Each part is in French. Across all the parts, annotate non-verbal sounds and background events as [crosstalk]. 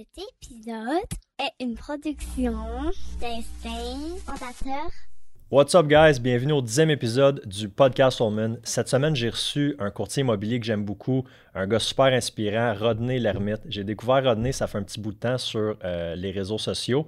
Cet épisode est une production d'Instinct Fondateur. What's up, guys? Bienvenue au dixième épisode du podcast Holman. Cette semaine, j'ai reçu un courtier immobilier que j'aime beaucoup, un gars super inspirant, Rodney Lermite. J'ai découvert Rodney, ça fait un petit bout de temps sur euh, les réseaux sociaux.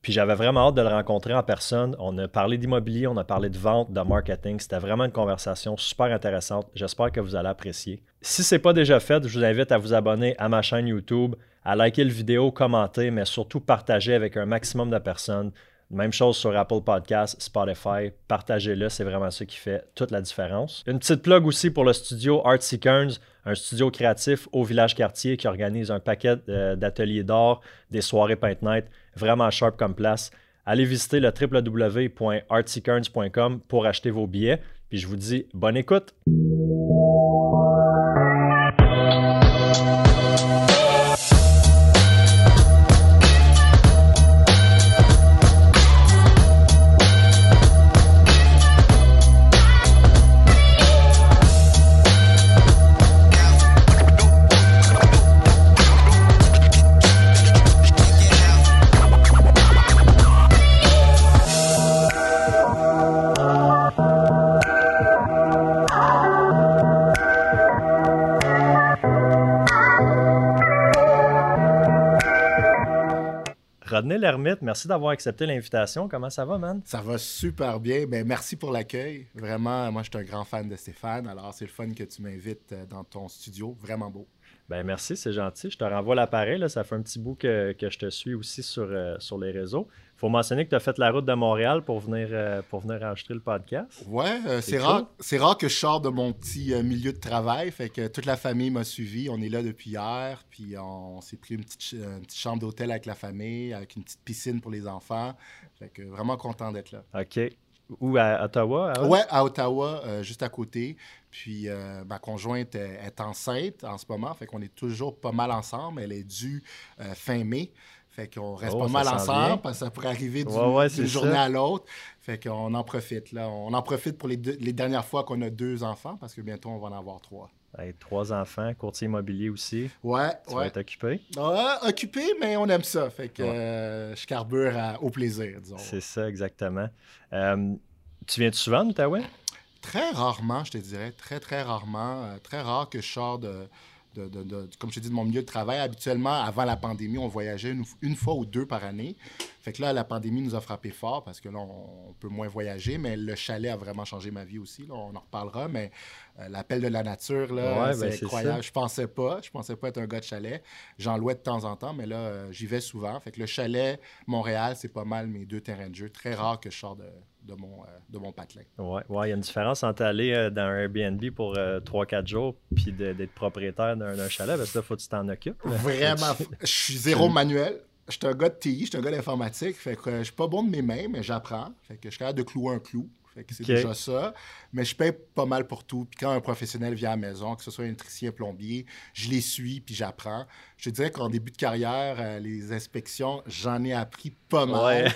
Puis j'avais vraiment hâte de le rencontrer en personne. On a parlé d'immobilier, on a parlé de vente, de marketing. C'était vraiment une conversation super intéressante. J'espère que vous allez apprécier. Si ce n'est pas déjà fait, je vous invite à vous abonner à ma chaîne YouTube, à liker le vidéo, commenter, mais surtout partager avec un maximum de personnes. Même chose sur Apple Podcasts, Spotify. Partagez-le, c'est vraiment ça qui fait toute la différence. Une petite plug aussi pour le studio Artsy Kearns, un studio créatif au village quartier qui organise un paquet euh, d'ateliers d'art, des soirées paint night, vraiment sharp comme place. Allez visiter le www.artsykearns.com pour acheter vos billets. Puis je vous dis bonne écoute. Lermite, merci d'avoir accepté l'invitation. Comment ça va, man? Ça va super bien. Ben, merci pour l'accueil. Vraiment, moi, je suis un grand fan de Stéphane. Alors, c'est le fun que tu m'invites euh, dans ton studio. Vraiment beau. Ben merci, c'est gentil. Je te renvoie l'appareil. Ça fait un petit bout que, je te suis aussi sur, euh, sur les réseaux. Il faut mentionner que tu as fait la route de Montréal pour venir, euh, pour venir enregistrer le podcast. Ouais, euh, c'est rare, rare que je sors de mon petit milieu de travail. Fait que toute la famille m'a suivi. On est là depuis hier. Puis on, s'est pris une petite, une petite chambre d'hôtel avec la famille, avec une petite piscine pour les enfants. Fait que vraiment content d'être là. OK. Ou à Ottawa? Oui, ouais, à Ottawa, euh, juste à côté. Puis euh, ma conjointe est, enceinte en ce moment, fait qu'on est toujours pas mal ensemble. Elle est due euh, fin mai. Fait qu'on reste oh, pas mal ensemble, parce que ça pourrait arriver d'une journée à l'autre. Fait qu'on en profite, là. On en profite pour les, les dernières fois qu'on a deux enfants, parce que bientôt, on va en avoir trois trois enfants, courtier immobilier aussi. Ouais. Tu vas être occupé? Ouais, occupé, mais on aime ça. Fait que euh, je carbure au plaisir, disons. C'est ça, exactement. Euh, tu viens souvent d'Outaouais? Très rarement, je te dirais. Très, très rarement. Euh, très rare que je sors de, comme je te dis, de mon milieu de travail. Habituellement, avant la pandémie, on voyageait une, fois ou deux par année. Fait que là, la pandémie nous a frappé fort parce que là, on, peut moins voyager, mais le chalet a vraiment changé ma vie aussi. On en reparlera, mais euh, l'appel de la nature, là, ben, c'est incroyable. Je pensais pas. Je pensais pas être un gars de chalet. J'en louais de temps en temps, mais là, euh, j'y vais souvent. Fait que le chalet, Montréal, c'est pas mal mes deux terrains de jeu. Très rare que je sors de, de mon, euh, de mon patelin. Oui, ouais, il y a une différence entre aller euh, dans un Airbnb pour 3-4 euh, jours puis d'être propriétaire d'un chalet, parce que là, faut que tu t'en occupes. Vraiment. [laughs] je suis zéro manuel. Je suis un gars de TI, je suis un gars d'informatique. Fait que je suis pas bon de mes mains, mais j'apprends. Fait que je suis capable de clouer un clou. Fait que c'est déjà ça. Mais je paye pas mal pour tout. Puis quand un professionnel vient à la maison, que ce soit un électricien, plombier, je les suis puis j'apprends. Je dirais qu'en début de carrière, les inspections, j'en ai appris pas mal.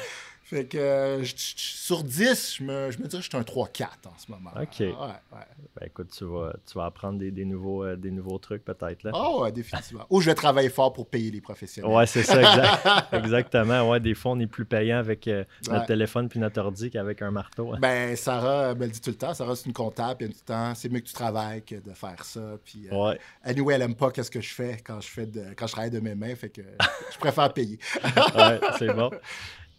Fait que euh, sur 10, je me, je me dirais que je suis un 3-4 en ce moment. OK. Ouais, Ben, écoute, tu vas, tu vas apprendre des, des nouveaux, euh, des nouveaux trucs peut-être. là. Oh, ouais, définitivement. Ou je vais travailler fort pour payer les professionnels. Ouais, c'est ça, exact. [laughs] exactement. Ouais, des fois, on est plus payant avec euh, notre téléphone puis notre ordi qu'avec un marteau. Hein. Ben, Sarah me le dit tout le temps. Sarah, c'est une comptable. Puis, tout le temps, c'est mieux que tu travailles que de faire ça. Puis, ouais. anyway, elle aime pas qu'est-ce que je fais quand je, fais de, quand je travaille de mes mains. Fait que je préfère payer. [laughs] ouais, c'est bon.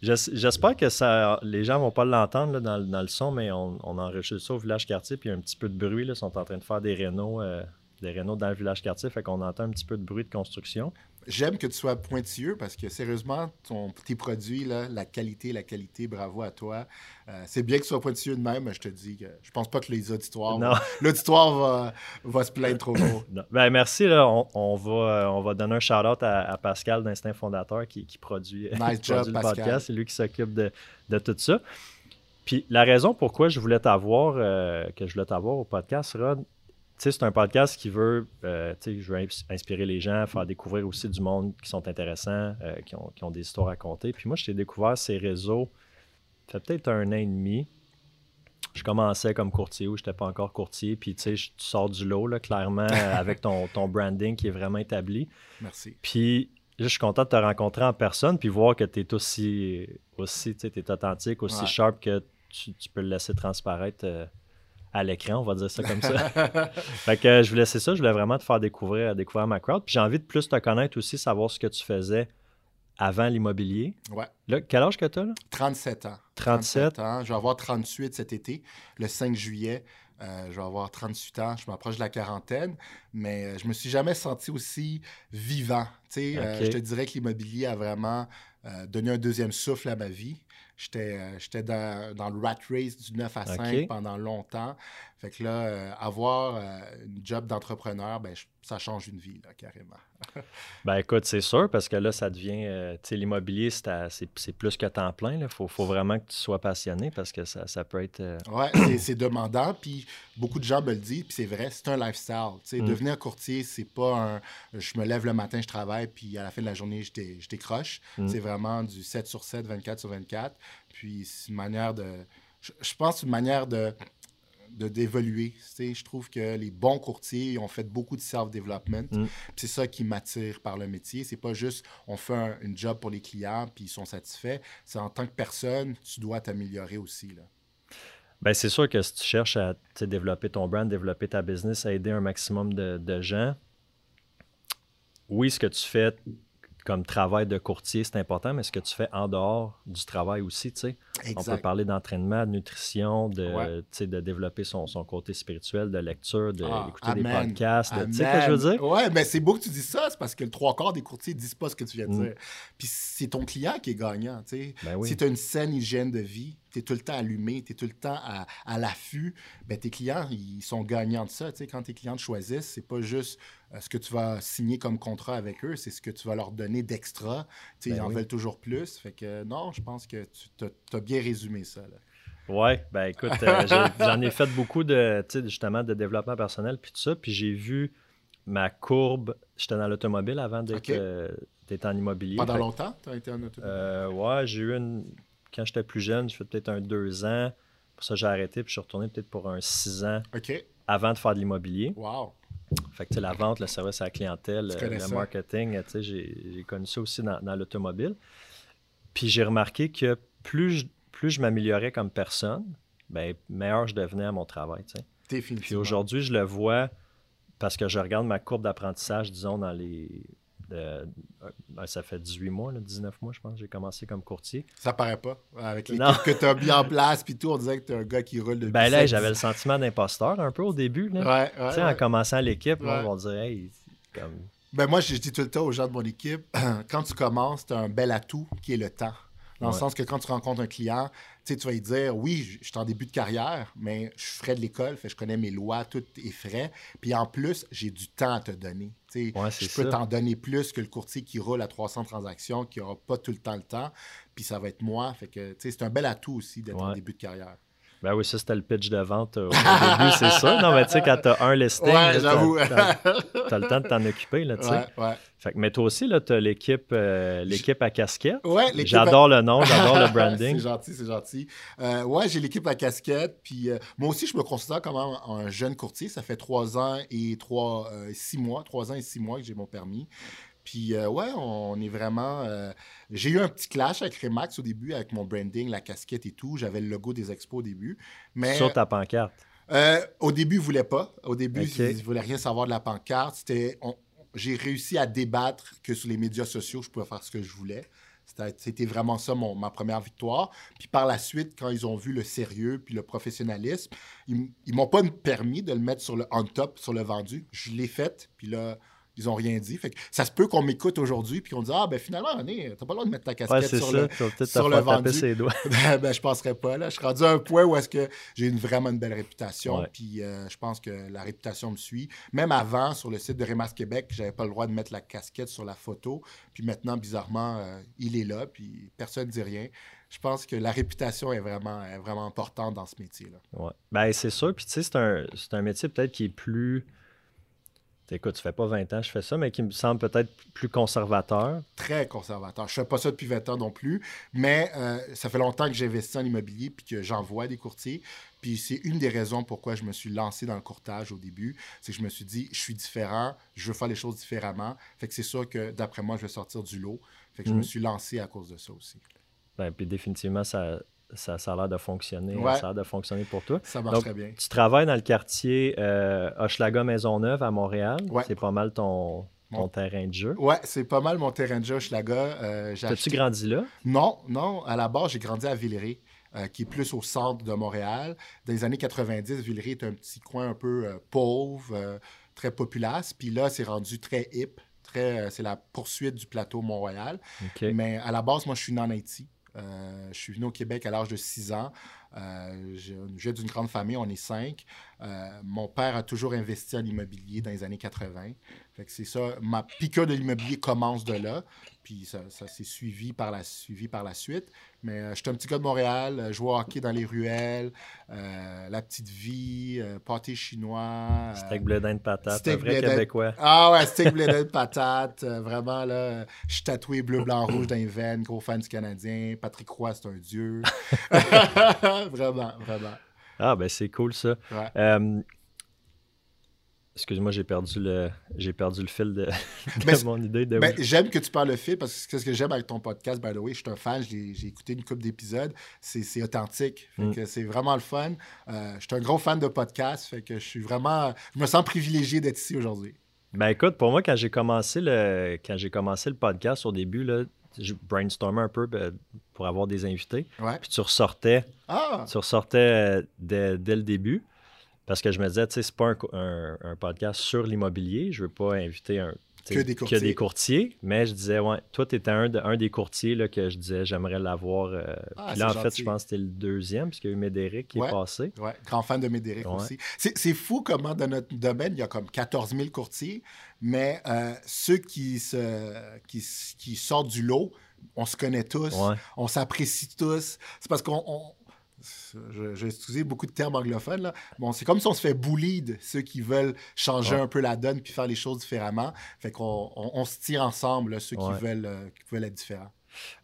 J'espère que ça, les gens vont pas l'entendre dans, le son, mais on, enregistre ça au village quartier, puis il y a un petit peu de bruit. Ils sont en train de faire des rénaux, euh, des rénaux dans le village quartier, fait qu'on entend un petit peu de bruit de construction j'aime que tu sois pointilleux parce que sérieusement, ton, tes produits, là, la qualité, la qualité, bravo à toi. Euh, c'est bien que tu sois pointilleux de même, mais je te dis que je pense pas que les auditoires, l'auditoire va, va, se plaindre trop tôt. Ben, merci. Là, on, va, euh, on va donner un shout-out à, Pascal d'Instinct Fondateur qui, [laughs] produit, le podcast. C'est lui qui s'occupe de, de, tout ça. Puis la raison pourquoi je voulais t'avoir, euh, que je voulais t'avoir au podcast, Rod, c'est un podcast qui veut, euh, je veux inspirer les gens, faire découvrir aussi du monde qui sont intéressants, euh, qui, ont, des histoires à raconter. Puis moi, je t'ai découvert ces réseaux, ça fait peut-être un an et demi. Je commençais comme courtier ou je n'étais pas encore courtier. Puis tu sors du lot, là, clairement, [laughs] avec ton, ton branding qui est vraiment établi. Merci. Puis je suis content de te rencontrer en personne puis voir que tu es aussi, aussi tu es authentique, aussi Ouais. sharp que tu, tu peux le laisser transparaître euh, à l'écran, on va dire ça comme ça. [laughs] fait que euh, je voulais, c'est ça, je voulais vraiment te faire découvrir, découvrir ma crowd. Puis j'ai envie de plus te connaître aussi, savoir ce que tu faisais avant l'immobilier. Ouais. Là, quel âge que tu as là? 37 ans. 37. ans. Je vais avoir 38 cet été, le 5 juillet. Euh, je vais avoir 38 ans, je m'approche de la quarantaine, mais euh, je me suis jamais senti aussi vivant. Euh, je te dirais que l'immobilier a vraiment euh, donné un deuxième souffle à ma vie. J'étais euh, dans, dans le rat race du 9 à 5 Ok. pendant longtemps. Fait que là, euh, avoir euh, une job d'entrepreneur, ben, je- ça change une vie, là, carrément. [laughs] Ben écoute, c'est sûr, parce que là, ça devient. euh, tu sais, l'immobilier, c'est, plus que temps plein. Il faut, faut vraiment que tu sois passionné parce que ça, ça peut être. Ouais, [clears throat] c'est- demandant. Puis beaucoup de gens me le disent, puis c'est vrai, c'est un lifestyle. Tu sais, Mm. Devenir courtier, c'est pas un. Je me lève le matin, je travaille, puis à la fin de la journée, je, dé- je décroche. Mm. C'est vraiment du 7 sur 7, 24 sur 24. Puis c'est une manière de. Je, je pense une manière de d'évoluer. Je trouve que les bons courtiers ont fait beaucoup de self-development. Mm. C'est ça qui m'attire par le métier. C'est pas juste on fait un, une job pour les clients puis ils sont satisfaits. C'est en tant que personne, tu dois t'améliorer aussi. Là. Ben, c'est sûr que si tu cherches à développer ton brand, développer ta business, à aider un maximum de, de gens, oui, ce que tu fais comme travail de courtier, c'est important, mais ce que tu fais en dehors du travail aussi, tu sais. On peut parler d'entraînement, de nutrition, de, Ouais. de développer son, son côté spirituel, de lecture, d'écouter Ah, des podcasts. de- Tu sais ce que je veux dire? Ouais, mais c'est beau que tu dis ça, c'est parce que le trois quarts des courtiers disent pas ce que tu viens de Mm. dire. Puis c'est ton client qui est gagnant, tu sais. Ben oui. Si tu as une saine hygiène de vie, tu es tout le temps allumé, tu es tout le temps à, à l'affût, ben tes clients, ils sont gagnants de ça. Tu sais, quand tes clients te choisissent, c'est pas juste euh, ce que tu vas signer comme contrat avec eux, c'est ce que tu vas leur donner d'extra. Ben ils en oui. veulent toujours plus. Fait que non, je pense que tu as, bien résumé ça. là. Ouais, ben écoute, euh, j'en ai fait beaucoup de, justement, de développement personnel, puis tout ça, puis j'ai vu ma courbe, j'étais dans l'automobile avant d'être Ok. euh, d'être en immobilier. Pendant Fait longtemps, tu as été en automobile? euh, ouais, j'ai eu une, quand j'étais plus jeune, j'ai fait peut-être un deux ans, pour ça j'ai arrêté, puis je suis retourné peut-être pour un six ans OK. avant de faire de l'immobilier. Wow. Fait que tu sais, la vente, le service à la clientèle, le ça. marketing, tu sais, j'ai j'ai connu ça aussi dans, dans l'automobile. Puis j'ai remarqué que plus je, plus je m'améliorais comme personne, ben, meilleur je devenais à mon travail. Puis aujourd'hui, je le vois parce que je regarde ma courbe d'apprentissage, disons, dans les. de- euh, ça fait 18 mois, là, 19 mois, je pense, j'ai commencé comme courtier. Ça paraît pas. Avec l'équipe que tu as mis en place, puis tout, on dirait que tu es un gars qui roule depuis Ben là, j'avais le sentiment d'imposteur un peu au début. Là. Ouais, ouais, Tu sais, ouais. en commençant l'équipe, on dirait, hey, comme. Ben moi, je dis tout le temps aux gens de mon équipe, [clears throat] quand tu commences, tu as un bel atout qui est le temps. Dans le sens que quand tu rencontres un client, tu vas lui dire, oui, je suis en début de carrière, mais je suis frais de l'école, fait je connais mes lois, tout est frais. Puis en plus, j'ai du temps à te donner. Ouais, je peux t'en donner plus que le courtier qui roule à 300 transactions, qui n'aura pas tout le temps le temps. Puis ça va être moi. Fait que, c'est un bel atout aussi d'être en début de carrière. Ben oui, ça, c'était le pitch de vente euh, au début, c'est ça. Non, mais tu sais, quand tu as un listing, Ouais, t'as- j'avoue. t'as [laughs] t'as le temps de t'en occuper, là, tu sais. Ouais, ouais. Fait que, mais toi aussi, là, tu as l'équipe euh, l'équipe à casquette. Ouais, l'équipe J'adore le nom, j'adore le [laughs] branding. c'est gentil, c'est gentil. Euh, ouais, j'ai l'équipe à casquette. Puis euh, moi aussi, je me considère comme un, un jeune courtier. Ça fait trois ans et trois, six mois, trois ans et six mois que j'ai mon permis. Puis euh, ouais, on est vraiment. euh, j'ai eu un petit clash avec Remax au début, avec mon branding, la casquette et tout. J'avais le logo des expos au début. Mais Sur ta pancarte. euh, au début, ils ne voulaient pas. Au début, ils ne voulaient rien savoir de la pancarte. C'était, on- j'ai réussi à débattre que sur les médias sociaux, je pouvais faire ce que je voulais. C'était, vraiment ça mon- ma première victoire. Puis par la suite, quand ils ont vu le sérieux puis le professionnalisme, ils ne m'ont pas permis de le mettre sur le on-top, sur le vendu. Je l'ai fait, puis là, ils n'ont rien dit. Fait que ça se peut qu'on m'écoute aujourd'hui puis qu'on dise Ah, ben finalement, René, t'as pas le droit de mettre ta casquette sur ça. le, te sur le vendu. ses doigts. [laughs] ben, ben, je penserais pas. Là. Je suis rendu à un point où est-ce que j'ai une vraiment une belle réputation. Ouais. Puis euh, je pense que la réputation me suit. Même avant, sur le site de Remas Québec, j'avais pas le droit de mettre la casquette sur la photo. Puis maintenant, bizarrement, euh, il est là. Puis personne ne dit rien. Je pense que la réputation est vraiment, est vraiment importante dans ce métier-là. Ouais. Ben, c'est sûr. Puis, tu sais, c'est un, c'est un métier peut-être qui est plus. Écoute, ça fait pas 20 ans que je fais ça, mais qui me semble peut-être plus conservateur. Très conservateur. Je fais pas ça depuis 20 ans non plus, mais euh, ça fait longtemps que j'investis en immobilier puis que j'envoie des courtiers. Puis c'est une des raisons pourquoi je me suis lancé dans le courtage au début. C'est que je me suis dit, je suis différent, je veux faire les choses différemment. Fait que c'est sûr que d'après moi, je vais sortir du lot. Fait que je me Mm. suis lancé à cause de ça aussi. Ben, puis définitivement, ça, ça, ça a l'air de fonctionner. Ouais. Ça a l'air de fonctionner pour toi. Ça marche Donc, très bien. Tu travailles dans le quartier euh, Hochelaga Maisonneuve à Montréal. Ouais. C'est pas mal ton, terrain de jeu. Ouais, c'est pas mal mon terrain de jeu, Schlaga. Euh, T'as-tu acheté- grandi là? Non, non. À la base, j'ai grandi à Villeray, euh, qui est plus au centre de Montréal. Dans les années 90, Villeray est un petit coin un peu euh, pauvre, très populace. Puis là, c'est rendu très hip. Très, c'est la poursuite du plateau Mont-Royal. OK. Mais à la base, moi, je suis né en Haïti. Euh, je suis venu au Québec à l'âge de 6 ans. Euh, viens d'une grande famille, on est cinq. Euh, mon père a toujours investi en immobilier dans les années 80. Fait que c'est ça. Ma piqûre de l'immobilier commence de là. Puis ça, ça s'est suivi par, la, suivi par la suite. Mais euh, j'étais un petit gars de Montréal, euh, jouais au hockey dans les ruelles, euh, la petite vie, euh, pâté chinois. euh, Steak blé de patate, steak un vrai blé d'Inde. Québécois. ah ouais, steak blé de [laughs] patate. vraiment, là, je suis tatoué bleu, blanc, rouge dans les veines. Gros fan du Canadien. Patrick Roy, c'est un dieu. [laughs] [laughs] vraiment, vraiment. Ah, ben c'est cool ça. Ouais. Excuse-moi, j'ai perdu le j'ai perdu le fil de, [laughs] mon idée de Ben, j'aime que tu parles le fil parce que ce que j'aime avec ton podcast, by the way. Je suis un fan, j'ai écouté une couple d'épisodes. C'est authentique. Mm. c'est vraiment le fun. Euh, je suis un gros fan de podcast. Fait que je suis vraiment. Je me sens privilégié d'être ici aujourd'hui. Ben écoute, pour moi, quand j'ai commencé le quand j'ai commencé le podcast au début, là, je brainstormais un peu ben, pour avoir des invités. Ouais. Puis tu ressortais, Ah! tu ressortais euh, dès, dès le début. Parce que je me disais, tu sais, c'est pas un, co- un- un podcast sur l'immobilier. Je veux pas inviter un, Que des courtiers. Mais je disais, ouais, toi, tu étais un, de- un des courtiers là, que je disais, j'aimerais l'avoir. euh, Ah, puis là, en fait, je pense que c'était le deuxième, puisqu'il y a eu Médéric qui Ouais. est passé. Ouais, grand fan de Médéric Ouais. aussi. C'est fou comment dans notre domaine, il y a comme 14 000 courtiers, mais euh, ceux qui, se, qui, qui sortent du lot, on se connaît tous, Ouais. on s'apprécie tous. C'est parce qu'on... vais utiliser beaucoup de termes anglophones, là. Bon, c'est comme si on se fait bully de ceux qui veulent changer Ouais. un peu la donne puis faire les choses différemment. Fait qu'on on, on se tire ensemble, là, ceux Ouais. qui, veulent, euh, qui veulent être différents.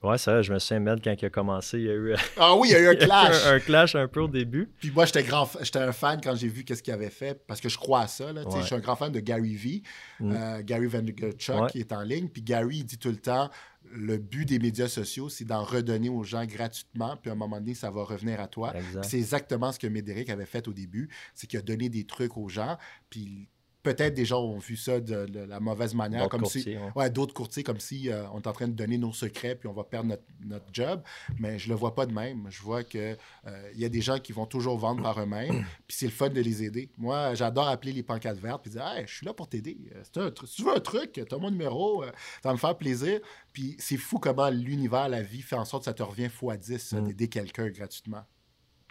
Ouais, c'est vrai, je me souviens, Med, quand il a commencé, il y a eu, Ah oui, il y a eu un [laughs] clash! un, un clash un peu au début. Puis moi, j'étais grand, j'étais un fan quand j'ai vu qu'est-ce qu'il avait fait, parce que je crois à ça. Là, Ouais. Je suis un grand fan de Gary V, Mm. euh, Gary Vaynerchuk, Ouais. qui est en ligne. Puis Gary, il dit tout le temps, le but des médias sociaux, c'est d'en redonner aux gens gratuitement, puis à un moment donné, ça va revenir à toi. C'est exactement ce que Médéric avait fait au début, c'est qu'il a donné des trucs aux gens, puis peut-être des gens ont vu ça de, de la mauvaise manière, comme si... ouais. Ouais, d'autres courtiers, comme si euh, on est en train de donner nos secrets puis on va perdre notre, notre job. Mais je le vois pas de même. Je vois que euh, il y a des gens qui vont toujours vendre par eux-mêmes. [clears throat] puis c'est le fun de les aider. Moi, j'adore appeler les pancartes vertes puis dire Hey, je suis là pour t'aider. Euh, Si tu veux un truc, tu as mon numéro, euh, ça va me faire plaisir. Puis c'est fou comment l'univers, la vie fait en sorte que ça te revient fois 10 ça, Mm. d'aider quelqu'un gratuitement.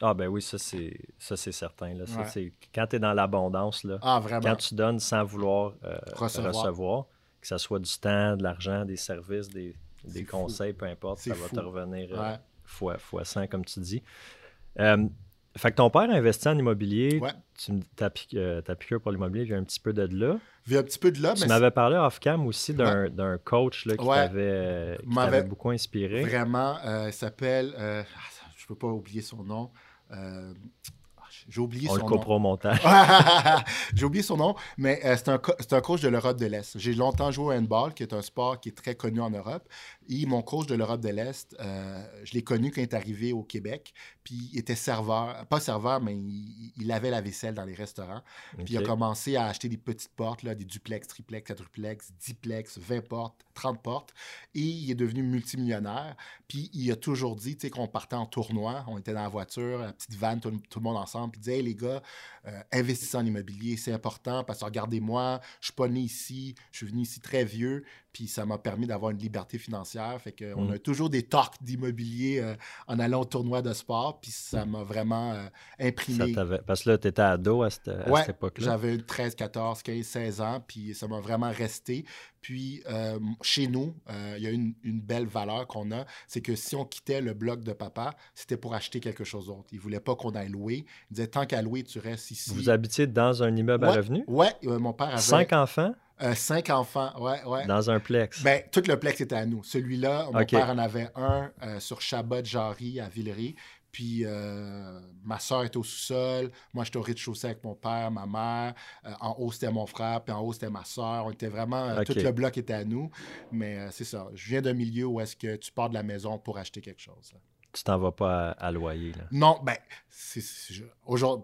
Ah ben oui, ça c'est ça c'est certain. Là. Ça, Ouais. c'est- quand tu es dans l'abondance, là, Ah, quand tu donnes sans vouloir euh, Recevoir. recevoir. que ce soit du temps, de l'argent, des services, des, des fou. conseils, peu importe, ça va te revenir euh, Ouais. fois, fois 100, comme tu dis. Euh, fait que ton père a investi en immobilier. Ouais. Tu me ta, piq- euh, ta piqûre pour l'immobilier vient un petit peu de là. Un petit peu de là, tu mais m'avais parlé off-cam aussi d'un d'un coach là, qui Ouais. t'avait euh, beaucoup inspiré. Vraiment, euh, il s'appelle. ah, je peux pas oublier son nom. Euh, ah, J'ai oublié On le son nom. montage. [laughs] J'ai oublié son nom, mais euh, c'est un, co- un coach de l'Europe de l'Est. J'ai longtemps joué au handball, qui est un sport qui est très connu en Europe. Et mon coach de l'Europe de l'Est, euh, je l'ai connu quand il est arrivé au Québec. Puis il était serveur, pas serveur, mais il, il lavait la vaisselle dans les restaurants. Puis il a commencé à acheter des petites portes, là, des duplex, triplex, quadruplex, diplex, 20 portes, 30 portes. Et il est devenu multimillionnaire. Puis il a toujours dit, tu sais, qu'on partait en tournoi, on était dans la voiture, la petite vanne, tout, le- tout le monde ensemble. Puis il disait, hey les gars, euh, investissez en immobilier, c'est important parce que regardez-moi, je suis pas né ici, je suis venu ici très vieux. Puis ça m'a permis d'avoir une liberté financière. Fait qu'on Mm. a toujours des talks d'immobilier euh, en allant au tournoi de sport. Puis ça m'a vraiment euh, imprimé. Parce que là, tu étais ado à cette, à Ouais, cette époque-là. J'avais 13, 14, 15, 16 ans, puis ça m'a vraiment resté. Puis euh, chez nous, il y a une, une belle valeur qu'on a, c'est que si on quittait le bloc de papa, c'était pour acheter quelque chose d'autre. Il voulait pas qu'on aille louer. Il disait tant qu'à louer, tu restes ici. Vous habitiez dans un immeuble à Ouais, revenu? Ouais, euh, mon père avait Cinq enfants? Euh, cinq enfants. Ouais, ouais. dans un plex. Ben, tout le plex était à nous. Celui-là, mon père en avait un euh, sur Chabot-Jarry à Villeray. Puis euh, ma soeur était au sous-sol. Moi, j'étais au rez-de-chaussée avec mon père, ma mère. Euh, en haut, c'était mon frère. Puis en haut, c'était ma soeur. On était vraiment. euh. Tout le bloc était à nous. Mais c'est ça. Je viens d'un milieu où est-ce que tu pars de la maison pour acheter quelque chose. là. Tu t'en vas pas à, à loyer. Là? Non, ben,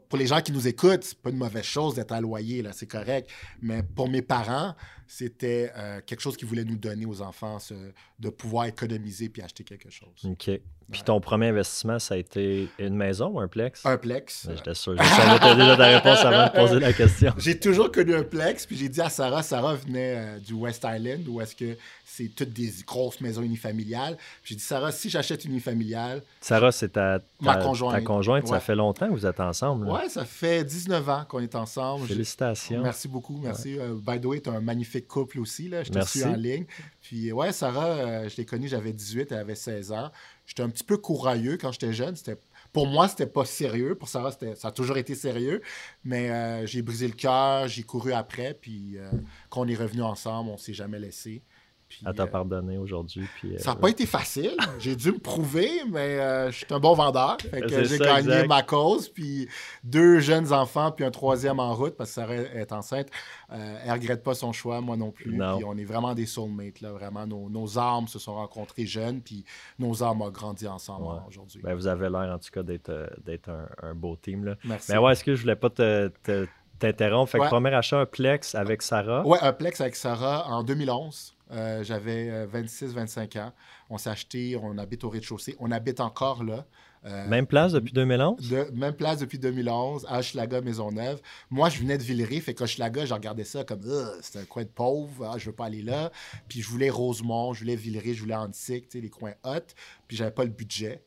pour les gens qui nous écoutent, c'est pas une mauvaise chose d'être à loyer, là, c'est correct. Mais pour mes parents, c'était euh, quelque chose qu'ils voulaient nous donner aux enfants, ce- de pouvoir économiser puis acheter quelque chose. OK. Puis ton premier investissement, ça a été une maison ou un plex? Un plex. Ben, J'étais sûr. Je savais déjà ta réponse avant de poser la question. [laughs] J'ai toujours connu un plex, puis j'ai dit à Sarah, Sarah venait euh, du West Island, où est-ce que c'est toutes des grosses maisons unifamiliales. J'ai dit, Sarah, si j'achète une unifamiliale, Sarah, c'est ta, ta, Ma conjointe. ta conjointe. Ça fait longtemps que vous êtes ensemble. ouais, ça fait 19 ans qu'on est ensemble. Félicitations. Merci beaucoup, merci. Euh, by the way, tu un magnifique couple aussi. Là. Je te suis en ligne. Puis, ouais, Sarah, euh, je l'ai connue, j'avais 18, elle avait 16 ans. J'étais un petit peu courailleux quand j'étais jeune. C'était... Pour moi, c'était pas sérieux. Pour Sarah, c'était... ça a toujours été sérieux. Mais euh, j'ai brisé le cœur, j'ai couru après. Puis, euh, quand on est revenu ensemble, on s'est jamais laissé. Puis, Elle t'a euh, pardonné aujourd'hui. Puis, euh, ça n'a pas été facile. J'ai dû me prouver, mais euh, je suis un bon vendeur. Fait que j'ai gagné exact. ma cause. Puis deux jeunes enfants, puis un troisième en route parce que Sarah est enceinte. Euh, elle ne regrette pas son choix, moi non plus. Non. Puis on est vraiment des soulmates. Là, vraiment, nos, nos âmes se sont rencontrées jeunes, puis nos âmes ont grandi ensemble Ouais. aujourd'hui. ben, vous avez l'air, en tout cas, d'être, d'être un, un beau team. Là. Merci. Mais ouais, est-ce que je voulais pas te, te- t'interrompre? Fait que Ouais. premier achat, un plex avec Sarah. Ouais, un plex avec Sarah en 2011. Euh, J'avais 26-25 ans. On s'est acheté, on habite au rez-de-chaussée. On habite encore là. Euh, Même place depuis 2011? De, même place depuis 2011, à Hochelaga, Maisonneuve. Moi, je venais de Villeray, fait qu'Hochelaga, je regardais ça comme c'est un coin de pauvre, ah, je veux pas aller là. Puis je voulais Rosemont, je voulais Villeray, je voulais Antique, les coins hot. Puis j'avais pas le budget.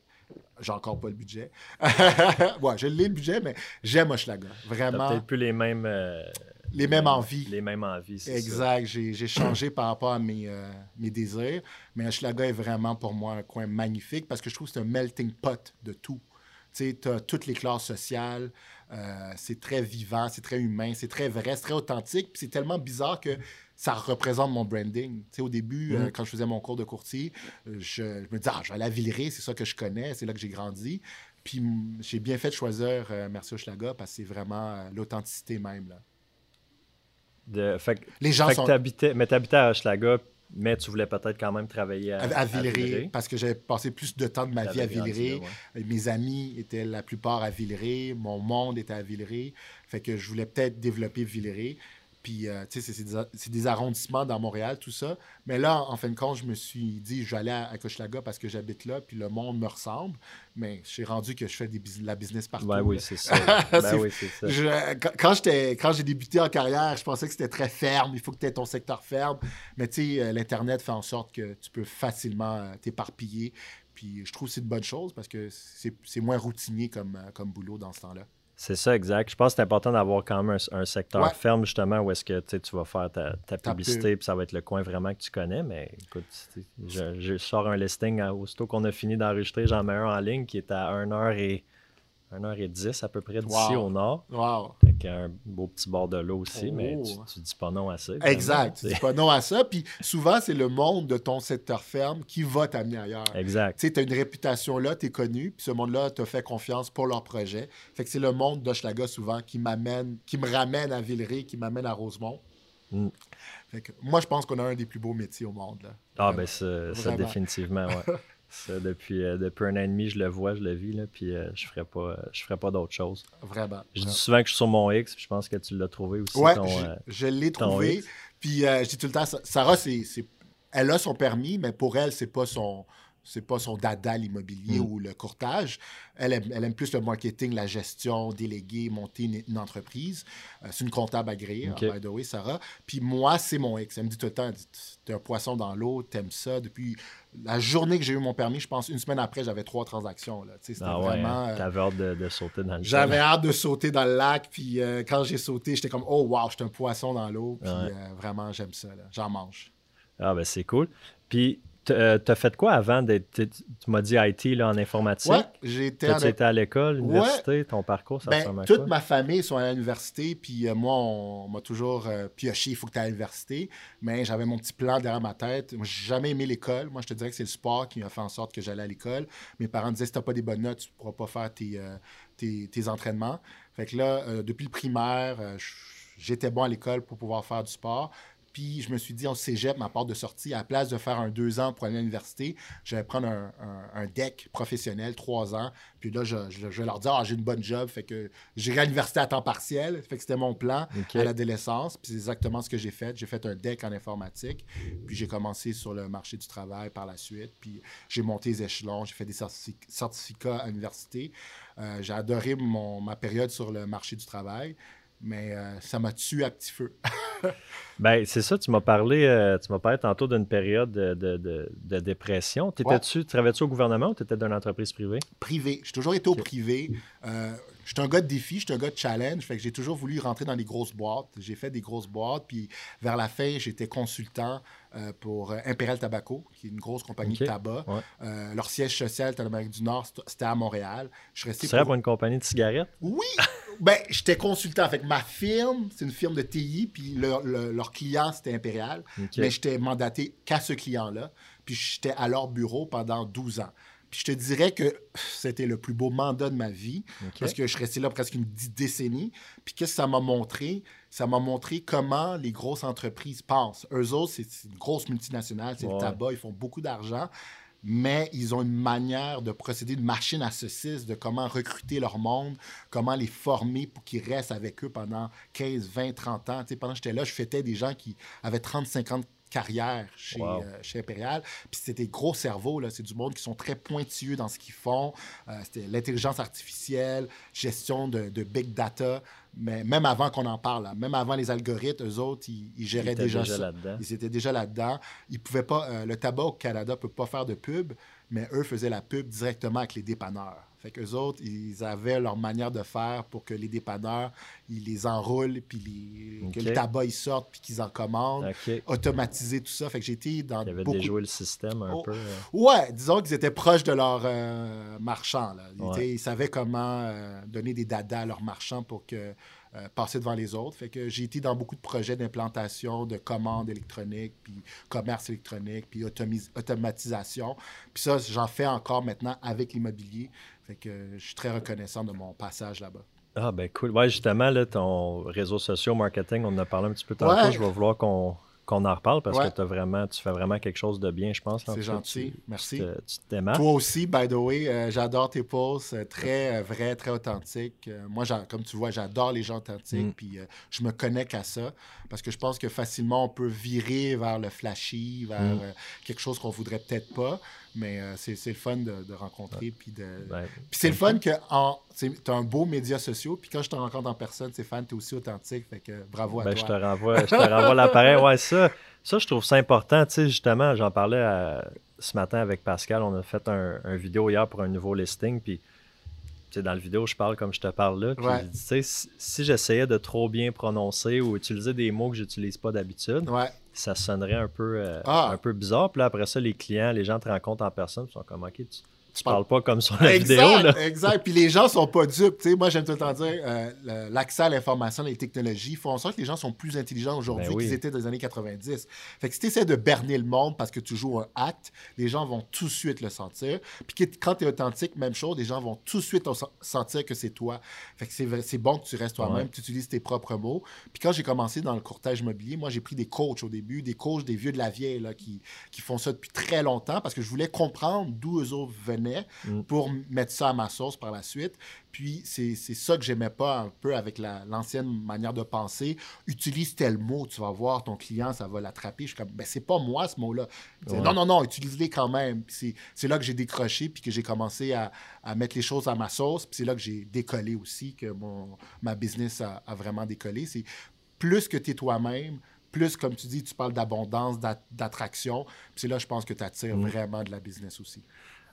J'ai encore pas le budget. [laughs] ouais, j'ai le budget, mais j'aime Hochelaga. Vraiment, peut-être plus les mêmes, euh, les mêmes envies. Les mêmes envies, c'est ça. Exact. J'ai changé par rapport à mes, euh, mes désirs. Mais Hochelaga est vraiment pour moi un coin magnifique parce que je trouve que c'est un melting pot de tout. Tu sais, as toutes les classes sociales. euh, c'est très vivant, c'est très humain, c'est très vrai, c'est très authentique. Puis c'est tellement bizarre que ça représente mon branding. Tu sais, au début, euh, Mhm. quand je faisais mon cours de courtier, je, je me disais, ah, je vais aller à Villeray, c'est ça que je connais, c'est là que j'ai grandi. Puis m- j'ai bien fait de choisir euh, Merci Hochelaga parce que c'est vraiment l'authenticité même. Là. De, fait, que- Les gens fait sont que t'habitais, mais t'habitais à Hochelaga, mais tu voulais peut-être quand même travailler à, à, à Villeray, parce que j'avais passé plus de temps de ma vie à grandi Villeray. ouais. Mes amis étaient la plupart à Villeray. Mon monde était à Villeray. Fait que je voulais peut-être développer Villeray. Puis, euh, tu sais, c'est- des, arrondissements dans Montréal, tout ça. Mais là, en fin de compte, je me suis dit, je vais aller à, à Cochelaga parce que j'habite là, puis le monde me ressemble. Mais j'ai rendu que je fais des, la business partout. Ben oui, c'est ça. [laughs] ben oui, c'est ça. Je- quand- j'ai débuté en carrière, je pensais que c'était très ferme. Il faut que tu aies ton secteur ferme. Mais tu sais, euh, l'Internet fait en sorte que tu peux facilement euh, t'éparpiller. Puis je trouve que c'est une bonne chose parce que c'est moins routinier comme, comme boulot dans ce temps-là. C'est ça, exact. Je pense que c'est important d'avoir quand même un, un secteur Ouais. ferme, justement, où est-ce que tu vas faire ta, ta publicité, puis ça va être le coin vraiment que tu connais. Mais écoute, je, je sors un listing aussitôt qu'on a fini d'enregistrer, j'en mets un en ligne qui est à 1h et 1h10 à peu près d'ici Wow. au nord. Wow! Avec un beau petit bord de l'eau aussi, mais tu, Oh. tu dis pas non à ça. Exact. Tu dis pas non à ça. Puis souvent, c'est le monde de ton secteur ferme qui va t'amener ailleurs. Exact. Tu sais, tu as une réputation là, tu es connu, puis ce monde-là te fait confiance pour leur projet. Fait que c'est le monde d'Hochelaga souvent qui m'amène, qui me ramène à Villeray, qui m'amène à Rosemont. Mm. Fait que moi, je pense qu'on a un des plus beaux métiers au monde. Là. Ah, Vraiment. ben ça, définitivement, ouais. [laughs] Ça, depuis, euh, depuis un an et demi, je le vois, je le vis, là, puis euh, je ferais pas, je ferais pas d'autre chose. Vraiment. Je dis souvent que je suis sur mon X, puis je pense que tu l'as trouvé aussi. Ouais, ton, je, euh, je l'ai trouvé. X. Puis euh, je dis tout le temps, Sa- Sarah, c'est, c'est- elle a son permis, mais pour elle, c'est pas son, C'est pas son dada l'immobilier Mm. ou le courtage. Elle aime, elle aime plus le marketing, la gestion, déléguer, monter une, une entreprise. Euh, c'est une comptable agréée, hein, by the way, Sarah. Puis moi, c'est mon ex. Elle me dit tout le temps, t'es un poisson dans l'eau, t'aimes ça. Depuis la journée que j'ai eu mon permis, je pense une semaine après, j'avais trois transactions. C'était Ah ouais, vraiment... hein, euh, t'avais hâte de, de sauter dans le j'avais sol. hâte de sauter dans le lac, puis euh, quand j'ai sauté, j'étais comme, oh wow, j'étais un poisson dans l'eau, puis Ouais. vraiment, j'aime ça, là. j'en mange. Ah, ben c'est cool. Puis, t'as fait quoi avant Tu m'as dit IT là, en informatique? Ouais, T'as-tu en- été à l'école, l'université, ton parcours, ça Ben, ressemble à toute quoi? ma famille sont à l'université, puis euh, moi, on, m'a toujours euh, pioché, il faut que tu ailles à l'université. Mais j'avais mon petit plan derrière ma tête. Moi, j'ai jamais aimé l'école. Moi, je te dirais que c'est le sport qui m'a fait en sorte que j'allais à l'école. Mes parents disaient, si t'as pas des bonnes notes, tu pourras pas faire tes, euh, tes, tes entraînements. Fait que là, euh, depuis le primaire, euh, j'étais bon à l'école pour pouvoir faire du sport. Puis je me suis dit, en cégep, ma porte de sortie, à la place de faire un deux ans pour aller à l'université, je vais prendre un, un, un deck professionnel, trois ans. Puis là, je, je- je vais leur dire, ah, j'ai une bonne job, fait que j'irai à l'université à temps partiel. Fait que c'était mon plan à l'adolescence. Puis c'est exactement ce que j'ai fait. J'ai fait un deck en informatique. Puis j'ai commencé sur le marché du travail par la suite. Puis j'ai monté les échelons. J'ai fait des certifi- certificats à l'université. Euh, j'ai adoré mon, ma période sur le marché du travail. Mais euh, ça m'a tué à petit feu. [laughs] Ben, c'est ça, tu m'as parlé, euh, tu m'as parlé tantôt d'une période de, de- de- de dépression. T'étais-tu, travaillais-tu au gouvernement ou t'étais dans une entreprise privée? privé. J'ai toujours été au privé. Euh, je suis un gars de défi, je suis un gars de challenge. Fait que j'ai toujours voulu rentrer dans les grosses boîtes. J'ai fait des grosses boîtes. Puis vers la fin, j'étais consultant euh, pour euh, Imperial Tobacco, qui est une grosse compagnie de tabac. Ouais. Euh, leur siège social était en Amérique du Nord, c'était- à Montréal. Je serais pour- pour une compagnie de cigarettes? oui! [laughs] ben, j'étais consultant. Fait que ma firme, c'est une firme de TI, puis leur, leur- leur client, c'était Impérial. Ok. Mais j'étais mandaté qu'à ce client-là. Puis j'étais à leur bureau pendant 12 ans. Puis je te dirais que c'était le plus beau mandat de ma vie, parce que je restais là presque une décennie. Puis qu'est-ce que ça m'a montré? Ça m'a montré comment les grosses entreprises pensent. Eux autres, c'est une grosse multinationale, c'est Ouais. le tabac, ils font beaucoup d'argent mais ils ont une manière de procéder, une machine à saucisses, de comment recruter leur monde, comment les former pour qu'ils restent avec eux pendant 15, 20, 30 ans. Tu sais, pendant que j'étais là, je fêtais des gens qui avaient 30, 50 carrières chez, Wow. euh, chez Imperial. Puis c'était des gros cerveaux, là. c'est du monde qui sont très pointilleux dans ce qu'ils font. Euh, c'était l'intelligence artificielle, gestion de, de big data. Mais même avant qu'on en parle, là, même avant les algorithmes, eux autres, ils, ils géraient déjà, déjà ça. là-dedans. Ils étaient déjà là-dedans. Ils pouvaient pas. euh, le tabac au Canada ne peut pas faire de pub, mais eux faisaient la pub directement avec les dépanneurs. Fait qu'eux autres, ils avaient leur manière de faire pour que les dépanneurs, ils les enroulent, puis les- que le tabac, ils sortent, puis qu'ils en commandent. Automatiser tout ça. Fait que été dans Ils avaient beaucoup... déjoué le système un Oh. peu. euh. Ouais, disons qu'ils étaient proches de leurs euh, marchands. là. Ils, Ouais. étaient- ils savaient comment euh, donner des dadas à leurs marchands pour que euh, passer devant les autres. Fait que j'ai été dans beaucoup de projets d'implantation, de commandes électroniques, puis commerce électronique, puis automatisation. Puis ça, j'en fais encore maintenant avec l'immobilier. Fait que je suis très reconnaissant de mon passage là-bas. Ah, ben cool. Ouais, justement, là, ton réseau social, marketing, on en a parlé un petit peu tantôt. Ouais. Je vais vouloir qu'on en reparle parce Ouais. que as vraiment, tu fais vraiment quelque chose de bien, je pense. En C'est gentil. tu- Merci. Tu te- tu te démarques. Toi aussi, by the way, euh, j'adore tes posts, euh, très euh, vrai, très authentique. Euh, moi, comme tu vois, j'adore les gens authentiques, Mm. puis je me connecte à ça parce que je pense que facilement on peut virer vers le flashy, vers Mm. quelque chose qu'on voudrait peut-être pas, mais euh, c'est le fun de, de rencontrer, puis de. Puis c'est le fun que tu as un beau média social, puis quand je te rencontre en personne, c'est fan, tu es aussi authentique, fait que bravo à Ben, je toi. te renvoie, je te renvoie l'appareil. Ouais, ça, ça, je trouve ça important. Tu sais, justement, j'en parlais à- ce matin avec Pascal. On a fait un, un vidéo hier pour un nouveau listing. Puis, dans le vidéo, je parle comme je te parle là. Puis, Ouais. si, si j'essayais de trop bien prononcer ou utiliser des mots que j'utilise pas d'habitude, Ouais, ça sonnerait un peu, euh, Ah. un peu bizarre. Puis là, après ça, les clients, les gens te rencontrent en personne. Ils sont comme, OK, tu, tu parles- parles pas comme sur la exact, vidéo. Là. exact. Puis les gens sont pas dupes. Tu sais, moi, j'aime tout le temps dire euh, l'accès à l'information, les technologies font en sorte que les gens sont plus intelligents aujourd'hui Ben oui. qu'ils étaient dans les années 90. Fait que si tu essaies de berner le monde parce que tu joues un acte, les gens vont tout de suite le sentir. Puis quand tu es authentique, même chose, les gens vont tout de suite sentir que c'est toi. Fait que c'est bon que tu restes toi-même, Ouais. tu utilises tes propres mots. Puis quand j'ai commencé dans le courtage immobilier, moi, j'ai pris des coachs au début, des coachs des vieux de la vieille là, qui, qui font ça depuis très longtemps parce que je voulais comprendre d'où eux autres venaient connais Mm. pour mettre ça à ma sauce par la suite. Puis c'est c'est ça que j'aimais pas un peu avec la- l'ancienne manière de penser. Utilise tel mot, tu vas voir ton client, ça va l'attraper. Je suis comme, ben c'est pas moi ce mot-là. Ouais. Non, non, non, utilise-les quand même. C'est c'est là que j'ai décroché, puis que j'ai commencé à, à mettre les choses à ma sauce. Puis c'est là que j'ai décollé aussi, que mon, ma business a, a vraiment décollé. C'est plus que tu es toi-même, plus, comme tu dis, tu parles d'abondance, d'at- d'attraction. Puis c'est là, je pense que tu attires Mm. vraiment de la business aussi.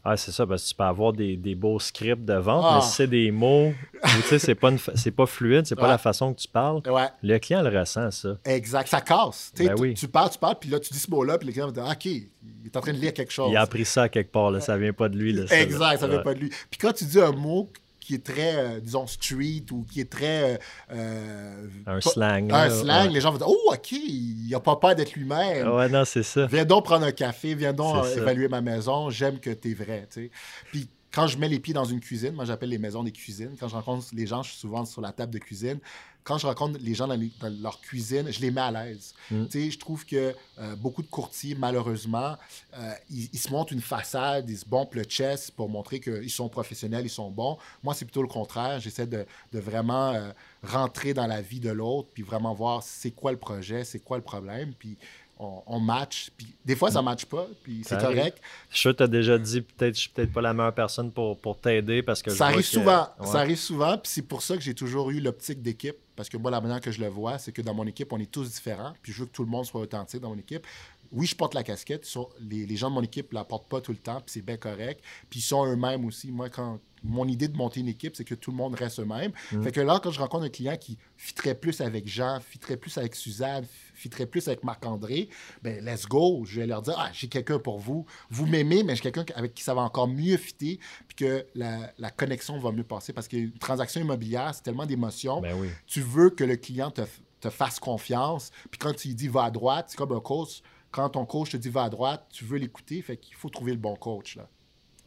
Ah, c'est ça, parce que tu peux avoir des, des beaux scripts de vente, Ah. mais si c'est des mots, tu sais, c'est pas, c'est pas fluide, c'est pas la façon que tu parles, Ouais. le client le ressent, ça. Exact, ça casse. Tu Ben tu- oui. Tu parles, tu parles, puis là, tu dis ce mot-là, puis le client va dire OK, il est en train de lire quelque chose. Il a appris ça à quelque part, là, ça vient pas de lui. Là, ça, là. Exact, ça vient pas de lui. Puis quand tu dis un mot qui est très, euh, disons, street ou qui est très. euh, euh, Un pas- slang. Un là, slang, ouais. les gens vont dire Oh, OK, il a pas peur d'être lui-même. Ouais, non, c'est ça. Viens donc prendre un café, viens donc évaluer ma maison, j'aime que tu es vrai. tu sais. Puis quand je mets les pieds dans une cuisine, moi j'appelle les maisons des cuisines, quand je rencontre les gens, je suis souvent sur la table de cuisine. Quand je rencontre les gens dans, les- dans leur cuisine, je les mets à l'aise. Mm. Tu sais, Je trouve que euh, beaucoup de courtiers, malheureusement, euh, ils, ils se montrent une façade, ils se bombent le chest pour montrer qu'ils sont professionnels, ils sont bons. Moi, c'est plutôt le contraire. J'essaie de, de vraiment euh, rentrer dans la vie de l'autre, puis vraiment voir c'est quoi le projet, c'est quoi le problème, puis on, on match. Puis des fois, ça ne match pas, puis c'est correct. Je suis sûr que tu as déjà dit, peut-être, je suis peut-être pas la meilleure personne pour, pour t'aider parce que Ça arrive que- souvent. Ouais. Ça arrive souvent, puis c'est pour ça que j'ai toujours eu l'optique d'équipe. Parce que moi, la manière que je le vois, c'est que dans mon équipe, on est tous différents. Puis je veux que tout le monde soit authentique dans mon équipe. Oui, je porte la casquette. les, les gens de mon équipe la portent pas tout le temps, puis c'est bien correct. Puis ils sont eux-mêmes aussi. Moi, quand mon idée de monter une équipe, c'est que tout le monde reste eux-mêmes. Mm. Fait que là, quand je rencontre un client qui fitterait plus avec Jean, fitterait plus avec Suzanne, fitterait plus avec Marc-André, ben let's go. Je vais leur dire, ah, j'ai quelqu'un pour vous. Vous m'aimez, mais j'ai quelqu'un avec qui ça va encore mieux fitter, puis que la, la connexion va mieux passer. Parce qu'une transaction immobilière, c'est tellement d'émotions. Ben oui. Tu veux que le client te, te fasse confiance. Puis quand il dit va à droite, c'est comme un coach. Quand ton coach te dit va à droite, tu veux l'écouter. Fait qu'il faut trouver le bon coach. Là.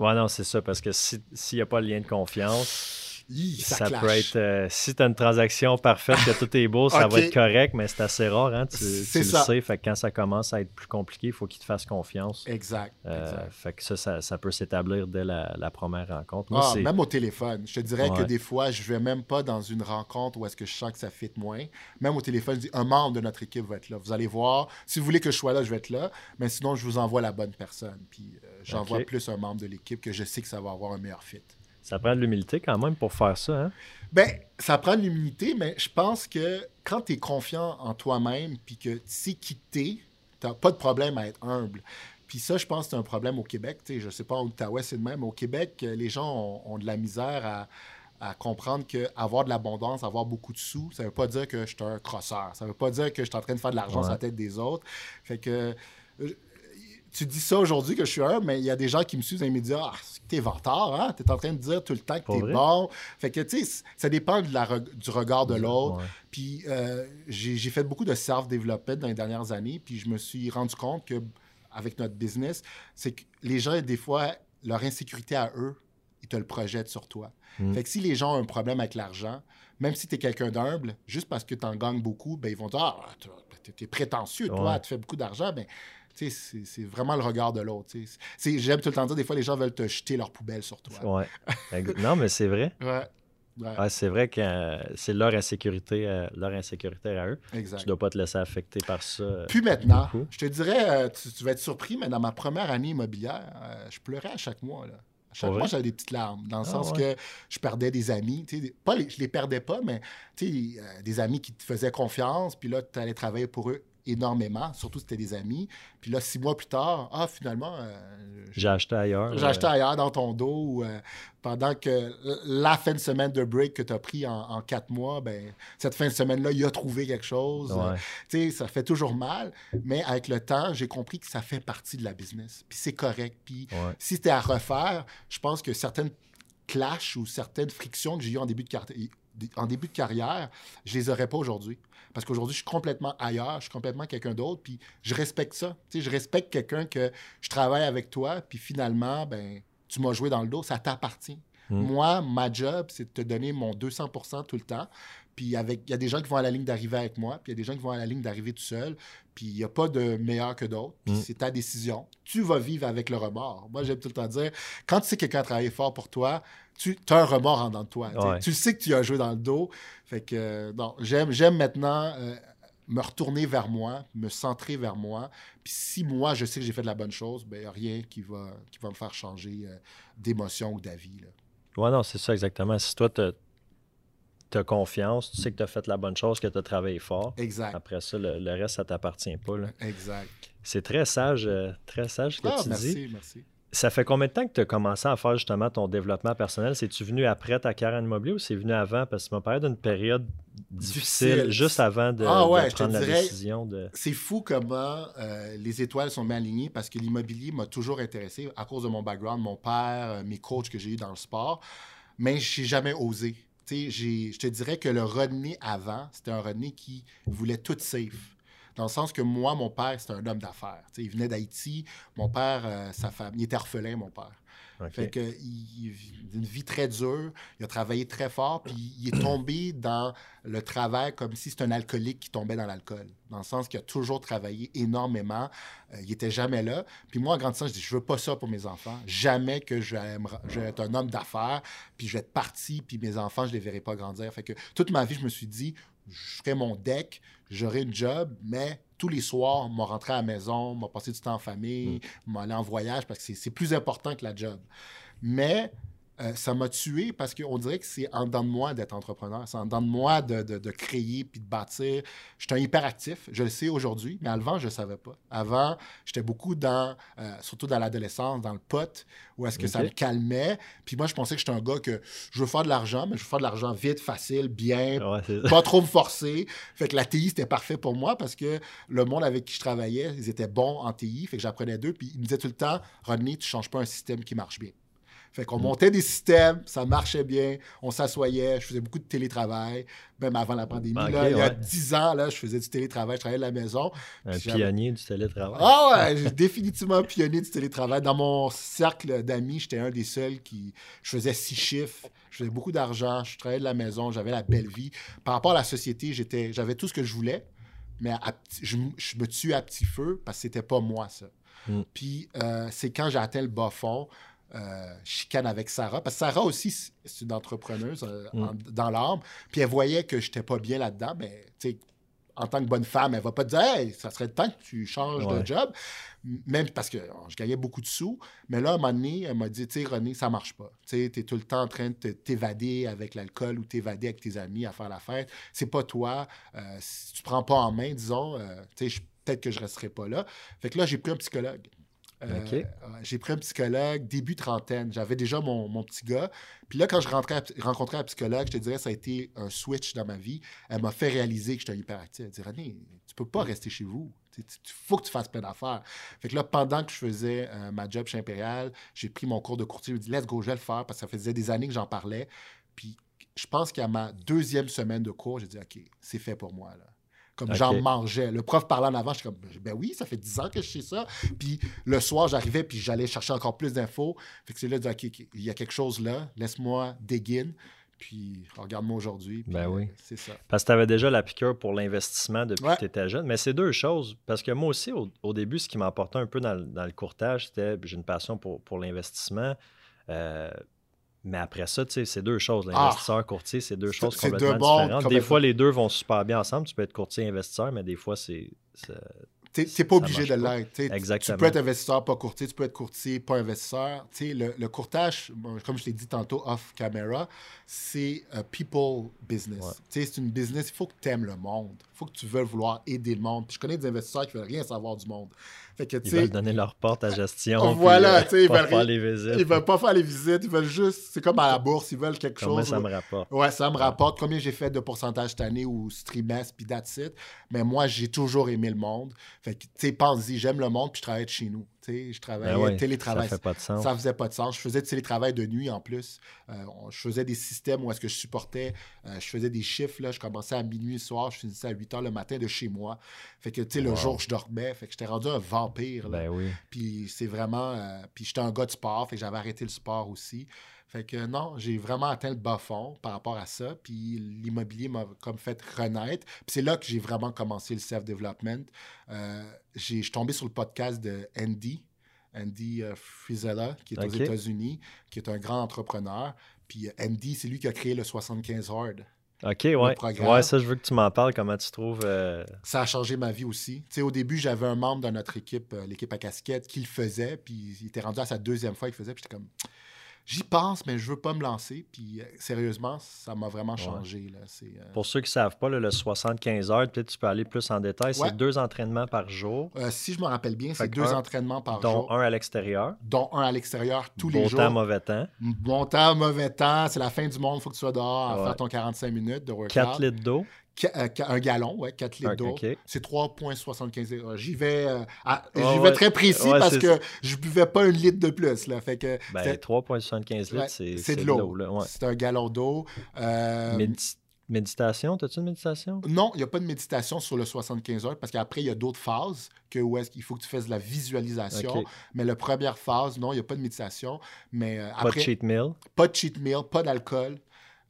Ouais, non, c'est ça, parce que si- s'il n'y a pas le lien de confiance, Hi, ça, peut être. euh, si tu as une transaction parfaite, que tout est beau, ça [laughs] va être correct, mais c'est assez rare, hein, tu, le sais. Fait que quand ça commence à être plus compliqué, il faut qu'il te fasse confiance. Exact. Euh, exact. fait que ça, ça, ça peut s'établir dès la, la première rencontre. Moi, Ah, même au téléphone. Je te dirais que des fois, je vais même pas dans une rencontre où est-ce que je sens que ça fit moins. Même au téléphone, je dis un membre de notre équipe va être là. Vous allez voir. Si vous voulez que je sois là, je vais être là. Mais sinon, je vous envoie la bonne personne. Puis euh, j'envoie plus un membre de l'équipe que je sais que ça va avoir un meilleur fit. Ça prend de l'humilité quand même pour faire ça. Hein? Ben, ça prend de l'humilité, mais je pense que quand tu es confiant en toi-même, puis que tu sais qui t'es, t'as pas de problème à être humble. Puis ça, je pense que c'est un problème au Québec. Tu sais, je sais pas, en Outaouais, c'est le même. Au Québec, euh, les gens ont, ont de la misère à, à comprendre qu'avoir de l'abondance, avoir beaucoup de sous, ça veut pas dire que je suis un crosseur. Ça veut pas dire que je suis en train de faire de l'argent Ouais. sur la tête des autres. Fait que... tu dis ça aujourd'hui que je suis un, mais il y a des gens qui me suivent dans les médias. Ah, t'es vantard, hein? T'es en train de dire tout le temps que t'es bon. Fait que, tu sais, ça dépend de la reg- du regard de l'autre. Ouais. Puis euh, j'ai fait beaucoup de self-development dans les dernières années, puis je me suis rendu compte que avec notre business, c'est que les gens, des fois, leur insécurité à eux, ils te le projettent sur toi. Mm. Fait que si les gens ont un problème avec l'argent, même si tu es quelqu'un d'humble, juste parce que tu en gagnes beaucoup, ben, ils vont dire Ah, tu es prétentieux, toi, tu fais beaucoup d'argent. Ben, c'est c'est vraiment le regard de l'autre. J'aime tout le temps dire, des fois, les gens veulent te jeter leur poubelle sur toi. Ouais. Non, mais c'est vrai. [laughs] Ouais. Ouais, Ouais, c'est vrai que euh, c'est leur insécurité, euh, leur insécurité à eux. exact. Tu dois pas te laisser affecter par ça. euh, Puis maintenant, je te dirais, tu, tu vas être surpris, mais dans ma première année immobilière, je pleurais à chaque mois. Là. À chaque mois, j'avais des petites larmes, dans le Ah, sens ouais. que je perdais des amis. des- Pas les- je les perdais pas, mais des amis qui te faisaient confiance, puis là, tu allais travailler pour eux énormément, surtout si c'était des amis. Puis là, six mois plus tard, ah, finalement, euh, J'ai acheté ailleurs. j'ai acheté ailleurs dans ton dos ou, euh, pendant que la fin de semaine de break que tu as pris en, en quatre mois, ben, cette fin de semaine-là, il a trouvé quelque chose. ouais. Tu sais, ça fait toujours mal, mais avec le temps, j'ai compris que ça fait partie de la business. Puis c'est correct. Puis Ouais. si c'était à refaire, je pense que certaines clashs ou certaines frictions que j'ai eues en début de, en début de carrière, je les aurais pas aujourd'hui. Parce qu'aujourd'hui, je suis complètement ailleurs, je suis complètement quelqu'un d'autre, puis je respecte ça. Je respecte quelqu'un que je travaille avec toi, puis finalement, ben, tu m'as joué dans le dos, ça t'appartient. Mm. Moi, ma job, c'est de te donner mon 200% tout le temps. Puis avec, il y a des gens qui vont à la ligne d'arrivée avec moi, puis il y a des gens qui vont à la ligne d'arrivée tout seul. Puis il n'y a pas de meilleur que d'autres. Puis Mm. c'est ta décision. Tu vas vivre avec le remords. Moi, j'aime tout le temps dire, quand tu sais que quelqu'un a travaillé fort pour toi, tu as un remords en dedans de toi. tu sais. Ouais. Tu sais que tu as joué dans le dos. Fait que, euh, non, j'aime, j'aime maintenant euh, me retourner vers moi, me centrer vers moi. Puis si moi, je sais que j'ai fait de la bonne chose, ben, il n'y a rien qui va, qui va me faire changer euh, d'émotion ou d'avis. Ouais, non, c'est ça exactement. Si toi, tu as confiance, tu sais que tu as fait la bonne chose, que tu as travaillé fort. Exact. Après ça, le, le reste, ça t'appartient pas. là. Exact. C'est très sage, euh, très sage ce que Ah, tu dis. merci, merci. Ça fait combien de temps que tu as commencé à faire justement ton développement personnel? C'est-tu venu après ta carrière en immobilier ou c'est venu avant? Parce que tu m'as parlé d'une période difficile, Difficile. juste avant de, Ah ouais, de je te prendre la dirais- décision de. C'est fou comment euh, les étoiles sont bien alignées parce que l'immobilier m'a toujours intéressé à cause de mon background, mon père, euh, mes coachs que j'ai eu dans le sport, mais j'ai jamais osé. Je te dirais que le Rodney avant, c'était un Rodney qui voulait tout safe. Dans le sens que moi, mon père, c'était un homme d'affaires. Il venait d'Haïti. Mon père, euh, sa femme, il était orphelin, mon père. Fait que, il, il vit une vie très dure, il a travaillé très fort, puis il est tombé dans le travail comme si c'était un alcoolique qui tombait dans l'alcool. Dans le sens qu'il a toujours travaillé énormément, euh, il était jamais là. Puis moi, en grandissant, je dis, je veux pas ça pour mes enfants. Jamais que je vais, je être un homme d'affaires, puis je vais être parti, puis mes enfants, je les verrai pas grandir. Fait que toute ma vie, je me suis dit, je ferai mon deck, j'aurai une job, mais tous les soirs, m'a rentré à la maison, m'a passé du temps en famille, m'aller en voyage parce que c'est- c'est plus important que la job. Mais euh, ça m'a tué parce qu'on dirait que c'est en dedans de moi d'être entrepreneur. C'est en dedans de moi de, de- de créer puis de bâtir. J'étais un hyperactif, je le sais aujourd'hui, mais avant, je ne savais pas. Avant, j'étais beaucoup dans, euh, surtout dans l'adolescence, dans le pot, où est-ce que ça me calmait. Puis moi, je pensais que j'étais un gars que je veux faire de l'argent, mais je veux faire de l'argent vite, facile, bien, Ouais, c'est- pas trop me forcer. Fait que la TI, c'était parfait pour moi parce que le monde avec qui je travaillais, ils étaient bons en TI. Fait que j'apprenais d'eux. Puis ils me disaient tout le temps, Rodney, tu changes pas un système qui marche bien. Fait qu'on montait des systèmes, ça marchait bien, on s'assoyait, je faisais beaucoup de télétravail, même avant la pandémie. Là, il y a ouais. 10 ans, là, je faisais du télétravail, je travaillais de la maison. un pionnier du télétravail. Ah ouais, [laughs] j'ai définitivement un pionnier du télétravail. Dans mon cercle d'amis, j'étais un des seuls qui. Je faisais six chiffres, je faisais beaucoup d'argent, je travaillais de la maison, j'avais la belle vie. Par rapport à la société, j'étais, j'avais tout ce que je voulais, mais à je, me tue à petit feu parce que c'était pas moi, ça. Mm. Puis euh, c'est quand j'ai atteint le bas fond. Euh, chicane avec Sarah. Parce que Sarah aussi, c'est- une entrepreneuse euh, Mm. en- dans l'âme. Puis elle voyait que j'étais pas bien là-dedans. Mais, sais, en tant que bonne femme, elle va pas te dire Hey, ça serait le temps que tu changes Ouais. de job. Même parce que oh, je gagnais beaucoup de sous. Mais là, à un moment donné, elle m'a dit Tu sais, René, ça marche pas. Tu t'es tout le temps en train de t'évader avec l'alcool ou t'évader avec tes amis à faire la fête. C'est pas toi. Euh, si tu prends pas en main, disons, euh, tu sais, je- peut-être que je resterai pas là. Fait que là, j'ai pris un psychologue. Euh, j'ai pris un psychologue début trentaine. J'avais déjà mon, mon petit gars. Puis là, quand je rentrais rencontrais un psychologue, je te dirais, ça a été un switch dans ma vie. Elle m'a fait réaliser que j'étais hyperactif. Elle dit, René, tu peux pas rester chez vous. Il faut que tu fasses plein d'affaires. Fait que là, pendant que je faisais euh, ma job chez Impérial, j'ai pris mon cours de courtier. Je me dit, let's go, je vais le faire parce que ça faisait des années que j'en parlais. Puis je pense qu'à ma deuxième semaine de cours, j'ai dit, OK, c'est fait pour moi. Là. Comme j'en mangeais. Le prof parlait en avant, j'étais comme, ben oui, ça fait 10 ans que je sais ça. Puis le soir, j'arrivais, puis j'allais chercher encore plus d'infos. Fait que c'est là, de dire, OK, il y a quelque chose là, laisse-moi dig in. Puis regarde-moi aujourd'hui. Ben oui. euh, C'est ça. Parce que tu avais déjà la piqûre pour l'investissement depuis Ouais. que tu étais jeune. Mais c'est deux choses. Parce que moi aussi, au, au début, ce qui m'emportait un peu dans, le- dans le courtage, c'était j'ai une passion pour, pour l'investissement. Euh, mais après ça, c'est deux choses. L'investisseur, courtier, c'est deux Ah! Choses c'est deux complètement mondes différentes. Des complètement. fois, les deux vont super bien ensemble. Tu peux être courtier investisseur, mais des fois, c'est. Tu n'es pas obligé de l'être. Exactement. Tu peux être investisseur, pas courtier. Tu peux être courtier, pas investisseur. Le, le courtage, comme je t'ai dit tantôt off camera, c'est un people business. Ouais. C'est une business. Il faut que tu aimes le monde. Il faut que tu veuilles vouloir aider le monde. Puis je connais des investisseurs qui veulent rien savoir du monde. Fait que, tu Ils veulent donner leur porte à gestion. Voilà, euh, tu sais, ils pas veulent faire les visites. ils veulent pas faire les visites. Ils veulent juste. C'est comme à la bourse. Ils veulent quelque Combien chose. ça me rapporte? Ouais, ça me rapporte combien j'ai fait de pourcentage cette année ou ce trimestre, puis that's it. Mais moi, j'ai toujours aimé le monde. Fait que, tu sais, pense-y, j'aime le monde, puis je travaille de chez nous. Sais, je travaillais Ben ouais, télétravail. Ça fait pas de sens. Ça faisait pas de sens. Je faisais du télétravail de nuit en plus. Euh, je faisais des systèmes où est-ce que je supportais. euh, je faisais des chiffres. Là, je commençais à minuit le soir, je finissais à 8 heures le matin de chez moi. Fait que, tu sais, le jour, je dormais. Fait que j'étais rendu un vampire. là. Ben oui. Puis c'est vraiment. euh, puis j'étais un gars de sport, fait que j'avais arrêté le sport aussi. Fait que non, j'ai vraiment atteint le bas fond par rapport à ça. Puis l'immobilier m'a comme fait renaître. Puis c'est là que j'ai vraiment commencé le self-development. Euh, j'ai- je suis tombé sur le podcast de Andy, Andy euh, Frizella, qui est aux. États-Unis, qui est un grand entrepreneur. Puis euh, Andy, c'est lui qui a créé le 75 Hard. OK, ouais. Ouais, ça, je veux que tu m'en parles. Comment tu trouves. euh, Ça a changé ma vie aussi. Tu sais, au début, j'avais un membre de notre équipe, euh, l'équipe à casquette, qui le faisait, puis il était rendu à sa deuxième fois qu'il faisait, puis j'étais comme, j'y pense, mais je veux pas me lancer. Puis euh, sérieusement, ça m'a vraiment changé. Là. C'est, euh, Pour ceux qui ne savent pas, là, le 75 heures, peut-être tu peux aller plus en détail. Ouais. C'est deux entraînements par jour, euh, si je me rappelle bien, c'est deux un- entraînements par dont jour, un à l'extérieur. dont un à l'extérieur tous Beau les jours. temps, mauvais temps. Bon temps, mauvais temps, c'est la fin du monde, il faut que tu sois dehors à Ouais. faire ton 45 minutes de workout. 4 litres d'eau. Euh, un gallon, ouais, 4 litres d'eau. C'est 3,75 litres. J'y vais, euh, vais ouais. très précis Ouais, parce que je buvais pas un litre de plus. Là, fait que Ben, c'était- 3,75 litres, ouais, c'est de l'eau. C'est un gallon d'eau. Euh, Médi- Méditation, t'as-tu une méditation? Non, il n'y a pas de méditation sur le 75 heures parce qu'après, il y a d'autres phases que où est-ce qu'il faut que tu fasses de la visualisation. Mais la première phase, non, il n'y a pas de méditation. Mais euh, Pas de après, cheat meal? pas de cheat meal, pas d'alcool.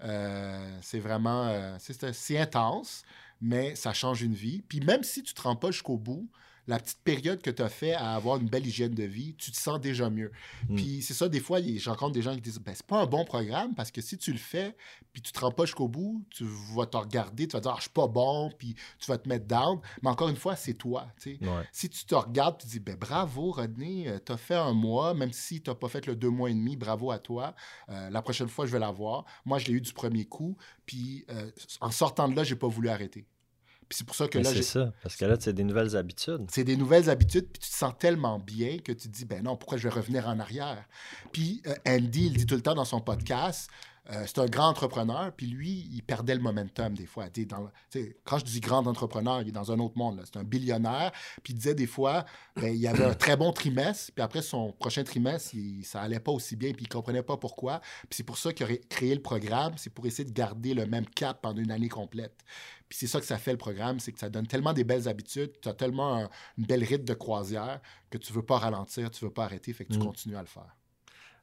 Euh, c'est vraiment euh, c'est- intense, mais ça change une vie. Puis même si tu ne te rends pas jusqu'au bout, la petite période que tu as fait à avoir une belle hygiène de vie, tu te sens déjà mieux. Mm. Puis c'est ça, des fois, je rencontre des gens qui disent ben, c'est pas un bon programme parce que si tu le fais, puis tu te rends pas jusqu'au bout, tu vas te regarder, tu vas dire ah, je suis pas bon, puis tu vas te mettre down. Mais encore une fois, c'est toi. Ouais. Si tu te regardes, tu te dis ben, bravo, Rodney, tu as fait un mois, même si tu n'as pas fait le deux mois et demi, bravo à toi. Euh, la prochaine fois, je vais l'avoir. Moi, je l'ai eu du premier coup, puis euh, en sortant de là, j'ai pas voulu arrêter. Puis c'est pour ça que Mais là, c'est ça, parce que là, c'est des nouvelles habitudes. c'est des nouvelles habitudes, puis tu te sens tellement bien que tu te dis, ben non, pourquoi je vais revenir en arrière? Puis euh, Andy, il dit tout le temps dans son podcast, euh, c'est un grand entrepreneur, puis lui, il perdait le momentum des fois. Dans- quand je dis grand entrepreneur, il est dans un autre monde. C'est un billionnaire, puis il disait des fois, ben, il avait un très bon trimestre, puis après son prochain trimestre, il- ça allait pas aussi bien, puis il comprenait pas pourquoi. Puis c'est pour ça qu'il a ré- créé le programme, c'est pour essayer de garder le même cap pendant une année complète. Puis c'est ça que ça fait le programme, c'est que ça donne tellement des belles habitudes, tu as tellement un- une belle rythme de croisière que tu veux pas ralentir, tu veux pas arrêter, fait que tu Mm. continues à le faire.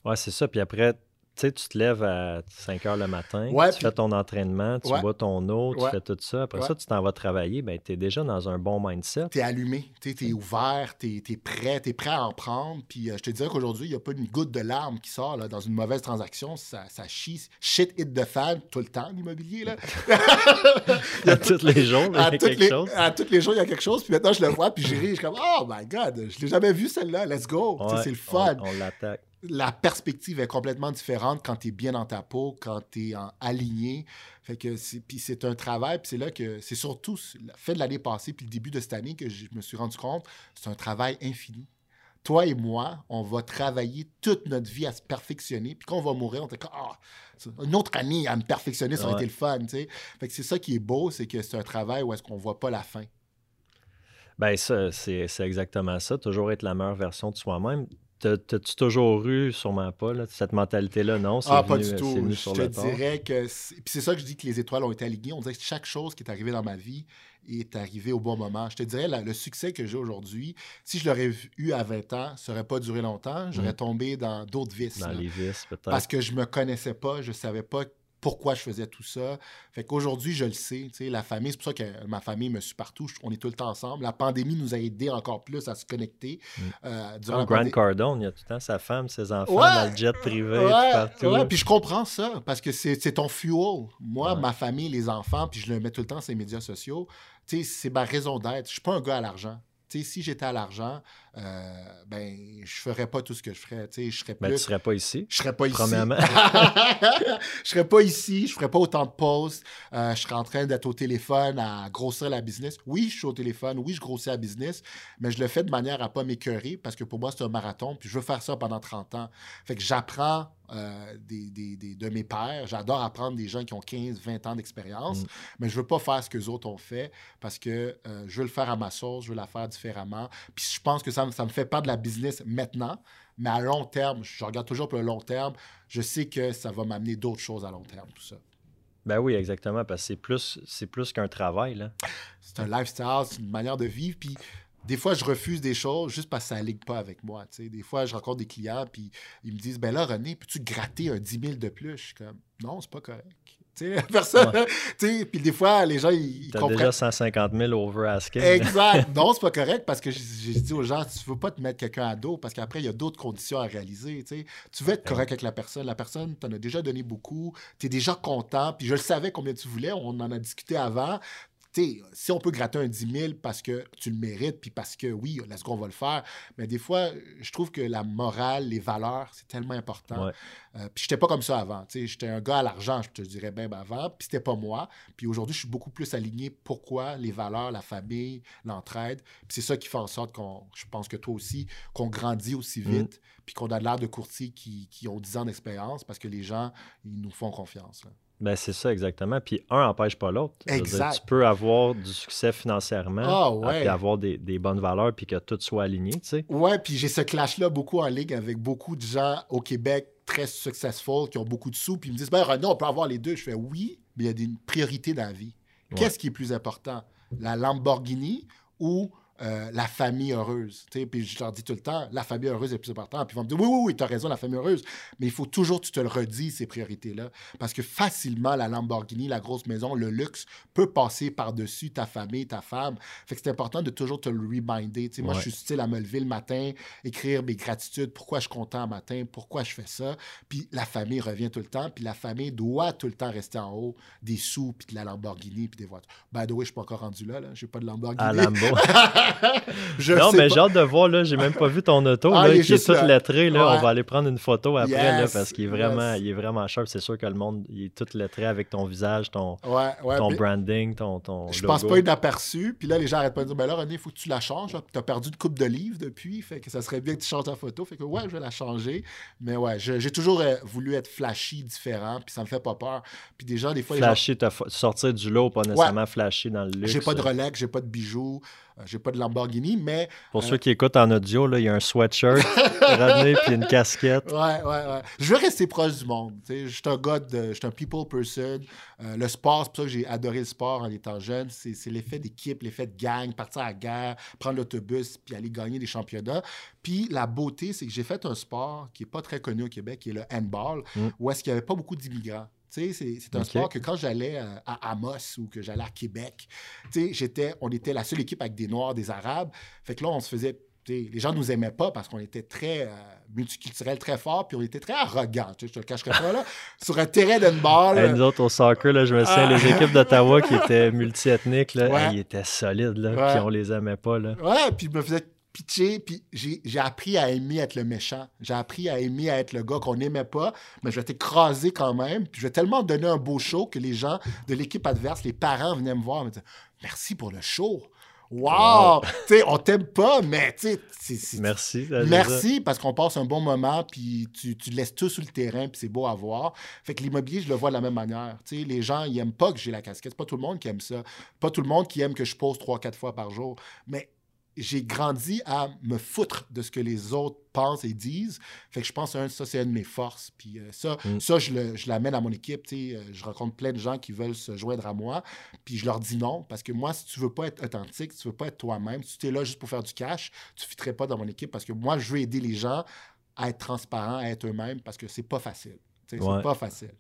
Ouais, c'est ça. Puis après, sais, tu te lèves à 5 heures le matin, Ouais, tu puis- fais ton entraînement, tu Ouais. bois ton eau, tu Ouais. fais tout ça. Après ça, tu t'en vas travailler, ben, tu es déjà dans un bon mindset. Tu es allumé, tu es ouvert, tu es, prêt, tu es prêt à en prendre. Puis euh, je te dirais qu'aujourd'hui, il n'y a pas une goutte de larmes qui sort là, dans une mauvaise transaction. Ça, ça chie, shit hit the fan tout le temps, l'immobilier. là. [laughs] à tous les jours, il y a quelque les, chose. à tous les jours, il y a quelque chose. Puis maintenant, je le vois, puis j'ai ri. Je suis comme, oh my God, je l'ai jamais vu celle-là. Let's go. C'est le fun. On, on l'attaque. La perspective est complètement différente quand tu es bien dans ta peau, quand tu es aligné. Fait que c'est, puis c'est un travail, puis c'est là que c'est surtout la fin de l'année passée, puis le début de cette année que je me suis rendu compte, c'est un travail infini. Toi et moi, on va travailler toute notre vie à se perfectionner, puis quand on va mourir, on est comme, ah, c'est une autre année à me perfectionner, ça aurait Ouais. été le fun, tu sais. Fait que c'est ça qui est beau, c'est que c'est un travail où est-ce qu'on voit pas la fin. Ben ça, c'est c'est exactement ça. Toujours être la meilleure version de soi-même. T'as- T'as-tu toujours eu, sûrement pas, là, cette mentalité-là? Non, Ah, pas du c'est tout. venu Je te dirais que. Puis c'est ça que je dis que les étoiles ont été alignées. On dirait que chaque chose qui est arrivée dans ma vie est arrivée au bon moment. Je te dirais, la- le succès que j'ai aujourd'hui, si je l'aurais eu à 20 ans, ça n'aurait pas duré longtemps. J'aurais Mm. tombé dans d'autres vices. Dans là. les vices, peut-être. parce que je me connaissais pas, je savais pas pourquoi je faisais tout ça. Fait qu'aujourd'hui, je le sais. tu sais, La famille, c'est pour ça que ma famille me suit partout. On est tout le temps ensemble. La pandémie nous a aidés encore plus à se connecter. Mm. euh, durant Grant Cardone, il y a tout le temps sa femme, ses enfants Ouais. dans le jet privé, Ouais, partout. ouais, puis je comprends ça parce que c'est ton fuel. Moi, ma famille, les enfants, puis je le mets tout le temps sur les médias sociaux, tu sais, c'est ma raison d'être. Je suis pas un gars à l'argent. Tu sais, si j'étais à l'argent, euh, ben, je ferais pas tout ce que je ferais. Je serais Ben, tu plus. serais pas ici. Je serais pas ici. [laughs] Je serais pas ici, je ferais pas autant de posts. euh, je serais en train d'être au téléphone à grossir la business. Oui, je suis au téléphone, oui, je grossis la business, mais je le fais de manière à pas m'écœurer parce que pour moi, c'est un marathon, puis je veux faire ça pendant 30 ans. Fait que j'apprends euh, des, des- des- de mes pairs. J'adore apprendre des gens qui ont 15, 20 ans d'expérience, Mm. mais je veux pas faire ce que les autres ont fait parce que euh, je veux le faire à ma sauce, je veux la faire différemment. Puis je pense que ça, ça me fait pas de la business maintenant, mais à long terme, je regarde toujours pour le long terme. Je sais que ça va m'amener d'autres choses à long terme, tout ça. Ben oui, exactement, parce que c'est plus, c'est plus qu'un travail. Là. C'est un lifestyle, c'est une manière de vivre. Puis des fois, je refuse des choses juste parce que ça ne ligue pas avec moi. tu sais. Des fois, je rencontre des clients, puis ils me disent, ben là, René, peux-tu gratter un 10 000 de plus? Je suis comme, non, c'est pas correct. [laughs] Personne. Puis des fois, les gens, ils, comprennent. déjà 150 000 over asking. Exact. [laughs] Non, c'est pas correct parce que j'ai- dit aux gens, tu veux pas te mettre quelqu'un à dos parce qu'après, il y a d'autres conditions à réaliser. Tu veux être correct avec la personne. La personne, t'en as déjà donné beaucoup. Tu es déjà content. Puis je le savais combien tu voulais. On en a discuté avant. Tu sais, si on peut gratter un 10 000 parce que tu le mérites, puis parce que oui, let's go, on va le faire. Mais des fois, je trouve que la morale, les valeurs, c'est tellement important. Ouais. Euh, puis j'étais pas comme ça avant. tu sais, J'étais un gars à l'argent, je te dirais bien ben avant. Puis c'était pas moi. Puis aujourd'hui, je suis beaucoup plus aligné. Pourquoi les valeurs, la famille, l'entraide. Puis c'est ça qui fait en sorte qu'on, je pense que toi aussi, qu'on grandit aussi Mm. vite. Puis qu'on a l'air de courtiers qui, qui ont 10 ans d'expérience parce que les gens, ils nous font confiance. là. Ben, c'est ça, exactement. Puis un n'empêche pas l'autre. Dire, Exact. tu peux avoir du succès financièrement, Ah, ouais. puis avoir des, des bonnes valeurs, puis que tout soit aligné, tu sais. Ouais, puis j'ai ce clash-là beaucoup en ligne avec beaucoup de gens au Québec très successful qui ont beaucoup de sous. Puis ils me disent, ben René, on peut avoir les deux. Je fais oui, mais il y a des priorités dans la vie. Ouais. Qu'est-ce qui est plus important? La Lamborghini ou euh, la famille heureuse? Tu sais, Puis je leur dis tout le temps, la famille heureuse est plus importante. Puis ils vont me dire, oui, oui, oui, tu as raison, la famille heureuse. Mais il faut toujours que tu te le redis, ces priorités-là. Parce que facilement, la Lamborghini, la grosse maison, le luxe peut passer par-dessus ta famille, ta femme. Fait que c'est important de toujours te le reminder. Tu sais, Moi, Ouais. je suis style à me lever le matin, écrire mes gratitudes, pourquoi je suis content le matin, pourquoi je fais ça. Puis la famille revient tout le temps, puis la famille doit tout le temps rester en haut des sous, puis de la Lamborghini, puis des voitures. By the way, je suis pas encore rendu là, là. j'ai pas de Lamborghini. À Lambo. [laughs] [laughs] Je non, sais mais j'ai hâte de voir, là, j'ai même pas vu ton auto, Ah, là, il est qui est juste tout là. Ouais. On va aller prendre une photo après, là, parce qu'il est vraiment, yes. il est vraiment sharp. C'est sûr que le monde, il est tout lettré avec ton visage, ton, Ouais, ouais, ton branding, ton, ton Je logo. pense pas inaperçu. Puis là, les gens arrêtent pas de dire Ben là, René, il faut que tu la changes. Tu as perdu une coupe de livres depuis. Fait que ça serait bien que tu changes ta photo. Fait que ouais, je vais la changer. Mais ouais, j'ai toujours euh, voulu être flashy, différent. Puis ça me fait pas peur. Puis des gens, des fois, les Flashy, sortir du lot, pas nécessairement flashy dans le luxe. J'ai pas de Rolex, j'ai pas de bijoux, j'ai pas de Lamborghini, mais Pour Euh, ceux qui écoutent en audio, là, il y a un sweatshirt, [laughs] Rodney, puis une casquette. Ouais, ouais, ouais. Je veux rester proche du monde. Je suis un gars de. Je suis un people person. Euh, le sport, c'est pour ça que j'ai adoré le sport en étant jeune. C'est l'effet d'équipe, l'effet de gang, partir à la guerre, prendre l'autobus, puis aller gagner des championnats. Puis la beauté, c'est que j'ai fait un sport qui n'est pas très connu au Québec, qui est le handball, Mm. où est-ce qu'il n'y avait pas beaucoup d'immigrants. C'est un sport que quand j'allais euh, à Amos ou que j'allais à Québec, j'étais, on était la seule équipe avec des Noirs, des Arabes. Fait que là, on se faisait les gens nous aimaient pas parce qu'on était très euh, multiculturel, très fort, puis on était très sais, Je te le cacherai pas, là. [laughs] Sur un terrain d'handball. Hey, nous autres, au soccer, là, je me souviens, Ah. les équipes d'Ottawa qui [laughs] étaient multiethniques, là, Ouais. ils étaient solides, là, Ouais. puis on les aimait pas. Là. Ouais, puis je me faisais pitcher, puis j'ai appris à aimer être le méchant. J'ai appris à aimer à être le gars qu'on n'aimait pas, mais je vais t'écraser quand même. Puis je vais tellement donner un beau show que les gens de l'équipe adverse, les parents venaient me voir et me disaient Merci pour le show. Wow! tu sais, on t'aime pas, mais tu sais, Merci. Merci parce qu'on passe un bon moment, puis tu, tu laisses tout sur le terrain, puis c'est beau à voir. Fait que l'immobilier, je le vois de la même manière. Tu sais, les gens, ils aiment pas que j'ai la casquette. Pas tout le monde qui aime ça. Pas tout le monde qui aime que je pose trois, quatre fois par jour. Mais j'ai grandi à me foutre de ce que les autres pensent et disent. Fait que je pense que ça, c'est une de mes forces. Puis euh, ça, Mm. ça je, le- je l'amène à mon équipe. tu sais. Euh, Je rencontre plein de gens qui veulent se joindre à moi. Puis je leur dis non. Parce que moi, si tu veux pas être authentique, si tu veux pas être toi-même, si tu es là juste pour faire du cash, tu ne fitterais pas dans mon équipe. Parce que moi, je veux aider les gens à être transparents, à être eux-mêmes. Parce que c'est pas facile. Ouais. C'est pas facile.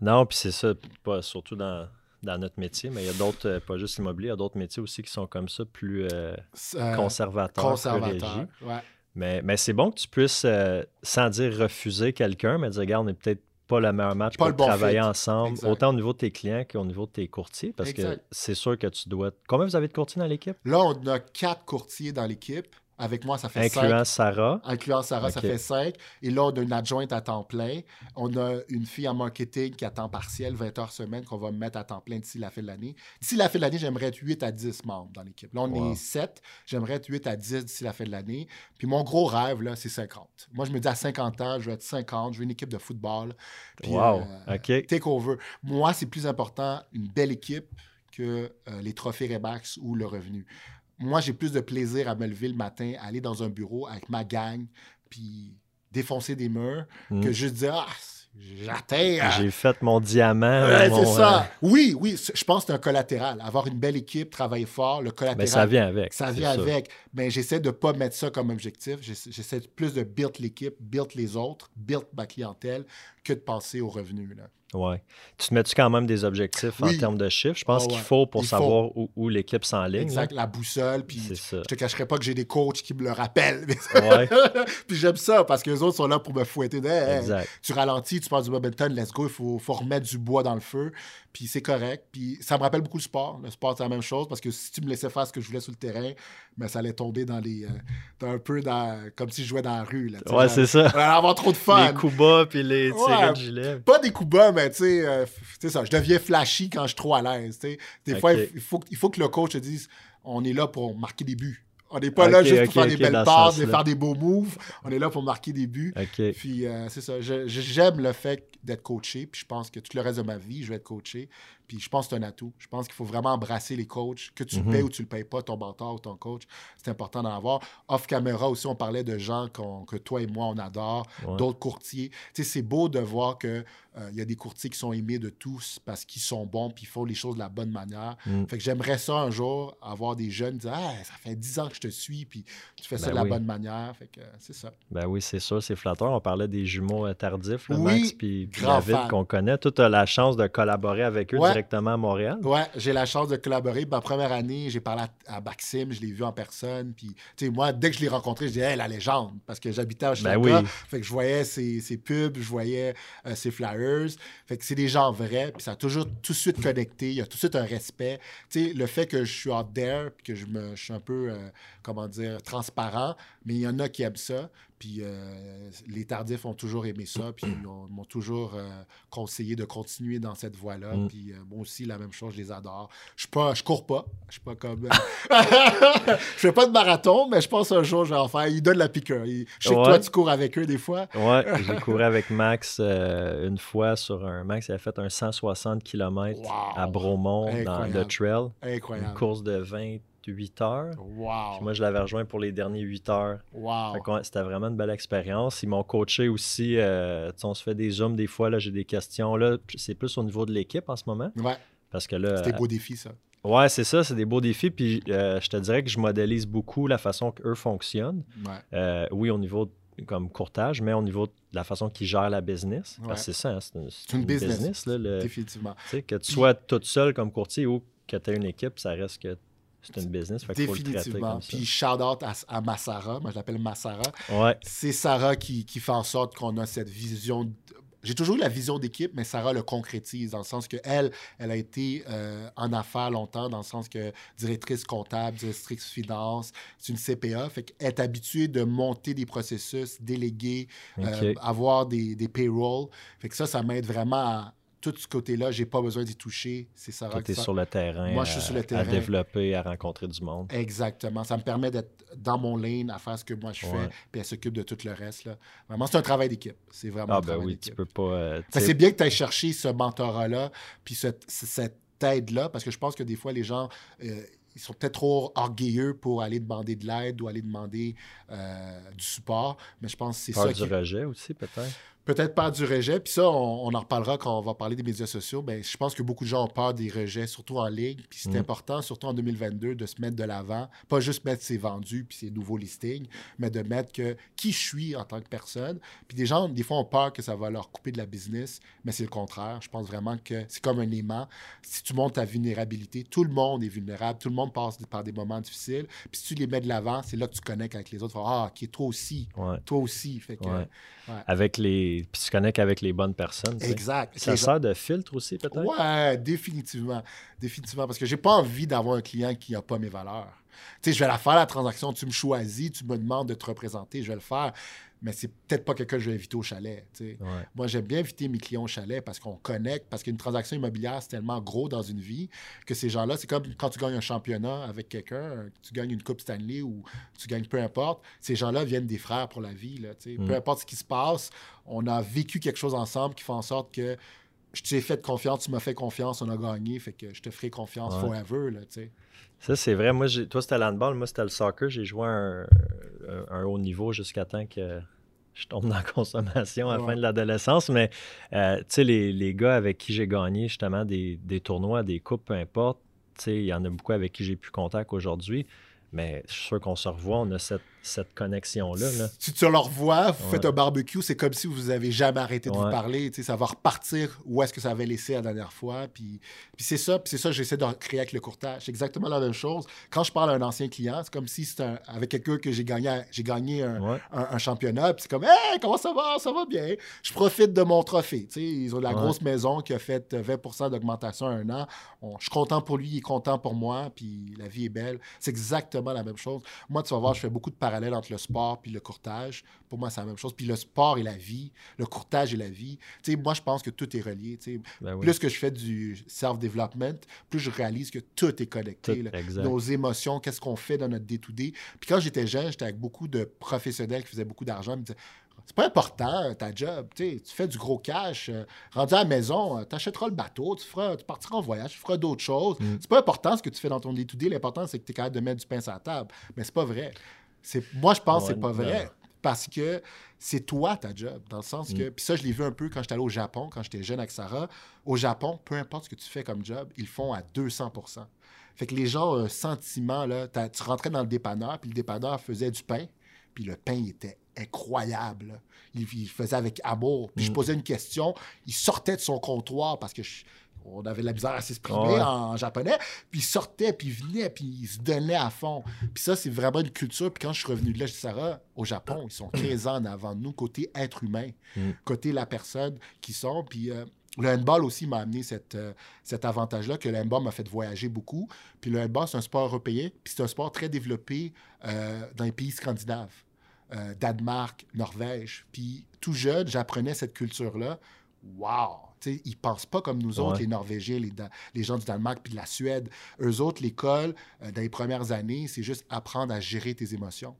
Non, puis c'est ça, pas, surtout dans, dans notre métier, mais il y a d'autres, euh, pas juste l'immobilier, il y a d'autres métiers aussi qui sont comme ça, plus euh, Euh, conservateurs, plus conservateur. régis. Ouais. Mais, mais c'est bon que tu puisses, euh, sans dire refuser quelqu'un, mais dire, regarde, on n'est peut-être pas le meilleur match Pas pour bon travailler fit. ensemble, Exact. autant au niveau de tes clients qu'au niveau de tes courtiers, parce que c'est sûr que tu dois... Combien vous avez de courtiers dans l'équipe? Là, on a quatre courtiers dans l'équipe. Avec moi, ça fait cinq. Incluant Sarah. Incluant Sarah, ça fait cinq. Et là, on a une adjointe à temps plein. On a une fille en marketing qui à temps partiel, 20 heures semaine, qu'on va mettre à temps plein d'ici la fin de l'année. D'ici la fin de l'année, j'aimerais être 8 à 10 membres dans l'équipe. Là, on Wow. est 7. J'aimerais être 8 à 10 d'ici la fin de l'année. Puis mon gros rêve, là, c'est 50. Moi, je me dis à 50 ans, je veux être 50. Je veux une équipe de football. Puis, Wow, euh, OK. Takeover. Moi, c'est plus important une belle équipe que euh, les trophées Rebax ou le revenu. Moi, j'ai plus de plaisir à me lever le matin, aller dans un bureau avec ma gang, puis défoncer des murs, Mm. que juste dire Ah, j'atteins. J'ai fait mon diamant. Ouais, mon, c'est ça. euh, Oui, oui, je pense que c'est un collatéral. Avoir une belle équipe, travailler fort, le collatéral. ben, ça vient avec. Ça vient avec. Mais j'essaie de ne pas mettre ça comme objectif. J'essa- J'essaie plus de build l'équipe, build les autres, build ma clientèle que de penser aux revenus. Là. Ouais. Tu te mets-tu quand même des objectifs en termes de chiffres? Je pense qu'il faut pour Il faut. savoir où, où l'équipe s'enligne. Exact, la boussole. Puis je te cacherai pas que j'ai des coachs qui me le rappellent. [laughs] Ouais. puis j'aime ça parce que les autres sont là pour me fouetter. Hey, Exact. tu ralentis, tu passes du momentum, let's go, il faut, faut remettre du bois dans le feu. Puis c'est correct. Puis ça me rappelle beaucoup le sport. Le sport, c'est la même chose parce que si tu me laissais faire ce que je voulais sur le terrain, ben, ça allait tomber dans les. euh, dans un peu dans. comme si je jouais dans la rue. Là, Ouais, c'est ça. On allait [laughs] avoir trop de fun. Les coups bas puis les tirés Ouais. de gilet. Pas des coups bas, tu sais, euh, tu sais ça, je deviens flashy quand je suis trop à l'aise. Des fois, il, faut, que- il faut que le coach te dise on est là pour marquer des buts. On n'est pas là juste pour faire des belles passes, de faire des beaux moves. On est là pour marquer des buts. Puis euh, c'est ça. J'aime le fait d'être coaché. Puis je pense que tout le reste de ma vie, je vais être coaché. Puis je pense que c'est un atout. Je pense qu'il faut vraiment embrasser les coachs. Que tu le payes ou tu le payes pas, ton mentor ou ton coach, c'est important d'en avoir. Off caméra aussi, on parlait de gens que toi et moi, on adore. Ouais. D'autres courtiers. Tu sais, c'est beau de voir que euh, il y a des courtiers qui sont aimés de tous parce qu'ils sont bons puis ils font les choses de la bonne manière. Mm. Fait que j'aimerais ça un jour, avoir des jeunes dire Ah, ça fait 10 ans que je te suis puis tu fais ça Ben de la oui. bonne manière. Fait que euh, c'est ça. Ben oui, c'est sûr, c'est flatteur. On parlait des jumeaux euh, tardifs, Oui, Max puis David qu'on connaît. Tu as la chance de collaborer avec eux Ouais. directement à Montréal? Ouais, j'ai la chance de collaborer. Ma première année, j'ai parlé à, à Maxime, je l'ai vu en personne. Puis, tu sais, moi, dès que je l'ai rencontré, je disais, hey, la légende, parce que j'habitais à Hochelaga. Ben oui. Fait que je voyais ses, ses pubs, je voyais euh, ses flyers. Fait que c'est des gens vrais, puis ça a toujours tout de suite connecté. Il y a tout de suite un respect. Tu sais, le fait que je suis out there, puis que je, me, suis un peu, euh, comment dire, transparent, mais il y en a qui aiment ça. Puis euh, les tardifs ont toujours aimé ça, puis [clears throat] ils ont- m'ont toujours euh, conseillé de continuer dans cette voie-là. Mm. Puis euh, moi aussi, la même chose, je les adore. Je suis pas, je cours pas. Je suis pas comme. [laughs] je fais pas de marathon, mais je pense un jour, je vais en faire. Ils donnent la piqûre. Ils- Je sais que toi, tu cours avec eux des fois. Ouais, [laughs] j'ai couru avec Max une fois sur un. Max il a fait un 160 km Wow. à Bromont dans le trail. Une Incroyable. course de 28 heures. Puis Wow. moi, je l'avais rejoint pour les derniers 8 heures. Wow. C'était vraiment une belle expérience. Ils m'ont coaché aussi. euh, on se fait des zooms des fois. Là, j'ai des questions. Là, c'est plus au niveau de l'équipe en ce moment. Ouais, Parce que là. c'était beau défi, ça. Ouais, c'est ça, c'est des beaux défis. Puis euh, je te dirais que je modélise beaucoup la façon qu'eux fonctionnent. Ouais. Euh, oui, au niveau de- comme courtage, mais au niveau de la façon qu'ils gèrent la business. Ouais. c'est ça, hein, c'est une, C'est une business. là, le- Définitivement. que tu sois toute seule comme courtier ou que tu aies une équipe, ça reste que c'est une business. Fait Définitivement. Puis shout out à, à ma Sarah. Moi, je l'appelle ma Sarah. Ouais, C'est Sarah qui, qui fait en sorte qu'on a cette vision. J'ai toujours eu la vision d'équipe, mais Sarah le concrétise dans le sens que elle, elle a été euh, en affaires longtemps, dans le sens que directrice comptable, directrice finance, c'est une CPA. Fait qu'elle est habituée de monter des processus, déléguer, euh, avoir des, des payrolls. Fait que ça, ça m'aide vraiment à tout ce côté-là. J'ai pas besoin d'y toucher. C'est Sarah Toi, qui t'es ça- sur le terrain, Moi, je suis à- sur le à terrain. développer, à rencontrer du monde. Exactement. Ça me permet d'être dans mon lane, à faire ce que moi je fais, puis elle s'occupe de tout le reste. Là. Vraiment, c'est un travail d'équipe. C'est vraiment Ah un ben travail oui, d'équipe. tu peux pas... euh, tu C'est bien que tu ailles chercher ce mentorat-là, puis cette, cette aide-là, parce que je pense que des fois, les gens, euh, ils sont peut-être trop orgueilleux pour aller demander de l'aide ou aller demander euh, du support, mais je pense que c'est peur ça du qui... rejet aussi, peut-être. Peut-être pas du rejet, puis ça, on, on en reparlera quand on va parler des médias sociaux. Ben, je pense que beaucoup de gens ont peur des rejets, surtout en ligne. Puis c'est Mm. important, surtout en 2022, de se mettre de l'avant. Pas juste mettre ses vendus puis ses nouveaux listings, mais de mettre que qui je suis en tant que personne. Puis des gens, des fois, ont peur que ça va leur couper de la business, mais c'est le contraire. Je pense vraiment que c'est comme un aimant. Si tu montes ta vulnérabilité, tout le monde est vulnérable, tout le monde passe par des moments difficiles. Puis si tu les mets de l'avant, c'est là que tu connectes avec les autres. Ah, qui est toi aussi, Ouais. toi aussi. Fait que, Ouais. ouais. Avec les... Puis tu connectes avec les bonnes personnes. Exact. Ça sert de filtre aussi, peut-être? Ouais, définitivement. Définitivement. Parce que j'ai pas envie d'avoir un client qui n'a pas mes valeurs. Tu sais, je vais la faire, la transaction. Tu me choisis, tu me demandes de te représenter, je vais le faire. Mais c'est peut-être pas quelqu'un que je vais inviter au chalet. Ouais. Moi, j'aime bien inviter mes clients au chalet parce qu'on connecte, parce qu'une transaction immobilière, c'est tellement gros dans une vie que ces gens-là, c'est comme quand tu gagnes un championnat avec quelqu'un, tu gagnes une Coupe Stanley ou tu gagnes peu importe, ces gens-là viennent des frères pour la vie. Là. Mm. Peu importe ce qui se passe, on a vécu quelque chose ensemble qui fait en sorte que je t'ai fait confiance, tu m'as fait confiance, on a gagné, fait que je te ferai confiance Ouais. forever. Là. Ça, c'est vrai. Moi, toi, c'était l'handball. Moi, c'était le soccer. J'ai joué un, un- un haut niveau jusqu'à temps que je tombe dans la consommation à la Ouais. fin de l'adolescence, mais euh, tu sais, les, les gars avec qui j'ai gagné justement des, des tournois, des coupes, peu importe, tu sais, il y en a beaucoup avec qui j'ai plus contact aujourd'hui, mais je suis sûr qu'on se revoit, on a cette, cette connexion-là. là. Si tu leur revois, vous Ouais. faites un barbecue, c'est comme si vous avez jamais arrêté de vous parler. Ça va repartir où est-ce que ça avait laissé la dernière fois. Puis, puis c'est ça, puis c'est ça que j'essaie de créer avec le courtage. C'est exactement la même chose. Quand je parle à un ancien client, c'est comme si c'était avec quelqu'un que j'ai gagné, j'ai gagné un, Ouais. un, un championnat. Puis c'est comme, hey, comment ça va? Ça va bien. Je profite de mon trophée. Tu sais, ils ont de la grosse maison qui a fait 20% d'augmentation en un an. On- je suis content pour lui, il est content pour moi. Puis la vie est belle. C'est exactement la même chose. Moi, tu vas voir, je fais beaucoup de parallèles entre le sport puis le courtage. Pour moi, c'est la même chose. Puis le sport et la vie, le courtage et la vie. Tu sais, moi, je pense que tout est relié. Tu sais, Ben oui. Plus que je fais du self-development, plus je réalise que tout est connecté. Tout. Nos émotions, qu'est-ce qu'on fait dans notre day-to-day. Puis quand j'étais jeune, j'étais avec beaucoup de professionnels qui faisaient beaucoup d'argent. Ils me disaient, c'est pas important euh, ta job, tu fais du gros cash, euh, rendu à la maison, tu achèteras le bateau, tu, feras, tu partiras en voyage, tu feras d'autres choses. Mm. C'est pas important ce que tu fais dans ton day-to-day, l'important c'est que tu es capable de mettre du pain sur la table. Mais c'est pas vrai. C'est, moi, je pense que Ouais, c'est pas vrai. Parce que c'est toi ta job, dans le sens que. Mm. Puis ça, je l'ai vu un peu quand j'étais allé au Japon, quand j'étais jeune avec Sarah. Au Japon, peu importe ce que tu fais comme job, ils font à 200% Fait que les gens ont un sentiment, là. Tu rentrais dans le dépanneur, puis le dépanneur faisait du pain, puis le pain il était incroyable. Il, faisait avec amour. Puis je Mm. posais une question, il sortait de son comptoir parce que je- on avait de la misère à s'exprimer Ouais. en japonais. Puis il sortait, puis il venait, puis il se donnait à fond. Puis ça, c'est vraiment une culture. Puis quand je suis revenu de là, je dis, Sarah, au Japon, ils sont 15 ans en avant de nous, côté être humain, Mm. côté la personne qui sont. Puis euh, le handball aussi m'a amené cette, euh, cet avantage-là, que le handball m'a fait voyager beaucoup. Puis le handball, c'est un sport européen, puis c'est un sport très développé euh, dans les pays scandinaves. Danemark, Norvège. Puis tout jeune, j'apprenais cette culture-là. Wow! Tu sais, ils pensent pas comme nous autres, Ouais. les Norvégiens, les gens du Danemark puis de la Suède. Eux autres, l'école, euh, dans les premières années, c'est juste apprendre à gérer tes émotions.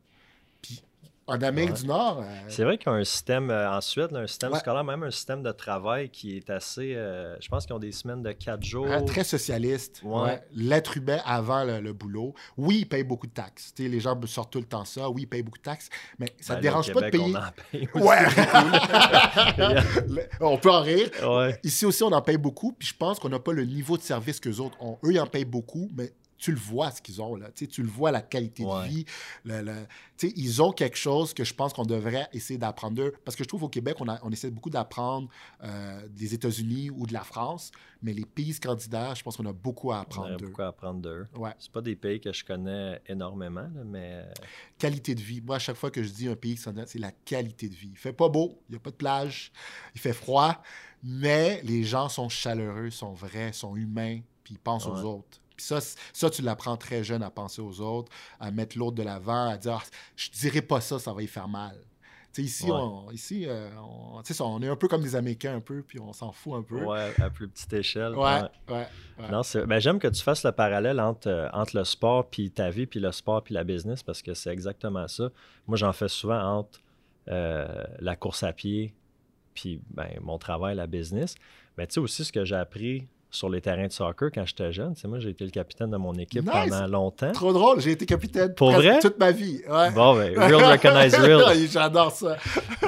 Puis en Amérique Ouais. du Nord, euh, C'est vrai qu'ils ont un système, euh, ensuite, là, un système Ouais. scolaire, même un système de travail qui est assez. euh, je pense qu'ils ont des semaines de quatre jours. hein, très socialiste. Ouais. L'être humain avant le, le boulot. Oui, ils payent beaucoup de taxes. Les gens sortent tout le temps ça. Oui, ils payent beaucoup de taxes. Mais ça Ben ne au dérange pas de payer. On, en paye [laughs] aussi Ouais! [laughs] Le- on peut en rire. Ici aussi, on en paye beaucoup, puis je pense qu'on n'a pas le niveau de service qu'eux autres ont. Eux, ils en payent beaucoup, mais tu le vois ce qu'ils ont, là. Tu sais, tu le vois, la qualité Ouais. de vie. le- le- tu sais, ils ont quelque chose que je pense qu'on devrait essayer d'apprendre d'eux. Parce que je trouve au Québec, on, a- on essaie beaucoup d'apprendre euh, des États-Unis ou de la France, mais les pays scandinaves, je pense qu'on a beaucoup à On apprendre a d'eux. beaucoup à apprendre d'eux. Ouais. C'est pas des pays que je connais énormément, là, mais euh, Qualité de vie. Moi, à chaque fois que je dis un pays scandinave, c'est la qualité de vie. Il fait pas beau, il n'y a pas de plage, il fait froid, mais les gens sont chaleureux, sont vrais, sont humains, puis ils pensent Ouais. aux autres. Puis ça, ça, tu l'apprends très jeune à penser aux autres, à mettre l'autre de l'avant, à dire Ah, je dirais pas ça, ça va y faire mal. Ici, Ouais. on, ici euh, on, on est un peu comme des Américains, un peu, puis on s'en fout un peu. ouais, à plus petite échelle. ouais, ouais. ouais, ben, j'aime que tu fasses le parallèle entre, euh, entre le sport puis ta vie, puis le sport puis la business, parce que c'est exactement ça. Moi, j'en fais souvent entre euh, la course à pied puis ben, mon travail, la business. Mais tu sais aussi ce que j'ai appris sur les terrains de soccer quand j'étais jeune. Sais, moi, j'ai été le capitaine de mon équipe Nice! pendant longtemps. Trop drôle, j'ai été capitaine Pour vrai? toute ma vie. Ouais. Bon, ben, real recognize [laughs] real. J'adore ça.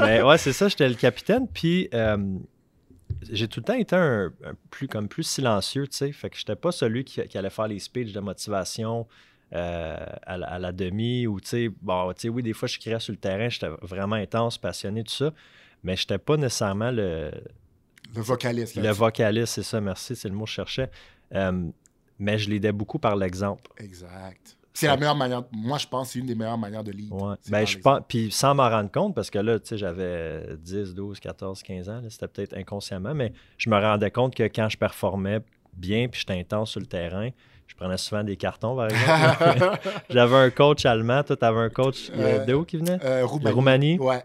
Mais ouais, c'est ça, j'étais le capitaine. Puis euh, j'ai tout le temps été un, un plus, comme plus silencieux, tu sais. Fait que j'étais pas celui qui, qui allait faire les speeches de motivation euh, à, la- à la demi ou, tu sais, bon, tu sais, oui, des fois, je criais sur le terrain, j'étais vraiment intense, passionné, tout ça. Mais j'étais pas nécessairement le, Le vocaliste. le vocaliste, c'est ça, merci, c'est le mot que je cherchais. Euh, mais je l'aidais beaucoup par l'exemple. Exact. C'est la meilleure manière. Moi, je pense que c'est une des meilleures manières de. Ouais. C'est Ben, je pense, puis sans m'en rendre compte, parce que là, tu sais, j'avais 10, 12, 14, 15 ans, c'était peut-être inconsciemment, mais je me rendais compte que quand je performais bien, puis j'étais intense sur le terrain, je prenais souvent des cartons, par exemple. [laughs] j'avais un coach allemand, toi, t'avais un coach euh, Euh, de où qui venait? Euh, Roumanie. Roumanie? Ouais.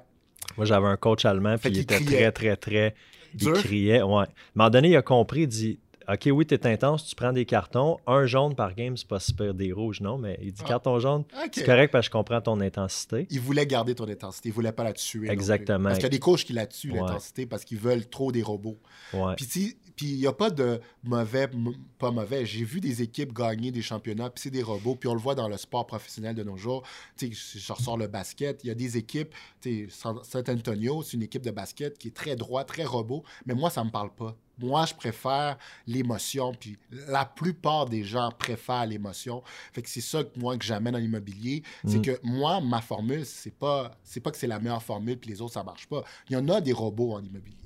Moi, j'avais un coach allemand, puis il était criait. très, très, très... Il criait, ouais. À un moment donné, il a compris, il dit... OK, oui, t'es intense, tu prends des cartons. Un jaune par game, c'est pas super des rouges, non, mais il dit Ah. carton jaune, c'est correct parce que je comprends ton intensité. Il voulait garder ton intensité. Il voulait pas la tuer. Exactement. Parce qu'il y a des coachs qui la tuent, Ouais. l'intensité, parce qu'ils veulent trop des robots. Ouais. Puis, Puis il n'y a pas de mauvais, pas mauvais. J'ai vu des équipes gagner des championnats, puis c'est des robots, puis on le voit dans le sport professionnel de nos jours. Tu sais, je ressors le basket, il y a des équipes, tu sais, San Antonio, c'est une équipe de basket qui est très droit, très robot, mais moi, ça ne me parle pas. Moi, je préfère l'émotion, puis la plupart des gens préfèrent l'émotion. Fait que c'est ça que moi que j'amène dans l'immobilier, c'est mm. que moi, ma formule, c'est pas, c'est pas que c'est la meilleure formule, puis les autres, ça marche pas. Il y en a des robots en immobilier.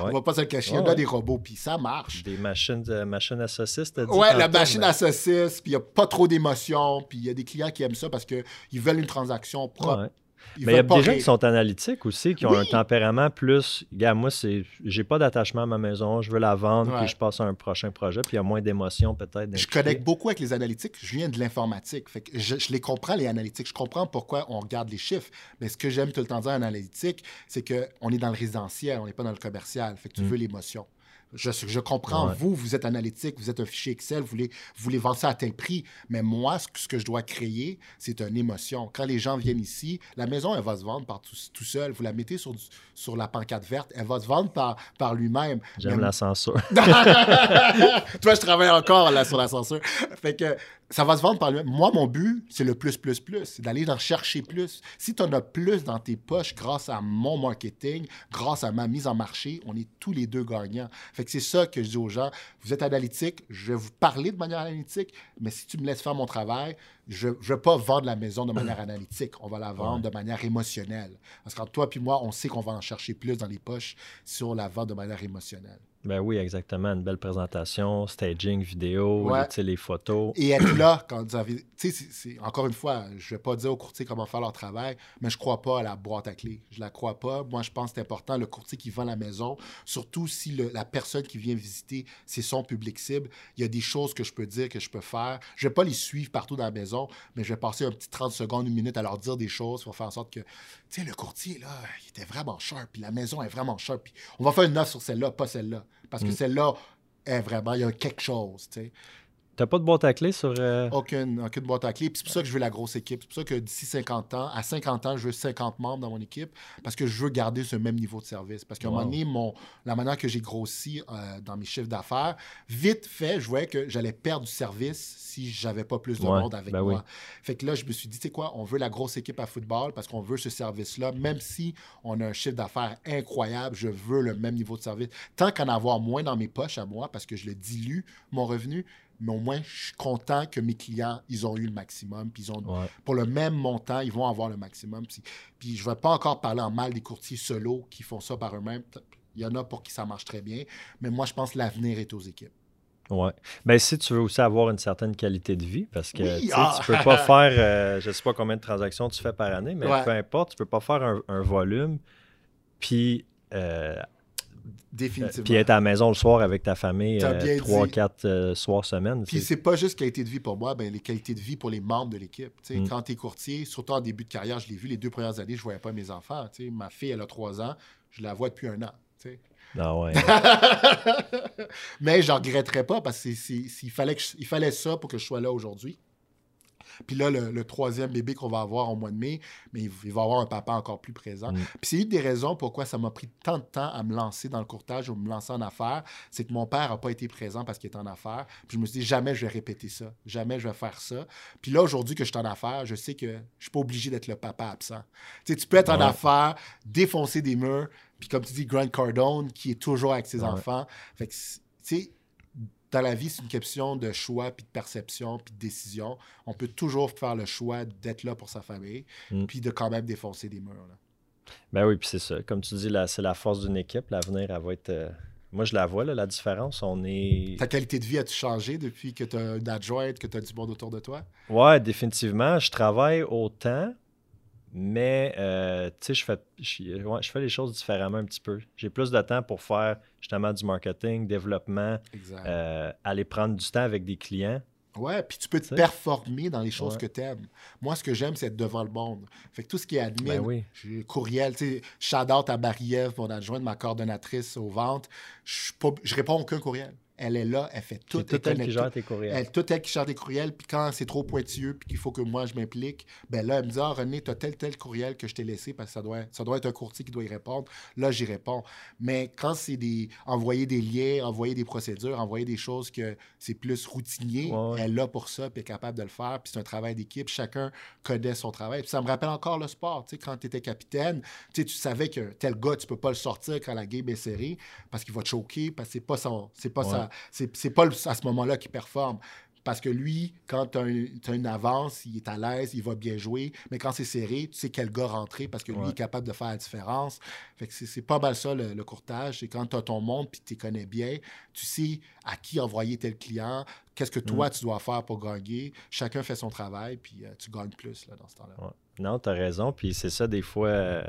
On va pas se le cacher. Il y en a des robots, puis ça marche. Des machines, de, machines à saucisses, t'as dit? Ouais, la machine à saucisses, puis il n'y a pas trop d'émotion, puis il y a des clients qui aiment ça parce qu'ils veulent une transaction propre. Mais il y a des gens qui sont analytiques aussi, qui ont un tempérament plus. Gars, moi, c'est j'ai pas d'attachement à ma maison, je veux la vendre, puis je passe à un prochain projet, puis il y a moins d'émotions peut-être. Je connecte beaucoup avec les analytiques. Je viens de l'informatique. Fait que je, les comprends, les analytiques. Je comprends pourquoi on regarde les chiffres. Mais ce que j'aime tout le temps dire en analytique, c'est qu'on est dans le résidentiel, on n'est pas dans le commercial. Fait que tu mm. veux l'émotion. Je, comprends, vous, vous êtes analytique, vous êtes un fichier Excel, vous voulez, vous voulez vendre ça à tel prix, mais moi, ce que, je dois créer, c'est une émotion. Quand les gens viennent ici, la maison, elle va se vendre par tout, tout seul. Vous la mettez sur, sur la pancarte verte, elle va se vendre par, par lui-même. J'aime la censure. [laughs] Toi, je travaille encore là, sur la censure. Fait que ça va se vendre par lui-même. Moi, mon but, c'est le plus, plus, plus. C'est d'aller en chercher plus. Si tu en as plus dans tes poches grâce à mon marketing, grâce à ma mise en marché, on est tous les deux gagnants. Fait que c'est ça que je dis aux gens. Vous êtes analytique, je vais vous parler de manière analytique, mais si tu me laisses faire mon travail, je ne vais pas vendre la maison de [clears throat] manière analytique. On va la vendre de manière émotionnelle. Parce que toi et moi, on sait qu'on va en chercher plus dans les poches sur la vente de manière émotionnelle. Ben oui, exactement. Une belle présentation, staging, vidéo, les photos. Et être [clears throat] là quand vous avez. Sais, encore une fois, je ne vais pas dire aux courtiers comment faire leur travail, mais je ne crois pas à la boîte à clés. Je ne la crois pas. Moi, je pense que c'est important, le courtier qui vend la maison, surtout si la personne qui vient visiter, c'est son public cible. Il y a des choses que je peux dire, que je peux faire. Je ne vais pas les suivre partout dans la maison, mais je vais passer un petit 30 secondes, une minute à leur dire des choses pour faire en sorte que, tu sais, le courtier, là, il était vraiment sharp, puis la maison est vraiment sharp. Puis on va faire une offre sur celle-là, pas celle-là. Parce que mm. celle-là est vraiment, il y a quelque chose, tu sais. T'as pas de boîte à clé sur. Euh, aucune, aucune boîte à clé. Puis c'est pour ça que je veux la grosse équipe. C'est pour ça que d'ici 50 ans, à 50 ans, je veux 50 membres dans mon équipe parce que je veux garder ce même niveau de service. Parce qu'à un moment donné, mon, la manière que j'ai grossi euh, dans mes chiffres d'affaires, vite fait, je voyais que j'allais perdre du service si j'avais pas plus de monde avec ben moi. Fait que là, je me suis dit, tu sais quoi, on veut la grosse équipe à football parce qu'on veut ce service-là. Même si on a un chiffre d'affaires incroyable, je veux le même niveau de service. Tant qu'en avoir moins dans mes poches à moi parce que je le dilue, mon revenu, mais au moins, je suis content que mes clients, ils ont eu le maximum. Puis ils ont, pour le même montant, ils vont avoir le maximum. Puis, je ne vais pas encore parler en mal des courtiers solo qui font ça par eux-mêmes. Il y en a pour qui ça marche très bien. Mais moi, je pense que l'avenir est aux équipes. Oui. Mais ben, si tu veux aussi avoir une certaine qualité de vie, parce que tu ne ah! peux pas faire, euh, je ne sais pas combien de transactions tu fais par année, mais peu importe, tu ne peux pas faire un, volume, puis euh, Définitivement. Puis être à la maison le soir avec ta famille, euh, trois, quatre euh, soirs semaine. Puis c'est pas juste qualité de vie pour moi, ben, les qualités de vie pour les membres de l'équipe. Mm. Quand tu es courtier, surtout en début de carrière, je l'ai vu les deux premières années, je voyais pas mes enfants. Ma fille, elle a trois ans, je la vois depuis un an. Ah ouais. [laughs] Mais je regretterais pas parce qu'il fallait, fallait ça pour que je sois là aujourd'hui. Puis là, le, troisième bébé qu'on va avoir au mois de mai, mais il, va avoir un papa encore plus présent. Mm. Puis c'est une des raisons pourquoi ça m'a pris tant de temps à me lancer dans le courtage ou me lancer en affaires, c'est que mon père n'a pas été présent parce qu'il est en affaires. Puis je me suis dit, jamais je vais répéter ça. Jamais je vais faire ça. Puis là, aujourd'hui que je suis en affaires, je sais que je ne suis pas obligé d'être le papa absent. Tu sais, tu peux être en affaires, défoncer des murs, puis comme tu dis, Grant Cardone, qui est toujours avec ses enfants. Fait que, tu sais, dans la vie, c'est une question de choix, puis de perception, puis de décision. On peut toujours faire le choix d'être là pour sa famille, mm. puis de quand même défoncer des murs. Ben oui, puis c'est ça. Comme tu dis, c'est la force d'une équipe. L'avenir, elle va être. Euh, moi, je la vois, la différence. On est. Ta qualité de vie a-tu changé depuis que tu as une adjointe, que tu as du monde autour de toi? Ouais, définitivement. Je travaille autant, mais, euh, tu sais, je fais, je, fais les choses différemment un petit peu. J'ai plus de temps pour faire justement du marketing, développement, euh, aller prendre du temps avec des clients. Ouais, puis tu peux te performer dans les choses que tu aimes. Moi, ce que j'aime, c'est être devant le monde. Fait que tout ce qui est admin, ben courriel, tu sais, shout out à Marie-Ève, mon adjointe, ma coordonnatrice aux ventes, je, je réponds aucun courriel. Elle est là, elle fait tout. C'est tout elle qui gère tes courriels. Elle, tout elle qui gère tes courriels, puis quand c'est trop pointilleux, puis qu'il faut que moi je m'implique, ben là, elle me dit, ah, René, tu as tel, tel courriel que je t'ai laissé parce que ça doit, ça doit être un courtier qui doit y répondre. Là, j'y réponds. Mais quand c'est des, envoyer des liens, envoyer des procédures, envoyer des choses que c'est plus routinier, elle est là pour ça, puis est capable de le faire, puis c'est un travail d'équipe. Chacun connaît son travail. Puis ça me rappelle encore le sport. Tu sais, quand tu étais capitaine, tu, sais, tu savais que tel gars, tu peux pas le sortir quand la game est serrée parce qu'il va te choquer, parce que c'est pas son, c'est pas ça, c'est pas à ce moment-là qu'il performe. Parce que lui, quand tu as, une avance, il est à l'aise, il va bien jouer. Mais quand c'est serré, tu sais quel gars rentrer parce que lui est capable de faire la différence. Fait que c'est pas mal ça, le, courtage. C'est quand tu as ton monde puis tu connais bien, tu sais à qui envoyer tel client, qu'est-ce que toi, mm. tu dois faire pour gagner. Chacun fait son travail, puis euh, tu gagnes plus là, dans ce temps-là. Non, tu as raison. Puis c'est ça, des fois, euh,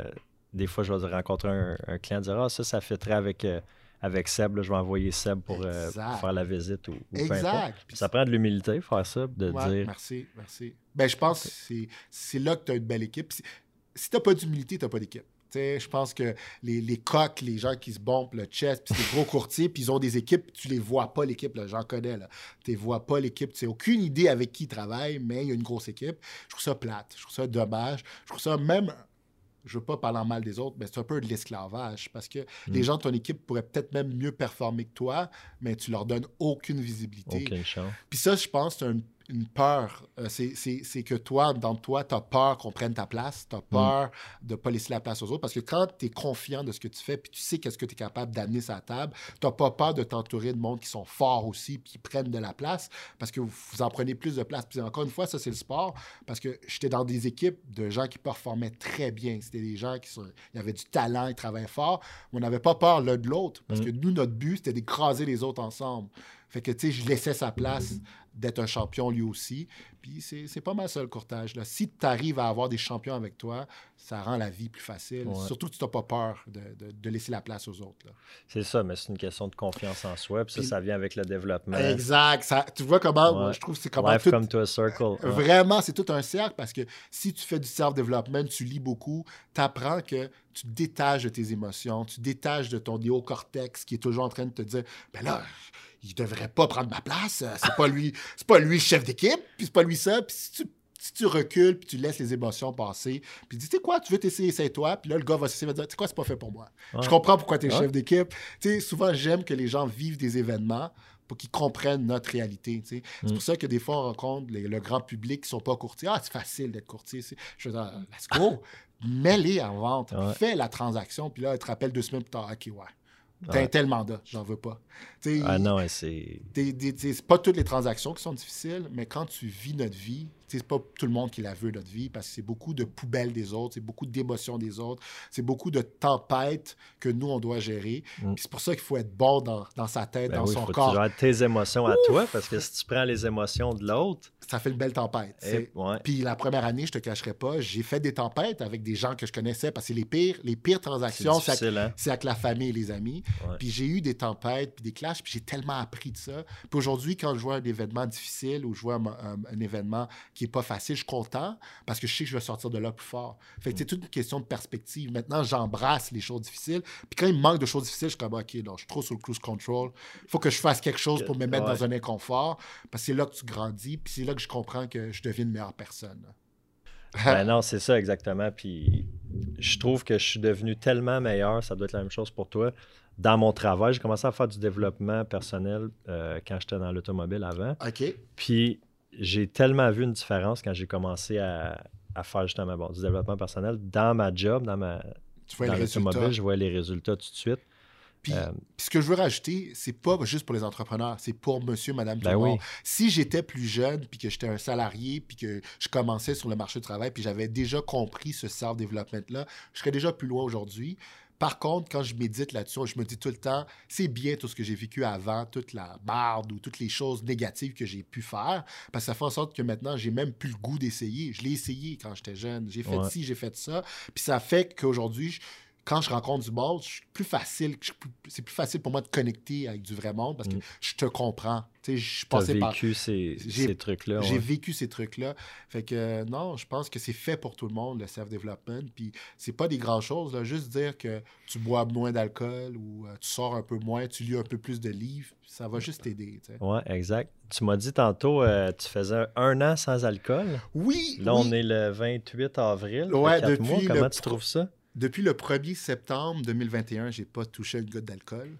des fois, je vais rencontrer un, client et dire Ah, ça, ça fait très avec. Euh, avec Seb, je vais envoyer Seb pour, euh, faire la visite ou, exact. ça prend de l'humilité, faire ça, de dire. Merci, merci. Ben, je pense que c'est là que tu as une belle équipe. Si tu n'as pas d'humilité, tu n'as pas d'équipe. Je pense que les, les, coqs, les gens qui se bombent le chest, puis c'est des gros courtiers, puis ils ont des équipes, tu les vois pas, l'équipe, j'en connais. Tu ne vois pas, l'équipe. Tu n'as aucune idée avec qui ils travaillent, mais il y a une grosse équipe. Je trouve ça plate. Je trouve ça dommage. Je trouve ça même je veux pas parler en mal des autres, mais c'est un peu de l'esclavage parce que les mm. gens de ton équipe pourraient peut-être même mieux performer que toi, mais tu leur donnes aucune visibilité. Aucune chance. Puis ça, je pense, c'est un une peur. Euh, c'est que toi, dans toi, tu as peur qu'on prenne ta place, tu as mm. peur de ne pas laisser la place aux autres. Parce que quand tu es confiant de ce que tu fais, puis tu sais qu'est-ce que tu es capable d'amener sur la table, tu n'as pas peur de t'entourer de monde qui sont forts aussi, puis qui prennent de la place, parce que vous, en prenez plus de place. Puis encore une fois, ça, c'est le sport, parce que j'étais dans des équipes de gens qui performaient très bien. C'était des gens qui sont, y avaient du talent, ils travaillaient fort. On n'avait pas peur l'un de l'autre, parce mm. que nous, notre but, c'était d'écraser les autres ensemble. Fait que, tu sais, je laissais sa place d'être un champion lui aussi. Puis c'est pas mal ça le courtage. Là. Si tu arrives à avoir des champions avec toi, ça rend la vie plus facile. Surtout que tu n'as pas peur de, de, laisser la place aux autres. C'est ça, mais c'est une question de confiance en soi. Puis ça, ça vient avec le développement. Exact. Ça, tu vois comment, je trouve que c'est comment. Life come to a circle. Vraiment, c'est tout un cercle parce que si tu fais du self-development, tu lis beaucoup, tu apprends que tu détaches de tes émotions, tu détaches de ton néocortex qui est toujours en train de te dire ben là, il devrait pas prendre ma place. Euh, c'est pas lui, c'est pas lui le chef d'équipe, puis c'est pas lui ça. Puis si tu, recules, puis tu laisses les émotions passer, puis tu dis, tu sais quoi, tu veux t'essayer, c'est toi, puis là, le gars va s'essayer, va dire, tu sais quoi, c'est pas fait pour moi. Je comprends pourquoi tu es chef d'équipe. Tu sais, souvent, j'aime que les gens vivent des événements pour qu'ils comprennent notre réalité. C'est mm. pour ça que des fois, on rencontre le grand public qui ne sont pas courtiers. Ah, c'est facile d'être courtier. Je veux dire, let's go. [laughs] Mets-les en vente. Fais la transaction. Puis là, tu te rappelles deux semaines plus tard. OK, ouais. T'as un tel mandat, j'en veux pas. ah non, c'est. C'est pas toutes les transactions qui sont difficiles, mais quand tu vis notre vie, c'est pas tout le monde qui la veut, notre vie, parce que c'est beaucoup de poubelles des autres, c'est beaucoup d'émotions des autres, c'est beaucoup de tempêtes que nous, on doit gérer. Mm. C'est pour ça qu'il faut être bon dans, dans sa tête, ben dans son corps. Tu gères tes émotions à toi, parce que si tu prends les émotions de l'autre. Ça fait une belle tempête. Eh, puis la première année, je te cacherai pas, j'ai fait des tempêtes avec des gens que je connaissais, parce que les pires, les pires transactions, c'est avec, hein? avec, la famille et les amis. Puis j'ai eu des tempêtes, puis des clashs, puis j'ai tellement appris de ça. Puis aujourd'hui, quand je vois un événement difficile ou je vois un événement qui n'est pas facile. Je suis content parce que je sais que je vais sortir de là plus fort. Fait que c'est toute une question de perspective. Maintenant, j'embrasse les choses difficiles. Puis quand il me manque de choses difficiles, je suis comme, OK, non, je suis trop sur le cruise control. Il faut que je fasse quelque chose pour me mettre dans un inconfort. Parce que c'est là que tu grandis. Puis c'est là que je comprends que je deviens une meilleure personne. ben [laughs] non, c'est ça exactement. Puis je trouve que je suis devenu tellement meilleur, ça doit être la même chose pour toi. Dans mon travail, j'ai commencé à faire du développement personnel euh, quand j'étais dans l'automobile avant. OK. Puis j'ai tellement vu une différence quand j'ai commencé à, faire justement bon, du développement personnel dans ma job, dans ma tu vois les je vois les résultats tout de suite. Puis, euh, ce que je veux rajouter, c'est pas juste pour les entrepreneurs, c'est pour monsieur, madame, tout ben Si j'étais plus jeune, puis que j'étais un salarié, puis que je commençais sur le marché du travail, puis j'avais déjà compris ce self-development-là, je serais déjà plus loin aujourd'hui. Par contre, quand je médite là-dessus, je me dis tout le temps, c'est bien tout ce que j'ai vécu avant, toute la barde ou toutes les choses négatives que j'ai pu faire, parce que ça fait en sorte que maintenant, j'ai même plus le goût d'essayer. Je l'ai essayé quand j'étais jeune. J'ai fait ci, j'ai fait ça. Puis ça fait qu'aujourd'hui, quand je rencontre du monde, je suis plus facile, c'est plus facile pour moi de connecter avec du vrai monde parce que Mm. je te comprends. Tu sais, je par. ces, trucs-là. J'ai ouais. vécu ces trucs-là. Fait que euh, non, je pense que c'est fait pour tout le monde, le self-development. Puis c'est pas des grandes choses. Là. Juste dire que tu bois moins d'alcool ou euh, tu sors un peu moins, tu lis un peu plus de livres, ça va juste t'aider. tu sais. Ouais, exact. Tu m'as dit tantôt, euh, tu faisais un an sans alcool. Oui, Là, oui. on est le 28 avril. Ouais, depuis mois. le Comment tu trouves ça? Depuis le 1er septembre 2021, j'ai pas touché une goutte d'alcool.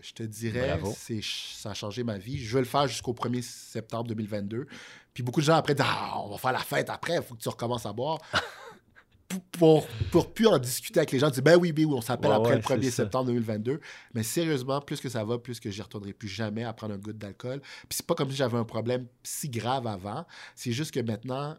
Je te dirais, c'est, ça a changé ma vie. Je vais le faire jusqu'au 1er septembre 2022. Puis beaucoup de gens après disent Ah, on va faire la fête après, il faut que tu recommences à boire. [laughs] pour, pour, plus en discuter avec les gens, dire ben oui, ben oui, on s'appelle Ouais, après ouais, le 1er c'est ça. septembre 2022. Mais sérieusement, plus que ça va, plus que j'y retournerai plus jamais à prendre un goutte d'alcool. Puis c'est pas comme si j'avais un problème si grave avant. C'est juste que maintenant,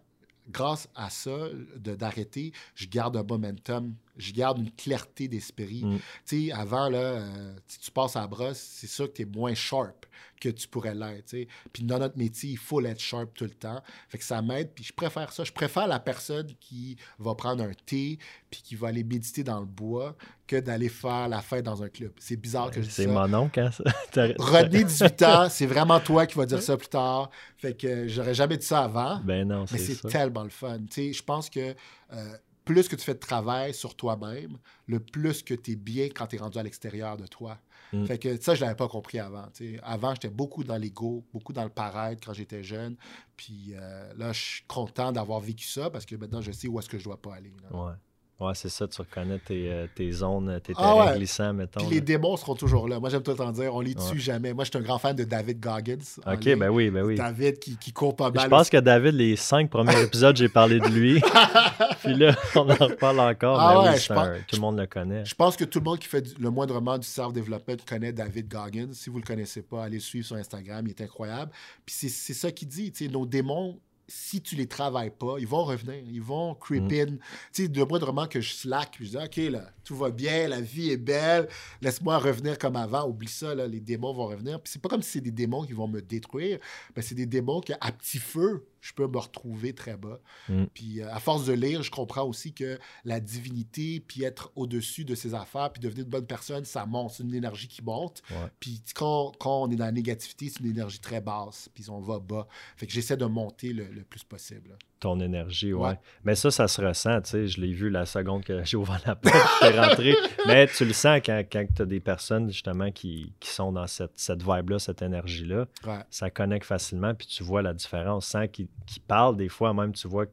grâce à ça, de- d'arrêter, je garde un momentum, je garde une clarté d'esprit. Mm. Tu sais, avant, là, euh, si tu passes à la brosse, c'est sûr que tu es moins sharp que tu pourrais l'être. Puis dans notre métier, il faut l'être sharp tout le temps. Fait que ça m'aide, puis je préfère ça. Je préfère la personne qui va prendre un thé puis qui va aller méditer dans le bois que d'aller faire la fête dans un club. C'est bizarre que je dise C'est ça. mon oncle, hein, ça? [laughs] Rodney, 18 ans, [laughs] c'est vraiment toi qui vas dire ça plus tard. Fait que euh, j'aurais jamais dit ça avant. Ben non, Mais c'est c'est ça. tellement le fun. Tu sais, je pense que euh, plus que tu fais de travail sur toi-même, le plus que tu es bien quand tu es rendu à l'extérieur de toi. Mm. Fait que ça, je l'avais pas compris avant. Avant, j'étais beaucoup dans l'ego, beaucoup dans le paraître quand j'étais jeune. Puis euh, là, je suis content d'avoir vécu ça parce que maintenant, je sais où est-ce que je dois pas aller. là. Ouais. Ouais, c'est ça, tu reconnais tes, euh, tes zones, tes Ah terrains ouais. glissants, mettons. Puis les démons seront toujours là. Moi, j'aime tout temps dire, on les tue Ouais. jamais. Moi, je suis un grand fan de David Goggins. en Ok, ben oui, ben oui. David qui, qui court pas mal. Je pense que David, les cinq premiers [laughs] épisodes, j'ai parlé de lui. [laughs] Puis là, on en reparle encore. Ah mais ouais, oui, je pense- un- tout le monde le connaît. Je pense que tout le monde qui fait du- le moindrement du self-development connaît David Goggins. Si vous ne le connaissez pas, allez le suivre sur Instagram, il est incroyable. Puis c'est- c'est ça qu'il dit, tu sais, nos démons, si tu les travailles pas, ils vont revenir, ils vont creep Mm. in. Tu sais, le moindrement que je slack, puis je dis, OK, là, tout va bien, la vie est belle, laisse-moi revenir comme avant, oublie ça, là, les démons vont revenir. Puis c'est pas comme si c'est des démons qui vont me détruire, mais c'est des démons qu'à petit feu, je peux me retrouver très bas. Mm. Puis euh, à force de lire, je comprends aussi que la divinité, puis être au-dessus de ses affaires, puis devenir une bonne personne, ça monte. C'est une énergie qui monte. Ouais. Puis quand, quand on est dans la négativité, c'est une énergie très basse, puis on va bas. Fait que j'essaie de monter le, le plus possible. Ton énergie, ouais. Ouais. Mais ça, ça se ressent, tu sais. Je l'ai vu la seconde que j'ai ouvert la porte, j'étais rentré. Mais tu le sens quand, quand tu as des personnes, justement, qui, qui sont dans cette, cette vibe-là, cette énergie-là. Ouais, Ça connecte facilement, puis tu vois la différence. Sans qu'ils qu'ils parlent, des fois, même, tu vois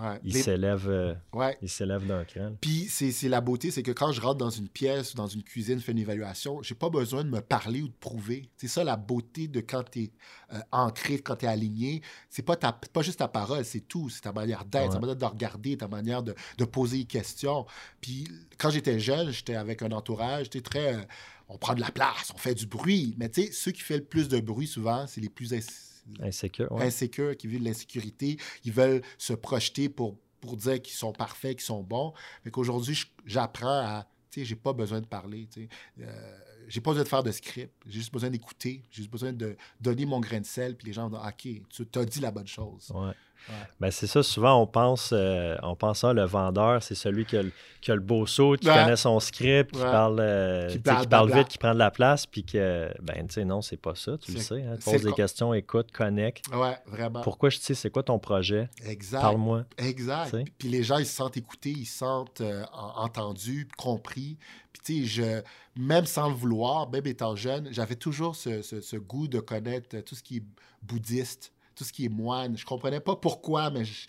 ouais. qu'ils Les- s'élèvent euh, ouais. d'un cran. Puis c'est la beauté, c'est que quand je rentre dans une pièce ou dans une cuisine, fais une évaluation, j'ai pas besoin de me parler ou de prouver. C'est ça la beauté de quand tu es ancré, quand tu es aligné. C'est pas, ta- pas juste ta parole, c'est tout. C'est ta manière d'être, Ouais. ta manière de regarder, ta manière de, de poser des questions. Puis quand j'étais jeune, j'étais avec un entourage, j'étais très. euh, on prend de la place, on fait du bruit. Mais tu sais, ceux qui font le plus de bruit, souvent, c'est les plus Insécure, ouais. qui vivent de l'insécurité, ils veulent se projeter pour, pour dire qu'ils sont parfaits, qu'ils sont bons. Fait qu'aujourd'hui, j'apprends à, tu sais, j'ai pas besoin de parler, tu sais. Euh, j'ai pas besoin de faire de script, j'ai juste besoin d'écouter, j'ai juste besoin de donner mon grain de sel, puis les gens vont dire, OK, tu as dit la bonne chose. Ouais. Ouais. Ben, c'est ça, souvent on pense, euh, on pense ah, le vendeur, c'est celui qui a, le, qui a le beau saut, qui Ouais. connaît son script, qui parle, euh, Qui parle qui parle vite, qui prend de la place, puis que, ben, tu sais, non, c'est pas ça, tu le sais. Hein, pose des questions, écoute, connecte. Ouais, vraiment. Pourquoi je sais, c'est quoi ton projet? Exact. Parle-moi. Exact. Puis- les gens, ils se sentent écoutés, ils se sentent euh, en- entendus, compris. Puis tu sais, je, même sans le vouloir, même étant jeune, j'avais toujours ce, ce- ce goût de connaître tout ce qui est bouddhiste, tout ce qui est moine. Je comprenais pas pourquoi, mais je-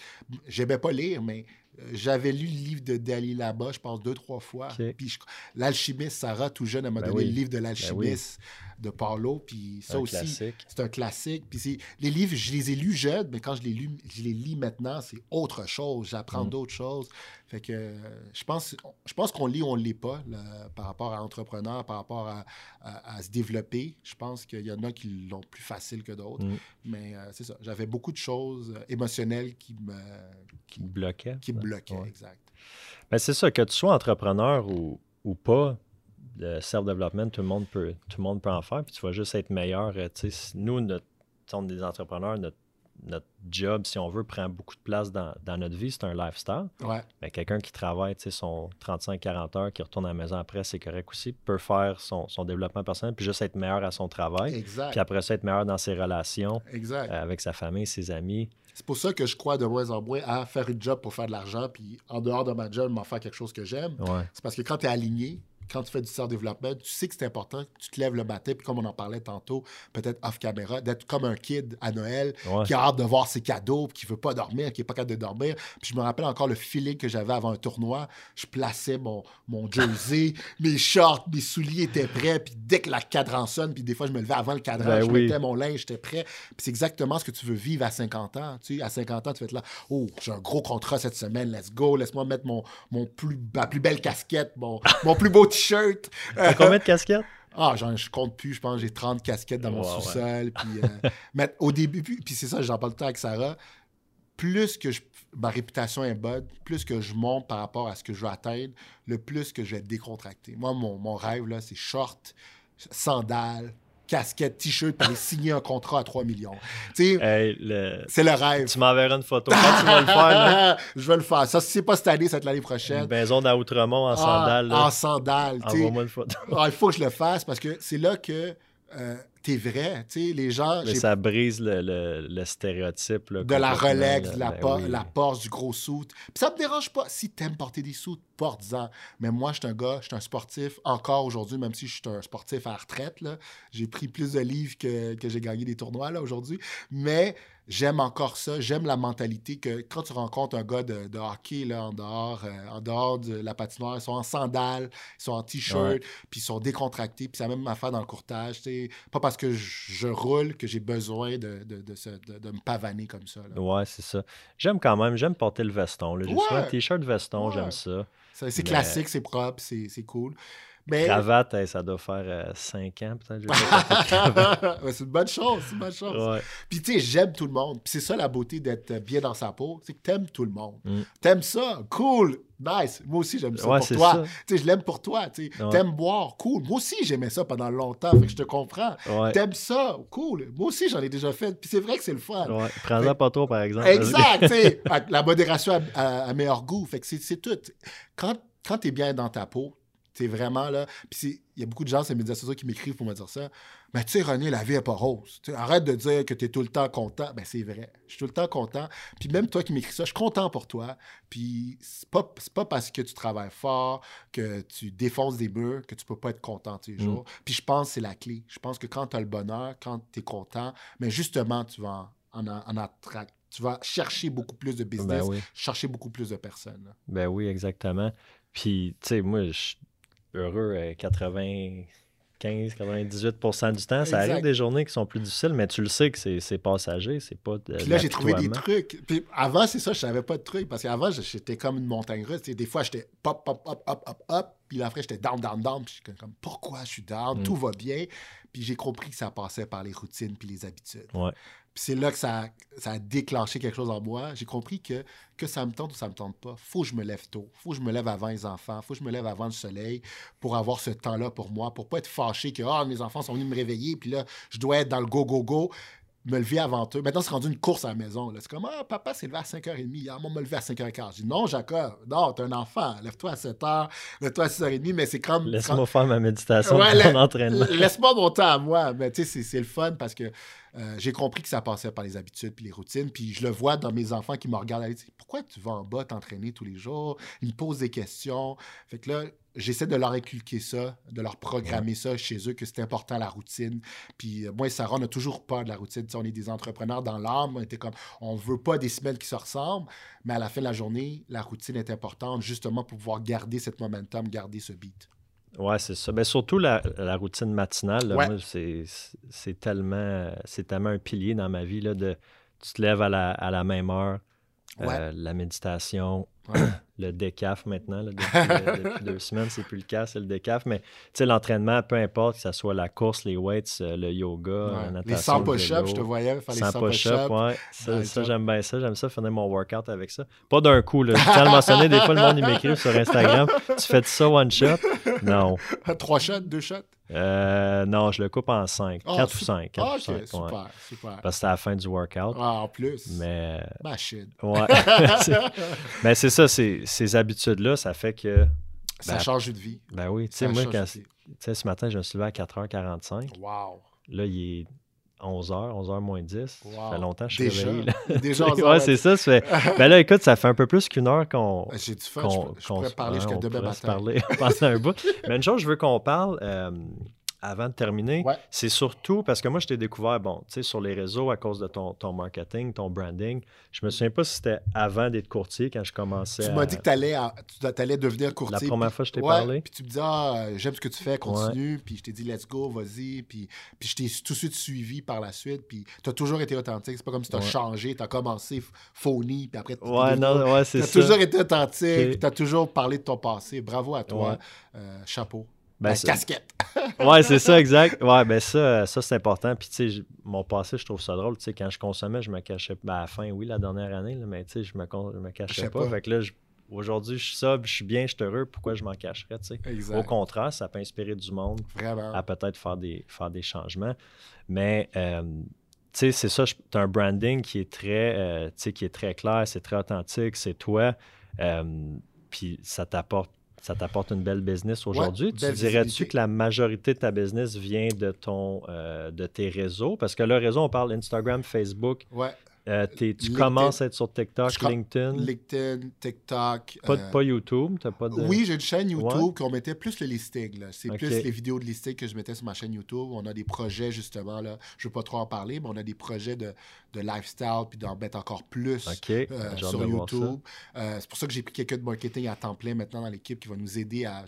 j'aimais pas lire, mais euh, j'avais lu le livre de Dalai Lama, je pense, deux, trois fois. Puis l'alchimiste, Sarah, tout jeune, elle m'a Ben donné oui. le livre de l'alchimiste de Paulo. Puis ça un aussi, c'est un classique. Puis les livres, je les ai lus jeunes, mais quand je les, lus, je les lis maintenant, c'est autre chose. J'apprends Mm. d'autres choses. Fait que je pense, je pense qu'on lit ou on ne lit pas là, par rapport à entrepreneur, par rapport à, à- à se développer. Je pense qu'il y en a qui l'ont plus facile que d'autres. Mm. Mais euh, c'est ça. J'avais beaucoup de choses euh, émotionnelles qui me, Qui te bloquait. qui me bloquaient. Ouais. Exact. Ben, c'est ça, que tu sois entrepreneur ou, ou pas, le self-development, tout le monde peut tout le monde peut en faire, puis tu vas juste être meilleur. euh, nous, notre, on est des entrepreneurs, notre notre job, si on veut, prend beaucoup de place dans, notre vie. C'est un lifestyle. Ouais. Mais quelqu'un qui travaille son 35-40 heures, qui retourne à la maison après, c'est correct aussi, peut faire son, développement personnel, puis juste être meilleur à son travail. Exact. Puis après ça, être meilleur dans ses relations exact. Euh, avec sa famille, ses amis. C'est pour ça que je crois de moins en moins à faire une job pour faire de l'argent, puis en dehors de ma job, m'en faire quelque chose que j'aime. C'est parce que quand tu es aligné, quand tu fais du self-développement, tu sais que c'est important, tu te lèves le matin, puis comme on en parlait tantôt, peut-être off-caméra, d'être comme un kid à Noël qui a hâte de voir ses cadeaux, puis qui veut pas dormir, qui n'est pas capable de dormir. Puis je me rappelle encore le feeling que j'avais avant un tournoi. Je plaçais mon, mon jersey, [laughs] mes shorts, mes souliers étaient prêts, puis dès que la cadran sonne, puis des fois je me levais avant le cadran, ben je mettais mon linge, j'étais prêt. Puis c'est exactement ce que tu veux vivre à 50 ans. Tu sais, à 50 ans, tu vas être là, oh, j'ai un gros contrat cette semaine, let's go, laisse-moi mettre mon, mon plus, ma plus belle casquette, mon, mon plus beau t-shirt. T'as combien de casquettes? Ah, genre, je compte plus, je pense j'ai 30 casquettes dans mon sous-sol. Puis, euh, [laughs] mais au début, puis, c'est ça, j'en parle tout le temps avec Sarah. Plus que ma réputation est bonne, plus que je monte par rapport à ce que je veux atteindre, le plus que je vais décontracter. Moi, mon, mon rêve, là, c'est short, sandales, casquette, t-shirt, pour aller signer un contrat à 3 millions. C'est le rêve. Tu m'enverras une photo. Quand tu vas le faire, [laughs] Je vais le faire. Ça, si c'est pas cette année, c'est l'année prochaine. Une maison d'Outremont en ah, sandales. En sandales. Envoie-moi une photo. Ah, il faut que je le fasse parce que c'est là que euh, t'es vrai. Tu sais, les gens. Mais ça brise le, le, stéréotype. de la Rolex, de la, ben la Porsche, du gros suit. Puis ça me dérange pas. Si t'aimes porter des sous, porte-en. Mais moi, je suis un gars, je suis un sportif, encore aujourd'hui, même si je suis un sportif à retraite. J'ai pris plus de livres que, que j'ai gagné des tournois là aujourd'hui. Mais j'aime encore ça. J'aime la mentalité que quand tu rencontres un gars de, hockey là, en, dehors, euh, en dehors de la patinoire, ils sont en sandales, ils sont en t-shirt, puis ils sont décontractés. Puis c'est la même affaire dans le courtage. Pas parce que je, roule que j'ai besoin de, de, de, me pavaner comme ça. Là. Ouais, c'est ça. J'aime quand même, j'aime porter le veston. J'ai un t-shirt veston, j'aime ça. C'est classique, c'est propre, c'est cool. Cravate, ça doit faire 5 euh, ans, peut-être. [laughs] c'est une bonne chose, c'est une bonne chose. Puis, tu sais, j'aime tout le monde. Puis, c'est ça la beauté d'être bien dans sa peau, c'est que t'aimes tout le monde. Mm. T'aimes ça, cool, nice. Moi aussi, j'aime ça pour toi. Tu sais, je l'aime pour toi. Tu T'aimes boire, cool. Moi aussi, j'aimais ça pendant longtemps, fait que je te comprends. T'aimes ça, cool. Moi aussi, j'en ai déjà fait. Puis, c'est vrai que c'est le fun. Prends-en pas trop, par exemple. Exact. [laughs] La modération à, meilleur goût. Fait que c'est tout. Quand, quand t'es bien dans ta peau, c'est vraiment là. Puis il y a beaucoup de gens sur les médias sociaux qui m'écrivent pour me dire ça. Mais tu sais, René, la vie n'est pas rose. arrête de dire que tu es tout le temps content. Ben, c'est vrai. Je suis tout le temps content. Puis même toi qui m'écris ça, je suis content pour toi. Puis c'est pas, pas parce que tu travailles fort, que tu défonces des murs, que tu peux pas être content tous les mm. jours. Puis je pense que c'est la clé. Je pense que quand tu as le bonheur, quand tu es content, mais justement, tu vas en, en, tu vas chercher beaucoup plus de ben business, chercher beaucoup plus de personnes. Ben oui, exactement. Puis, tu sais, moi, je heureux 95, 98% du temps. Ça arrive des journées qui sont plus difficiles, mais tu le sais que c'est passager, c'est pas de Puis là, j'ai trouvé des trucs. Puis avant, c'est ça, je savais pas de trucs. Parce qu'avant, j'étais comme une montagne russe. Des fois, j'étais pop, pop, pop, pop, pop, pop. Puis après, j'étais down, down, down. Puis j'étais comme, pourquoi je suis down? Mm. Tout va bien. Puis j'ai compris que ça passait par les routines puis les habitudes. Ouais c'est là que ça, ça, a déclenché quelque chose en moi. J'ai compris que que ça me tente ou ça me tente pas, faut que je me lève tôt. faut que je me lève avant les enfants. faut que je me lève avant le soleil pour avoir ce temps-là pour moi, pour pas être fâché que oh, mes enfants sont venus me réveiller, puis là, je dois être dans le go-go-go me lever avant eux. Maintenant, c'est rendu une course à la maison. C'est comme, ah, papa s'est levé à 5h30. Hier, moi, me lever à 5h15. Je dis, non, Jacob, non, t'es un enfant. Lève-toi à 7h, lève-toi à 6h30, mais c'est comme. Laisse-moi faire ma méditation, mon entraînement. Laisse-moi mon temps à moi. Mais tu sais, c'est le fun parce que euh, j'ai compris que ça passait par les habitudes puis les routines. Puis je le vois dans mes enfants qui me regardent. Disent, pourquoi tu vas en bas t'entraîner tous les jours? Ils me posent des questions. Fait que là, j'essaie de leur inculquer ça, de leur programmer ça chez eux, que c'est important la routine. Puis euh, moi et Sarah, on a toujours peur de la routine. on est des entrepreneurs dans l'âme. On était comme, on veut pas des semaines qui se ressemblent, mais à la fin de la journée, la routine est importante justement pour pouvoir garder cette momentum, garder ce beat. Ouais, c'est ça. Mais ben, surtout la, routine matinale, c'est tellement, tellement un pilier dans ma vie. Là, de, tu te lèves à la, à la même heure, euh, la méditation, le décaf maintenant. [laughs] depuis, deux semaines, c'est plus le cas, c'est le décaf. Mais l'entraînement, peu importe, que ce soit la course, les weights, euh, le yoga, la natation. Les 100 push-ups, je te voyais faire les 100 push-ups. ouais. Ça, j'aime bien ça. J'aime ça, finir mon workout avec ça. Pas d'un coup. Là. Je tiens à le mentionner, des fois, le monde il m'écrit sur Instagram [laughs] Tu fais ça one shot Non. [laughs] Trois shots, deux shots? Euh, non, je le coupe en 5. Ah, 4 ou su- 5. 4 Ah, ou ok, 5. ouais. super. Parce que c'est à la fin du workout. Ah, en plus. Mais, shit. ouais. [laughs] Mais c'est ça, ces habitudes-là, ça fait que. Ça Ben, change de vie. Ben oui, tu sais, moi, quand, ce matin, je me suis levé à 4h45. Wow. Là, il est 11h, 11h moins 10. Ça fait longtemps que je suis réveillé. là. [laughs] Déjà, ouais, c'est ça. ça fait... [laughs] Ben là, écoute, ça fait un peu plus qu'une heure qu'on. J'ai du fun. qu'on- je, peux- je pourrais se- parler jusqu'à on demain pourrait se matin. parler [laughs] pendant un bout. Mais une chose, je veux qu'on parle euh, avant de terminer. Ouais. C'est surtout parce que moi, je t'ai découvert, bon, tu sais, sur les réseaux à cause de ton, ton marketing, ton branding. Je me souviens pas si c'était avant d'être courtier quand je commençais. Tu à- m'as dit que tu allais, devenir La courtier. première puis- fois que je t'ai ouais, parlé. Puis tu me dis, ah, j'aime ce que tu fais, continue. Puis je t'ai dit, let's go, vas-y. Puis, puis je t'ai tout de suite suivi par la suite. Puis tu as toujours été authentique. C'est pas comme si tu as changé, tu as commencé phony. Puis après, tu Ouais, non, ouais, c'est Tu as ça. toujours été authentique. Ok. puis Tu as toujours parlé de ton passé. Bravo à toi. Euh, chapeau. Ben, c'est- casquette. [laughs] ouais, c'est ça, exact. Ouais, ben ça, euh, ça c'est important. Puis, tu sais, mon passé, je trouve ça drôle. Tu sais, quand je consommais, je me cachais. Ben, à la fin, oui, la dernière année, là, mais tu sais, je me, con- je me cachais pas. pas. Fait que là, je- aujourd'hui, je suis sobre, je suis bien, je suis heureux. Pourquoi je m'en cacherais, tu sais? Au contraire, ça peut inspirer du monde Vraiment. à peut-être faire des, faire des changements. Mais, euh, tu sais, c'est ça, tu as un branding qui est très, euh, tu sais, qui est très clair, c'est très authentique, c'est toi. Euh, puis ça t'apporte ça t'apporte une belle business aujourd'hui. tu dirais-tu que la majorité de ta business vient de ton euh, de tes réseaux? Parce que là, réseau, on parle Instagram, Facebook. Ouais. Euh, tu LinkedIn. commences à être sur TikTok, Je LinkedIn? LinkedIn, TikTok. Pas, euh, pas YouTube, t'as pas de. Oui, j'ai une chaîne YouTube Ouais. qu'on mettait plus le listing. C'est plus les vidéos de listing que je mettais sur ma chaîne YouTube. On a des projets, justement. Là. Je ne veux pas trop en parler, mais on a des projets de, de lifestyle puis d'en mettre encore plus euh, sur. YouTube. Euh, c'est pour ça que j'ai pris quelqu'un de marketing à temps plein maintenant dans l'équipe qui va nous aider à.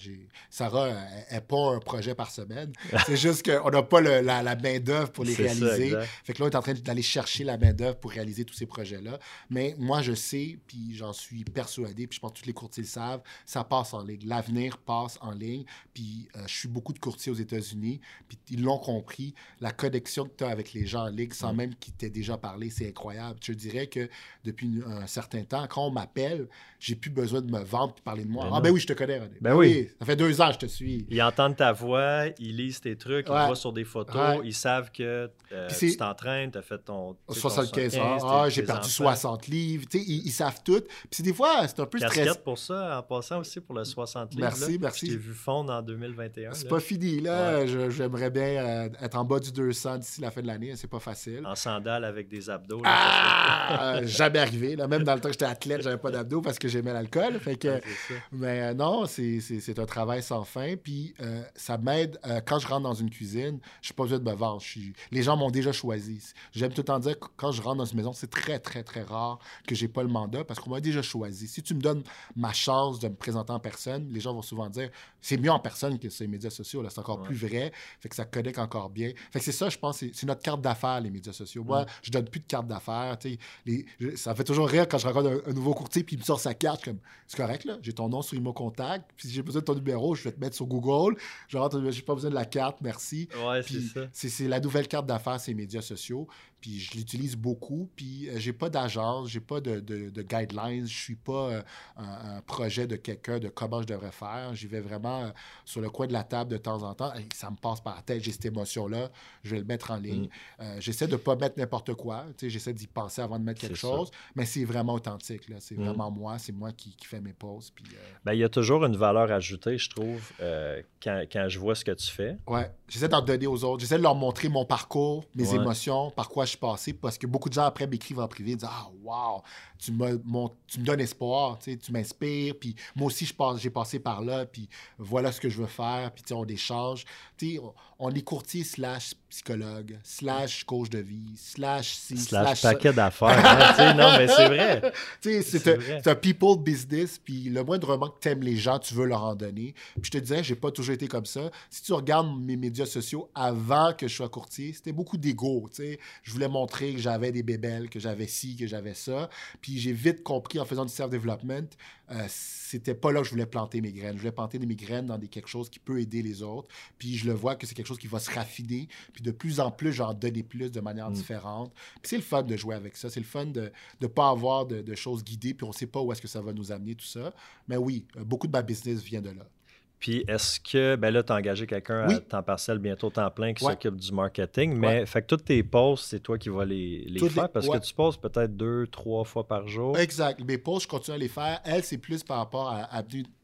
Sarah n'est pas un projet par semaine. [laughs] c'est juste qu'on n'a pas le- la, la main-d'œuvre pour les ça, réaliser. Fait que là, on est en train d'aller chercher la main-d'œuvre pour réaliser tous ces projets-là. Mais moi, je sais, puis j'en suis persuadé, puis je pense que tous les courtiers le savent, ça passe en ligne. L'avenir passe en ligne. Puis euh, je suis beaucoup de courtiers aux États-Unis, puis ils l'ont compris. La connexion que tu as avec les gens en ligne, Mm. sans même qu'ils t'aient déjà parlé, c'est incroyable. Je dirais que depuis un certain temps, quand on m'appelle, j'ai plus besoin de me vendre et parler de moi. Ben ah, non. ben oui, je te connais, René. Ben oui. Ça fait deux ans que je te suis. Ils entendent ta voix, ils lisent tes trucs, ils te voient sur des photos, Ouais. ils savent que euh, tu t'entraînes, tu as fait ton. tu sais, ton 75 ans, 75, ah, j'ai perdu enfants. 60 livres. Ils, ils savent tout. Puis des fois, c'est un peu stressant. Pour ça, en passant aussi pour le 60 livres. Merci, là. merci. Je t'ai vu fondre en 2021. C'est pas fini, là. J'aimerais bien euh, être en bas du 200 d'ici la fin de l'année. C'est pas facile. En sandales avec des abdos. là, Ah! Euh, jamais arrivé. Là. Même dans le temps que j'étais athlète, j'avais pas d'abdos parce que j'aimais l'alcool. Fait que, ça. mais euh, non, c'est- un travail sans fin. Puis euh, ça m'aide. quand je rentre dans une cuisine, je n'ai pas besoin de me vendre. Suis- Les gens m'ont déjà choisi. J'aime tout le temps dire que quand je rentre dans une maison, c'est très, très, très rare que j'ai pas le mandat parce qu'on m'a déjà choisi. Si tu me donnes ma chance de me présenter en personne, les gens vont souvent dire c'est mieux en personne que sur les médias sociaux. C'est encore Ouais. plus vrai. Fait que ça connecte encore bien. Fait que c'est ça, je pense, c'est notre carte d'affaires, les médias sociaux. Moi, je donne plus de carte d'affaires. Les- je- ça me fait toujours rire quand je rencontre un, un nouveau courtier puis il me sort sa carte. Comme, c'est correct, là. J'ai ton nom sur Imo Contact. Puis si j'ai besoin de ton numéro, je vais te mettre sur Google. Je rentre, j'ai pas besoin de la carte, merci. Ouais, c'est ça. c'est c'est la nouvelle carte d'affaires, ces médias sociaux. Puis je l'utilise beaucoup. Puis euh, j'ai pas d'agence, j'ai pas de, de- de guidelines. Je suis pas euh, un, un projet de quelqu'un de comment je devrais faire. J'y vais vraiment euh, sur le coin de la table de temps en temps. Hey, ça me passe par la tête, j'ai cette émotion-là. Je vais le mettre en ligne. Mm. Euh, j'essaie de pas mettre n'importe quoi. J'essaie d'y penser avant de mettre quelque ça. chose. Mais c'est vraiment authentique. là. C'est Mm. vraiment moi. C'est moi qui, qui fais mes pauses. Puis, Ben, il y a toujours une valeur ajoutée, je trouve, quand, quand je vois ce que tu fais. Ouais, j'essaie d'en donner aux autres. J'essaie de leur montrer mon parcours, mes Ouais. émotions, par quoi je suis passé, parce que beaucoup de gens après m'écrivent en privé, disent Ah, wow, tu, me mon- tu me donnes espoir, tu m'inspires, puis moi aussi, je j'ai passé par là, puis voilà ce que je veux faire, puis on échange. On est courtier slash psychologue, slash coach de vie, slash ci, Slash paquet d'affaires. [laughs] hein, non, mais c'est vrai. C'est un, people business, puis le moindrement que tu aimes les gens, tu veux leur en donner. Puis je te disais, j'ai pas toujours été comme ça. Si tu regardes mes médias sociaux avant que je sois courtier, c'était beaucoup d'ego. Je voulais montrer que j'avais des bébelles, que j'avais ci, que j'avais ça. Puis j'ai vite compris en faisant du self-development, euh, c'était pas là que je voulais planter mes graines. Je voulais planter mes graines dans des, quelque chose qui peut aider les autres. Puis je le vois que c'est quelque chose qui va se raffiner. Puis de plus en plus, j'en donner plus de manière Mm. différente. Puis c'est le fun de jouer avec ça. C'est le fun de ne pas avoir de, de choses guidées. Puis on sait pas où est-ce que ça va nous amener, tout ça. Mais oui, euh, beaucoup de ma business vient de là. Puis est-ce que, ben là, tu as engagé quelqu'un Oui. à temps partiel, bientôt temps plein, qui Ouais. s'occupe du marketing, mais fait que toutes tes posts, c'est toi qui vas les, faire les- parce ouais. que tu postes peut-être deux, trois fois par jour. Exact. Mes posts, je continue à les faire. Elle, c'est plus par rapport à, à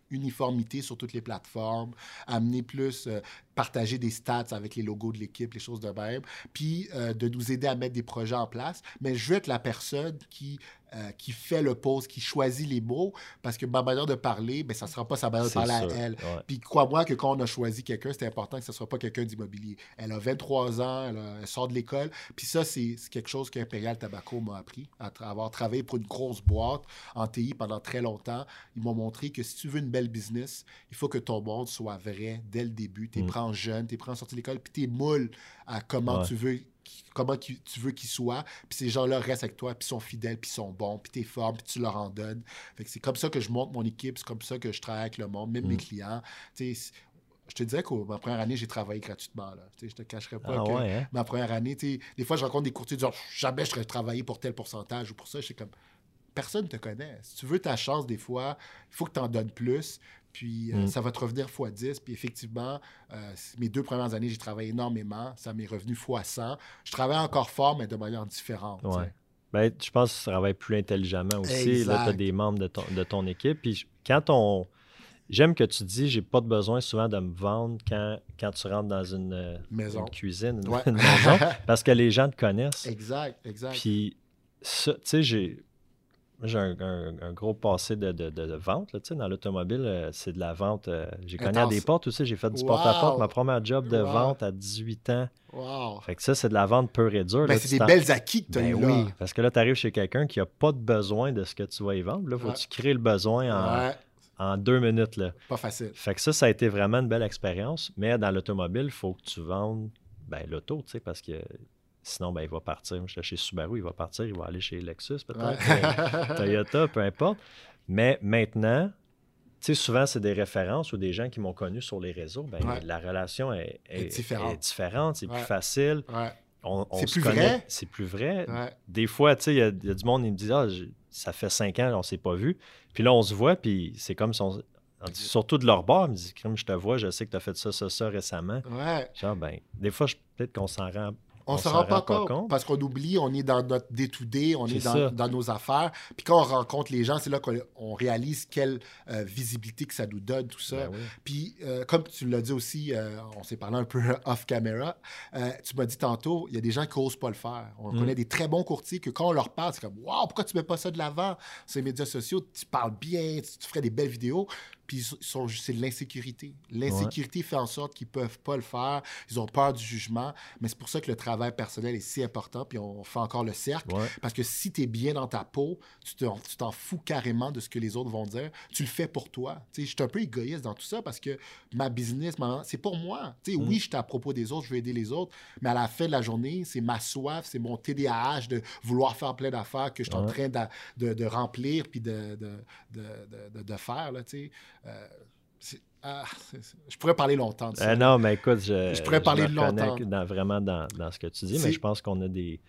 uniformité sur toutes les plateformes, amener plus, euh, partager des stats avec les logos de l'équipe, les choses de même, puis euh, de nous aider à mettre des projets en place. Mais je veux être la personne qui, euh, qui fait le post, qui choisit les mots, parce que ma manière de parler, ben, ça ne sera pas sa manière de C'est parler à elle. ouais. Puis crois-moi que quand on a choisi quelqu'un, c'était important que ce ne soit pas quelqu'un d'immobilier. Elle a 23 ans, elle, a- elle sort de l'école. Puis ça, c'est c'est quelque chose qu'Imperial Tobacco m'a appris. À tra- avoir travaillé pour une grosse boîte en TI pendant très longtemps, ils m'ont montré que si tu veux une belle business, il faut que ton monde soit vrai dès le début. Tu Mm. prends jeune, tu es prends en sortie de l'école, puis tu es moule à comment Ouais. tu veux comment tu veux qu'ils soient, puis ces gens-là restent avec toi, puis sont fidèles, puis sont bons, puis tu es fort, puis tu leur en donnes. Fait que c'est comme ça que je monte mon équipe, c'est comme ça que je travaille avec le monde, même Mm. mes clients. Tu sais, je te dirais que ma première année, j'ai travaillé gratuitement. Là. Je te cacherai pas Ah que ouais, hein? ma première année, des fois, je rencontre des courtiers disant jamais je serais travaillé pour tel pourcentage ou pour ça. Je suis comme personne ne te connaît. Si tu veux ta chance, des fois, il faut que tu en donnes plus. Puis euh, Mm. ça va te revenir x 10. Puis effectivement, euh, mes deux premières années, j'ai travaillé énormément. Ça m'est revenu x 100. Je travaille encore fort, mais de manière différente. Ouais. Ben, je pense que tu travailles plus intelligemment aussi. Là, tu as Exact. des membres de ton, de ton équipe. Puis quand on. J'aime que tu dis, j'ai pas de besoin souvent de me vendre quand, quand tu rentres dans une, euh, Maison. une cuisine, une, Ouais. [laughs] une maison, [laughs] parce que les gens te connaissent. exact, exact. Puis, ça, tu sais, j'ai. J'ai un, un- un gros passé de, de- de- de vente. là, dans l'automobile, euh, c'est de la vente. euh, j'ai cogné à des portes aussi. J'ai fait du Wow! porte-à-porte. Ma première job de Wow! vente à 18 ans. wow. Fait que ça, c'est de la vente pure et dure. Ben, c'est des belles acquis que tu as ben eu là. oui, parce que là, tu arrives chez quelqu'un qui n'a pas de besoin de ce que tu vas y vendre. Là, faut Ouais. que tu crées le besoin en, Ouais, en deux minutes. Là. pas facile. Fait que ça, ça a été vraiment une belle expérience. Mais dans l'automobile, il faut que tu vendes ben, l'auto, tu sais, parce que sinon, ben, il va partir. J'étais chez Subaru, il va partir, il va aller chez Lexus peut-être, Ouais. euh, [laughs] Toyota, peu importe. Mais maintenant, tu sais, souvent, c'est des références ou des gens qui m'ont connu sur les réseaux. Ben, Ouais. La relation est, Est est- différente. est différente, c'est Ouais. plus facile. On, on C'est plus vrai? C'est plus vrai. Des fois, tu sais, il y, a- il y a du monde qui me dit Ah, ça fait cinq ans, on s'est pas vu. Puis là, on se voit, puis c'est comme si on. Surtout de leur bord, ils me disent Comme je te vois, je sais que tu as fait ça, ça, ça récemment. ouais. Genre, ben, des fois, je- peut-être qu'on s'en rend. On ne se s'en rend pas compte, compte. parce qu'on oublie, on est dans notre day-to-day, on est dans, nos affaires. Puis quand on rencontre les gens, c'est là qu'on on réalise quelle euh, visibilité que ça nous donne, tout ça. Ben oui. Puis euh, comme tu l'as dit aussi, euh, on s'est parlé un peu [laughs] off-camera, tu m'as dit tantôt, il y a des gens qui n'osent pas le faire. On Mm. connaît des très bons courtiers que quand on leur parle, c'est comme « Wow, pourquoi tu mets pas ça de l'avant sur les médias sociaux? Tu parles bien, tu, tu ferais des belles vidéos. » Puis c'est de l'insécurité. L'insécurité fait en sorte qu'ils peuvent pas le faire. Ils ont peur du jugement. Mais c'est pour ça que le travail personnel est si important. Puis on fait encore le cercle. Ouais. Parce que si tu es bien dans ta peau, tu t'en, tu fous carrément de ce que les autres vont dire. Tu le fais pour toi. Je suis un peu égoïste dans tout ça parce que ma business, c'est pour moi. Sais, Mm. Oui, je suis à propos des autres, je veux aider les autres, mais à la fin de la journée, c'est ma soif, c'est mon TDAH de vouloir faire plein d'affaires que je suis en train de, de- de remplir puis de, de, faire. Là, tu sais. C'est- ah, c'est- c'est- je pourrais parler longtemps de ça. Euh, non, mais écoute, je, Je pourrais parler me longtemps. dans- vraiment dans, dans ce que tu dis, mais je pense qu'on a des.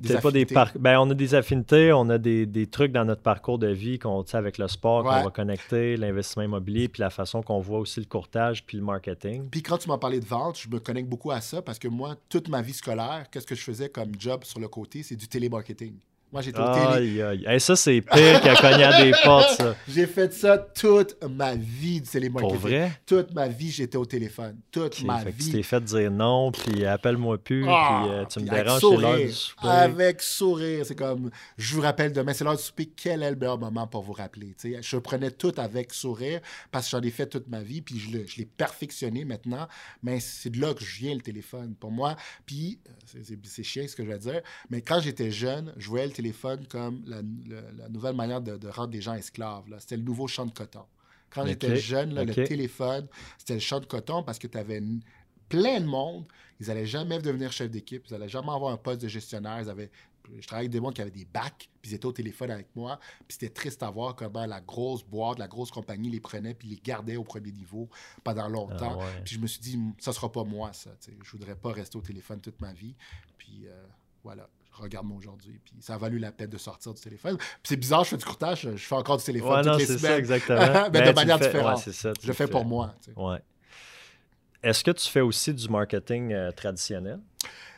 Des pas des par- ben, on a des affinités, on a des, des trucs dans notre parcours de vie qu'on avec le sport Ouais. qu'on va connecter, l'investissement immobilier, puis la façon qu'on voit aussi le courtage puis le marketing. Puis quand tu m'as parlé de vente, je me connecte beaucoup à ça parce que moi, toute ma vie scolaire, qu'est-ce que je faisais comme job sur le côté? C'est du télémarketing. Moi, j'étais au télé. Aïe, aïe. Hey, ça, c'est pire qu'à cogner à des [laughs] portes, ça. J'ai fait ça toute ma vie, du télémarketing. Pour vrai? Toute ma vie, j'étais au téléphone. Toute Ok, ma fait que tu vie. t'es fait dire non, puis appelle-moi plus, Ah, puis euh, tu me puis avec déranges, c'est l'heure du souper. Avec sourire. C'est comme, je vous rappelle demain, c'est l'heure du souper. Quel est le meilleur moment pour vous rappeler? Tu sais, je prenais tout avec sourire parce que j'en ai fait toute ma vie, puis je l'ai- je l'ai perfectionné maintenant. Mais c'est de là que je viens, le téléphone, pour moi. Puis, euh, c'est chiant ce que je vais dire, mais quand j'étais jeune, je voyais le téléphone comme la, le- la nouvelle manière de, de rendre des gens esclaves. C'était le nouveau champ de coton. Quand j'étais jeune, là, le téléphone, c'était le champ de coton parce que tu avais une- plein de monde. Ils n'allaient jamais devenir chef d'équipe. Ils n'allaient jamais avoir un poste de gestionnaire. Ils avaient... Je travaillais avec des gens qui avaient des bacs, puis ils étaient au téléphone avec moi. Puis c'était triste à voir comment la grosse boîte, la grosse compagnie les prenait, puis les gardait au premier niveau pendant longtemps. Ah ouais. Puis je me suis dit, ça sera pas moi, ça. Je voudrais pas rester au téléphone toute ma vie. Puis euh, voilà, regarde-moi aujourd'hui. Puis ça a valu la peine de sortir du téléphone. Puis c'est bizarre, je fais du courtage, je fais encore du téléphone Ouais, toutes non, les semaines. ça, exactement. [laughs] mais de manière fais- différente. ouais, ça, je le fais pour moi. tu sais. Ouais. Est-ce que tu fais aussi du marketing euh, traditionnel?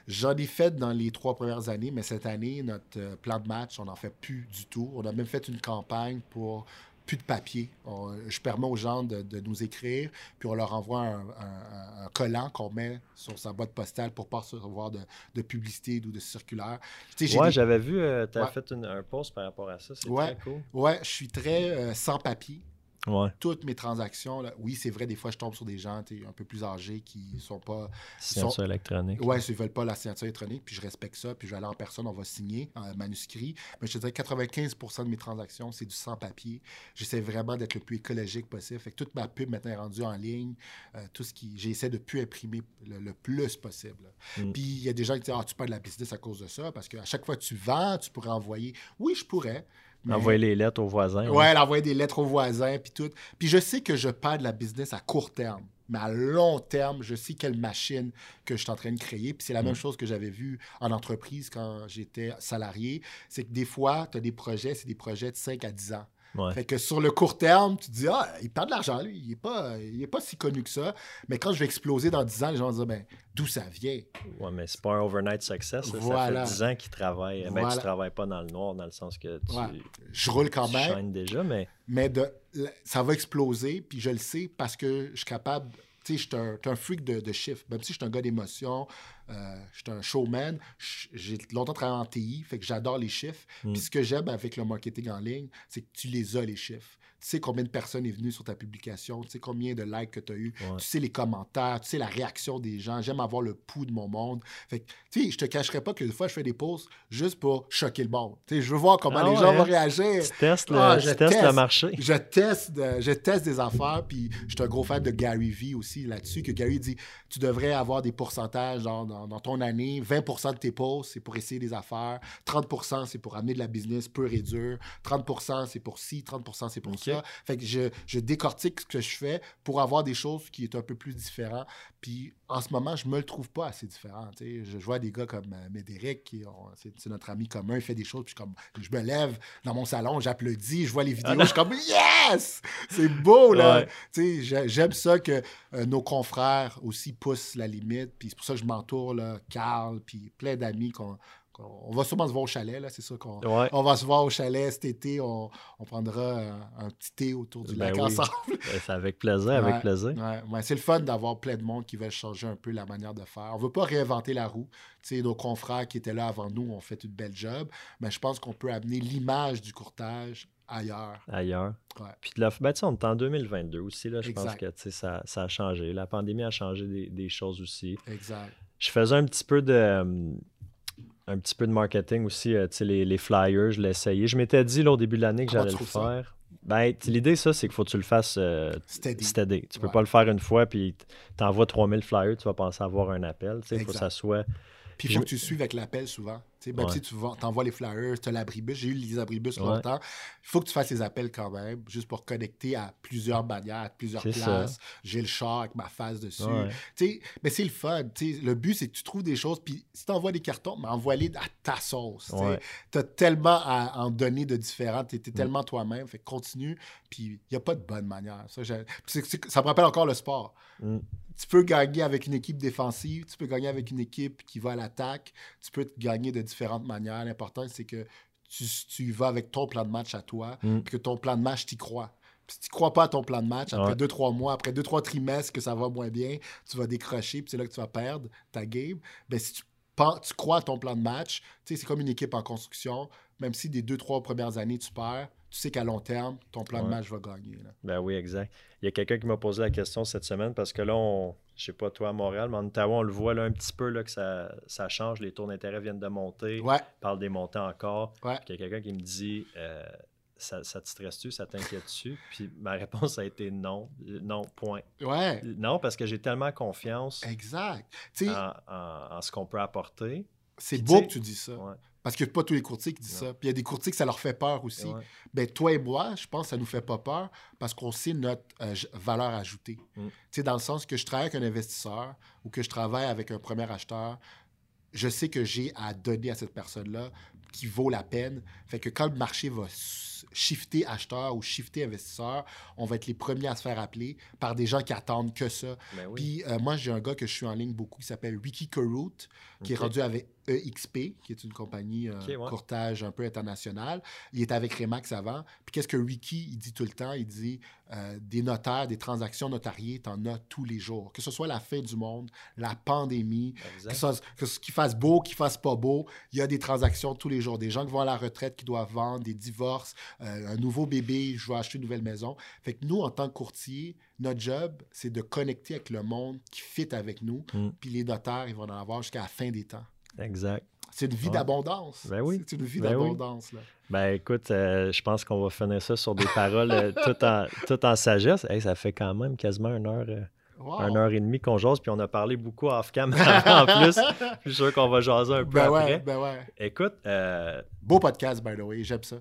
J'en ai fait dans les trois premières années, mais cette année, notre euh, plan de match, on n'en fait plus du tout. On a même fait une campagne pour plus de papier. On- je permets aux gens de, de nous écrire, puis on leur envoie un, un- un collant qu'on met sur sa boîte postale pour ne pas recevoir de, de publicité ou de circulaire. Ouais, des- j'avais vu, tu as Ouais. fait une- un post par rapport à ça. C'est Ouais. très cool. ouais, je suis très euh, sans papier. Ouais. Toutes mes transactions, là, oui, c'est vrai, des fois, je tombe sur des gens un peu plus âgés qui sont pas Signature électronique. Ouais, ils veulent pas la signature électronique, puis je respecte ça, puis je vais aller en personne, on va signer un manuscrit. Mais je te dirais que 95% de mes transactions, c'est du sans-papier. J'essaie vraiment d'être le plus écologique possible. Fait que toute ma pub maintenant est rendue en ligne. Euh, tout ce qui. J'essaie de plus imprimer le, le plus possible. Mm. Puis il y a des gens qui disent Ah, tu perds de la business à cause de ça, parce qu'à chaque fois que tu vends, tu pourrais envoyer. Oui, je pourrais. Mais- Envoyer les lettres aux voisins. Ouais, elle envoyer des lettres aux voisins, puis tout. Puis je sais que je perds de la business à court terme. Mais à long terme, je sais quelle machine que je suis en train de créer. Puis c'est la même chose que j'avais vu en entreprise quand j'étais salarié. C'est que des fois, tu as des projets, c'est des projets de 5 à 10 ans. Ouais. Fait que sur le court terme, tu te dis, ah, il perd de l'argent, lui. Il n'est pas, il est pas si connu que ça. Mais quand je vais exploser dans 10 ans, les gens vont dire, ben, d'où ça vient? Ouais, mais c'est pas un overnight success. là. Voilà. Ça fait 10 ans qu'ils travaillent. Ben, Voilà. tu travailles pas dans le noir, dans le sens que tu, Ouais. Je roule quand tu même. déjà, mais mais de, ça va exploser, puis je le sais parce que je suis capable. Tu sais, je suis un, je suis un freak de, de chiffres. Même si je suis un gars d'émotion, euh, je suis un showman, j'ai longtemps travaillé en TI, fait que j'adore les chiffres. Mm. Puis ce que j'aime avec le marketing en ligne, c'est que tu les as, les chiffres. Tu sais combien de personnes est venues sur ta publication, tu sais combien de likes que tu as eu, Ouais. tu sais les commentaires, tu sais la réaction des gens. J'aime avoir le pouls de mon monde. Fait que, tu sais, je te cacherai pas que des fois, je fais des posts juste pour choquer le monde. Tu sais, je veux voir comment Ah les ouais, gens vont hein? réagir. tu testes le, Ah, tu je testes le teste. marché. Je teste, je teste des affaires, puis je suis un gros fan de Gary Vee aussi là-dessus, que Gary dit tu devrais avoir des pourcentages dans, dans ton année, 20% de tes posts, c'est pour essayer des affaires, 30% c'est pour amener de la business pure et dure, 30% c'est pour ci, 30% c'est pour Ok. ça. Fait que je, je décortique ce que je fais pour avoir des choses qui est un peu plus différentes. Puis en ce moment, je me le trouve pas assez différent. Je, vois des gars comme euh, Médéric, qui c'est notre ami commun, il fait des choses, puis comme, je me lève dans mon salon, j'applaudis, je vois les vidéos, [laughs] je suis comme yes! C'est beau, là! Ouais. J'aime ça que euh, nos confrères aussi poussent la limite, puis c'est pour ça que je m'entoure, là, Carl, puis plein d'amis qu'on. On va sûrement se voir au chalet, là, c'est ça qu'on. Ouais. On va se voir au chalet cet été, on, on prendra un petit thé autour du Ben lac oui. ensemble. [laughs] Ben, c'est avec plaisir, avec Ouais, plaisir. ouais, ouais. c'est le fun d'avoir plein de monde qui veulent changer un peu la manière de faire. On veut pas réinventer la roue. Nos confrères qui étaient là avant nous ont fait une belle job, mais je pense qu'on peut amener l'image du courtage ailleurs. ailleurs. Ouais. Puis de la, ben, on est en 2022 aussi, là, je pense que ça, ça a changé. La pandémie a changé des, des choses aussi. Exact. Je faisais un petit peu de euh, un petit peu de marketing aussi, euh, tu sais, les, les flyers, je l'ai essayé. Je m'étais dit là, au début de l'année que j'allais le faire. Ben, l'idée, ça, c'est qu'il faut que tu le fasses euh, Steady. steady. Tu peux Ouais. pas le faire une fois, puis t'envoies 3000 flyers, tu vas penser avoir un appel. Tu sais, Il faut que ça soit. Puis il Je- faut que tu suives avec l'appel souvent. Même Ouais. si tu t'envoies les flyers, tu as l'abribus. J'ai eu les abribus Ouais. longtemps. Il faut que tu fasses les appels quand même, juste pour connecter à plusieurs manières, à plusieurs places. J'ai le char avec ma face dessus. Ouais. Mais c'est le fun. tu sais. Le but, c'est que tu trouves des choses. Puis si tu envoies des cartons, mais envoie-les à ta sauce. Tu as tellement à en donner de différents. Tu es, Mm. tellement toi-même. Fait que continue. Puis il n'y a pas de bonne manière. Ça, ça me rappelle encore le sport. Mm. Tu peux gagner avec une équipe défensive, tu peux gagner avec une équipe qui va à l'attaque, tu peux te gagner de différentes manières. L'important, c'est que tu, tu y vas avec ton plan de match à toi, Mm. puis que ton plan de match, tu crois. Puis si tu crois pas à ton plan de match, après Ouais. deux, trois mois, après deux, trois trimestres que ça va moins bien, tu vas décrocher, puis c'est là que tu vas perdre ta game. Ben, si tu, tu crois à ton plan de match, tu sais, c'est comme une équipe en construction. Même si des deux, trois premières années, tu perds, tu sais qu'à long terme, ton plan de match va gagner. là. Ben oui, exact. Il y a quelqu'un qui m'a posé la question cette semaine parce que là, on, je sais pas toi à Montréal, mais en Ottawa, on le voit là, un petit peu là, que ça, ça change. Les taux d'intérêt viennent de monter. Ouais, On parle des montants encore. ouais. Puis il y a quelqu'un qui me dit euh, ça, ça te stresse-tu, ça t'inquiète-tu? [laughs] Puis ma réponse a été non. Non, point. Ouais, Non, parce que j'ai tellement confiance exact. En, en- en ce qu'on peut apporter. c'est beau que tu dis ça. Ouais, Parce que pas tous les courtiers qui disent Non. ça. Puis il y a des courtiers que ça leur fait peur aussi. ouais. Ben, toi et moi, je pense que ça nous fait pas peur parce qu'on sait notre euh, valeur ajoutée. Mm. Tu sais, dans le sens que je travaille avec un investisseur ou que je travaille avec un premier acheteur, je sais que j'ai à donner à cette personne-là qui vaut la peine. Fait que quand le marché va shifter acheteur ou shifter investisseur, on va être les premiers à se faire appeler par des gens qui attendent que ça. Ben oui. Puis euh, moi, j'ai un gars que je suis en ligne beaucoup qui s'appelle Ricky Carroot, qui est rendu avec EXP, qui est une compagnie euh, ouais. courtage un peu internationale. Il était avec Remax avant. Puis qu'est-ce que Ricky, il dit tout le temps? Il dit euh, des notaires, des transactions notariées, t'en as tous les jours. Que ce soit la fin du monde, la pandémie, que ce, que ce qu'il fasse beau, qu'il fasse pas beau, il y a des transactions tous les jours. Des gens qui vont à la retraite, qui doivent vendre, des divorces, un nouveau bébé, je veux acheter une nouvelle maison. Fait que nous, en tant que courtier, notre job, c'est de connecter avec le monde qui fit avec nous. Mm. Puis les notaires, ils vont en avoir jusqu'à la fin des temps. Exact. C'est une vie Ouais. d'abondance. Ben oui. C'est une vie Ben oui. d'abondance. là. Ben écoute, euh, je pense qu'on va finir ça sur des paroles euh, [laughs] tout, en, tout en sagesse. Hey, ça fait quand même quasiment une heure, euh, Wow. une heure et demie qu'on jase, puis on a parlé beaucoup off-cam [laughs] en plus. Je suis sûr qu'on va jaser un peu Ben après. ouais, ben ouais. Écoute, euh, Beau podcast, by the way. J'aime ça.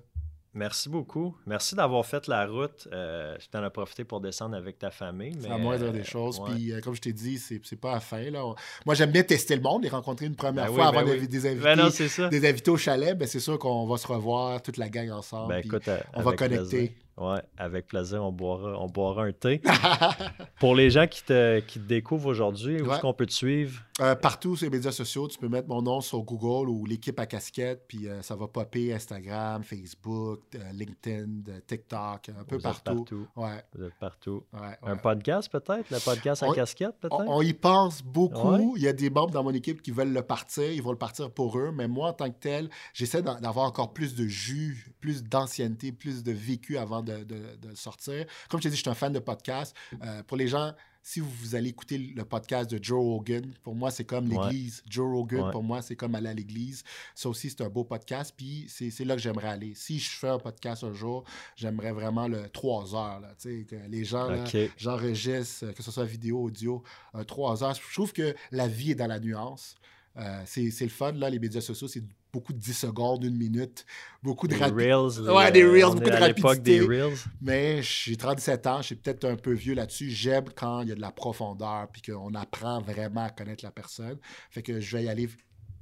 Merci beaucoup. Merci d'avoir fait la route. Euh, tu en as profité pour descendre avec ta famille. C'est la moindre euh, des choses. ouais. Puis, euh, comme je t'ai dit, c'est c'est pas à fin. Là. On- Moi, j'aime bien tester le monde, les rencontrer une première Ben fois oui, avant ben des, oui. des invités. Ben non, ça. des invités au chalet, ben c'est sûr qu'on va se revoir, toute la gang ensemble. Écoute, euh, on va connecter. plaisir. Ouais, avec plaisir, on boira, on boira un thé. [laughs] Pour les gens qui te, qui te découvrent aujourd'hui, où Ouais. est-ce qu'on peut te suivre? Euh, partout sur les médias sociaux, tu peux mettre mon nom sur Google ou l'équipe à casquette, puis euh, ça va popper Instagram, Facebook, euh, LinkedIn, TikTok, un peu Vous partout. partout. Ouais, Vous êtes partout. ouais, Un podcast peut-être? Le podcast à On- casquette On, peut-être? on y pense beaucoup. Il y a des membres dans mon équipe qui veulent le partir. Ils vont le partir pour eux. Mais moi, en tant que tel, j'essaie d'avoir encore plus de jus, plus d'ancienneté, plus de vécu avant de, de- sortir. Comme je t'ai dit, je suis un fan de podcast. Euh, pour les gens, si vous, vous allez écouter le podcast de Joe Rogan, pour moi, c'est comme Ouais. l'église. Joe Rogan, Ouais. pour moi, c'est comme aller à l'église. Ça aussi, c'est un beau podcast. Puis c'est là que j'aimerais aller. Si je fais un podcast un jour, j'aimerais vraiment le 3 heures. Là, que les gens, là, OK. j'enregistre, euh, que ce soit vidéo, audio, euh, trois heures. Je trouve que la vie est dans la nuance. Euh, c'est le fun, là, les médias sociaux, c'est beaucoup de 10 secondes, une minute, beaucoup de Des rapidité. Reels. Ouais, euh, des Reels, on beaucoup de l'époque des rapidité. Reels. Mais j'ai 37 ans, je suis peut-être un peu vieux là-dessus. J'aime quand il y a de la profondeur, puis qu'on apprend vraiment à connaître la personne. Fait que je vais y aller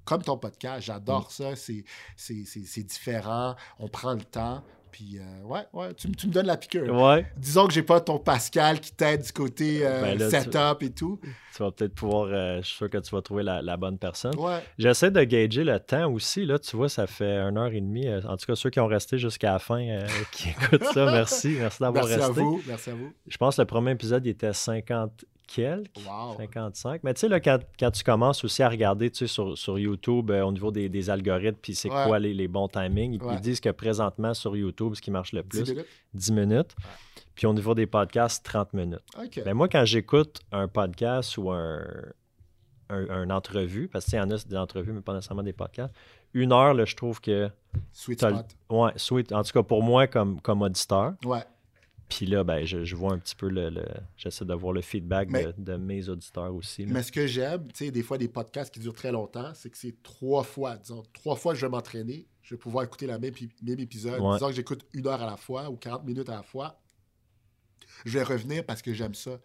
comme ton podcast. J'adore Mm. ça. C'est différent. On prend le temps. Puis, euh, ouais, ouais, tu, me- tu me donnes la piqûre. Ouais, Disons que j'ai pas ton Pascal qui t'aide du côté euh, Ben là, tu- setup et tout. tu vas peut-être pouvoir. euh, je suis sûr que tu vas trouver la, la bonne personne. Ouais. J'essaie de gager le temps aussi. Là, tu vois, ça fait une heure et demie. En tout cas, ceux qui ont resté jusqu'à la fin, qui [laughs] écoutent ça, merci. Merci d'avoir Merci à resté. vous. Merci à vous. Je pense que le premier épisode il était 50 quelques. Wow. 55. Mais tu sais, quand, quand tu commences aussi à regarder sur, sur YouTube euh, au niveau des, des algorithmes, puis c'est Ouais. quoi les, les bons timings, ils, Ouais. ils disent que présentement sur YouTube, ce qui marche le 10 plus, minutes. 10 minutes. Puis au niveau des podcasts, 30 minutes. OK. Mais moi, quand j'écoute un podcast ou un, un, un entrevue, parce qu'il y en a des entrevues, mais pas nécessairement des podcasts, une heure, là, je trouve que. Sweet spot. Ouais, sweet. En tout cas, pour moi, comme, comme auditeur. Ouais. Puis là, ben, je, je vois un petit peu le. le- J'essaie de voir le feedback Mais- de, de mes auditeurs aussi. là. Mais ce que j'aime, tu sais, des fois, des podcasts qui durent très longtemps, c'est que c'est trois fois, disons, trois fois que je vais m'entraîner, je vais pouvoir écouter le même, pi- même épisode. Ouais. Disons que j'écoute une heure à la fois ou 40 minutes à la fois. Je vais revenir parce que j'aime ça.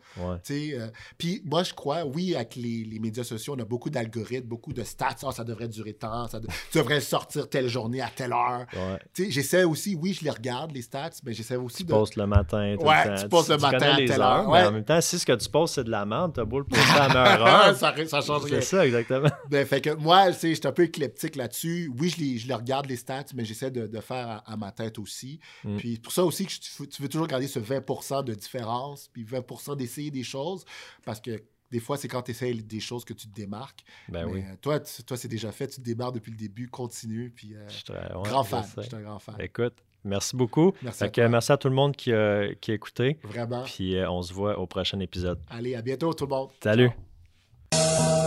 Euh, Puis moi, je crois, oui, avec les, les médias sociaux, on a beaucoup d'algorithmes, beaucoup de stats. Ah, ça devrait durer tant, ça de- tu devrais sortir telle journée à telle heure. Ouais. J'essaie aussi, oui, je les regarde, les stats, mais j'essaie aussi Tu de. postes le matin. tout Ouais, le temps. tu postes le matin à telle heures, heure, mais ouais. en même temps, si ce que tu postes, c'est de la merde, t'as beau le poster à [laughs] heure. ça, ça change rien. c'est ça, exactement. [laughs] Ben, fait que moi, je suis un peu éclectique là-dessus. Oui, je les, je les regarde, les stats, mais j'essaie de, de faire à, à ma tête aussi. Mm. Puis pour ça aussi que tu, veux- tu veux toujours garder ce 20 de différence, puis 20% d'essayer des choses, parce que des fois, c'est quand tu essayes des choses que tu te démarques. Ben mais oui. euh, toi, tu- toi c'est déjà fait, tu te démarres depuis le début, continue, puis euh, Je ouais, grand fan. Je suis un grand fan. Écoute, merci beaucoup. Merci à que merci à tout le monde qui a, qui a écouté. Vraiment. Puis euh, on se voit au prochain épisode. Allez, à bientôt tout le monde. Salut. Ciao.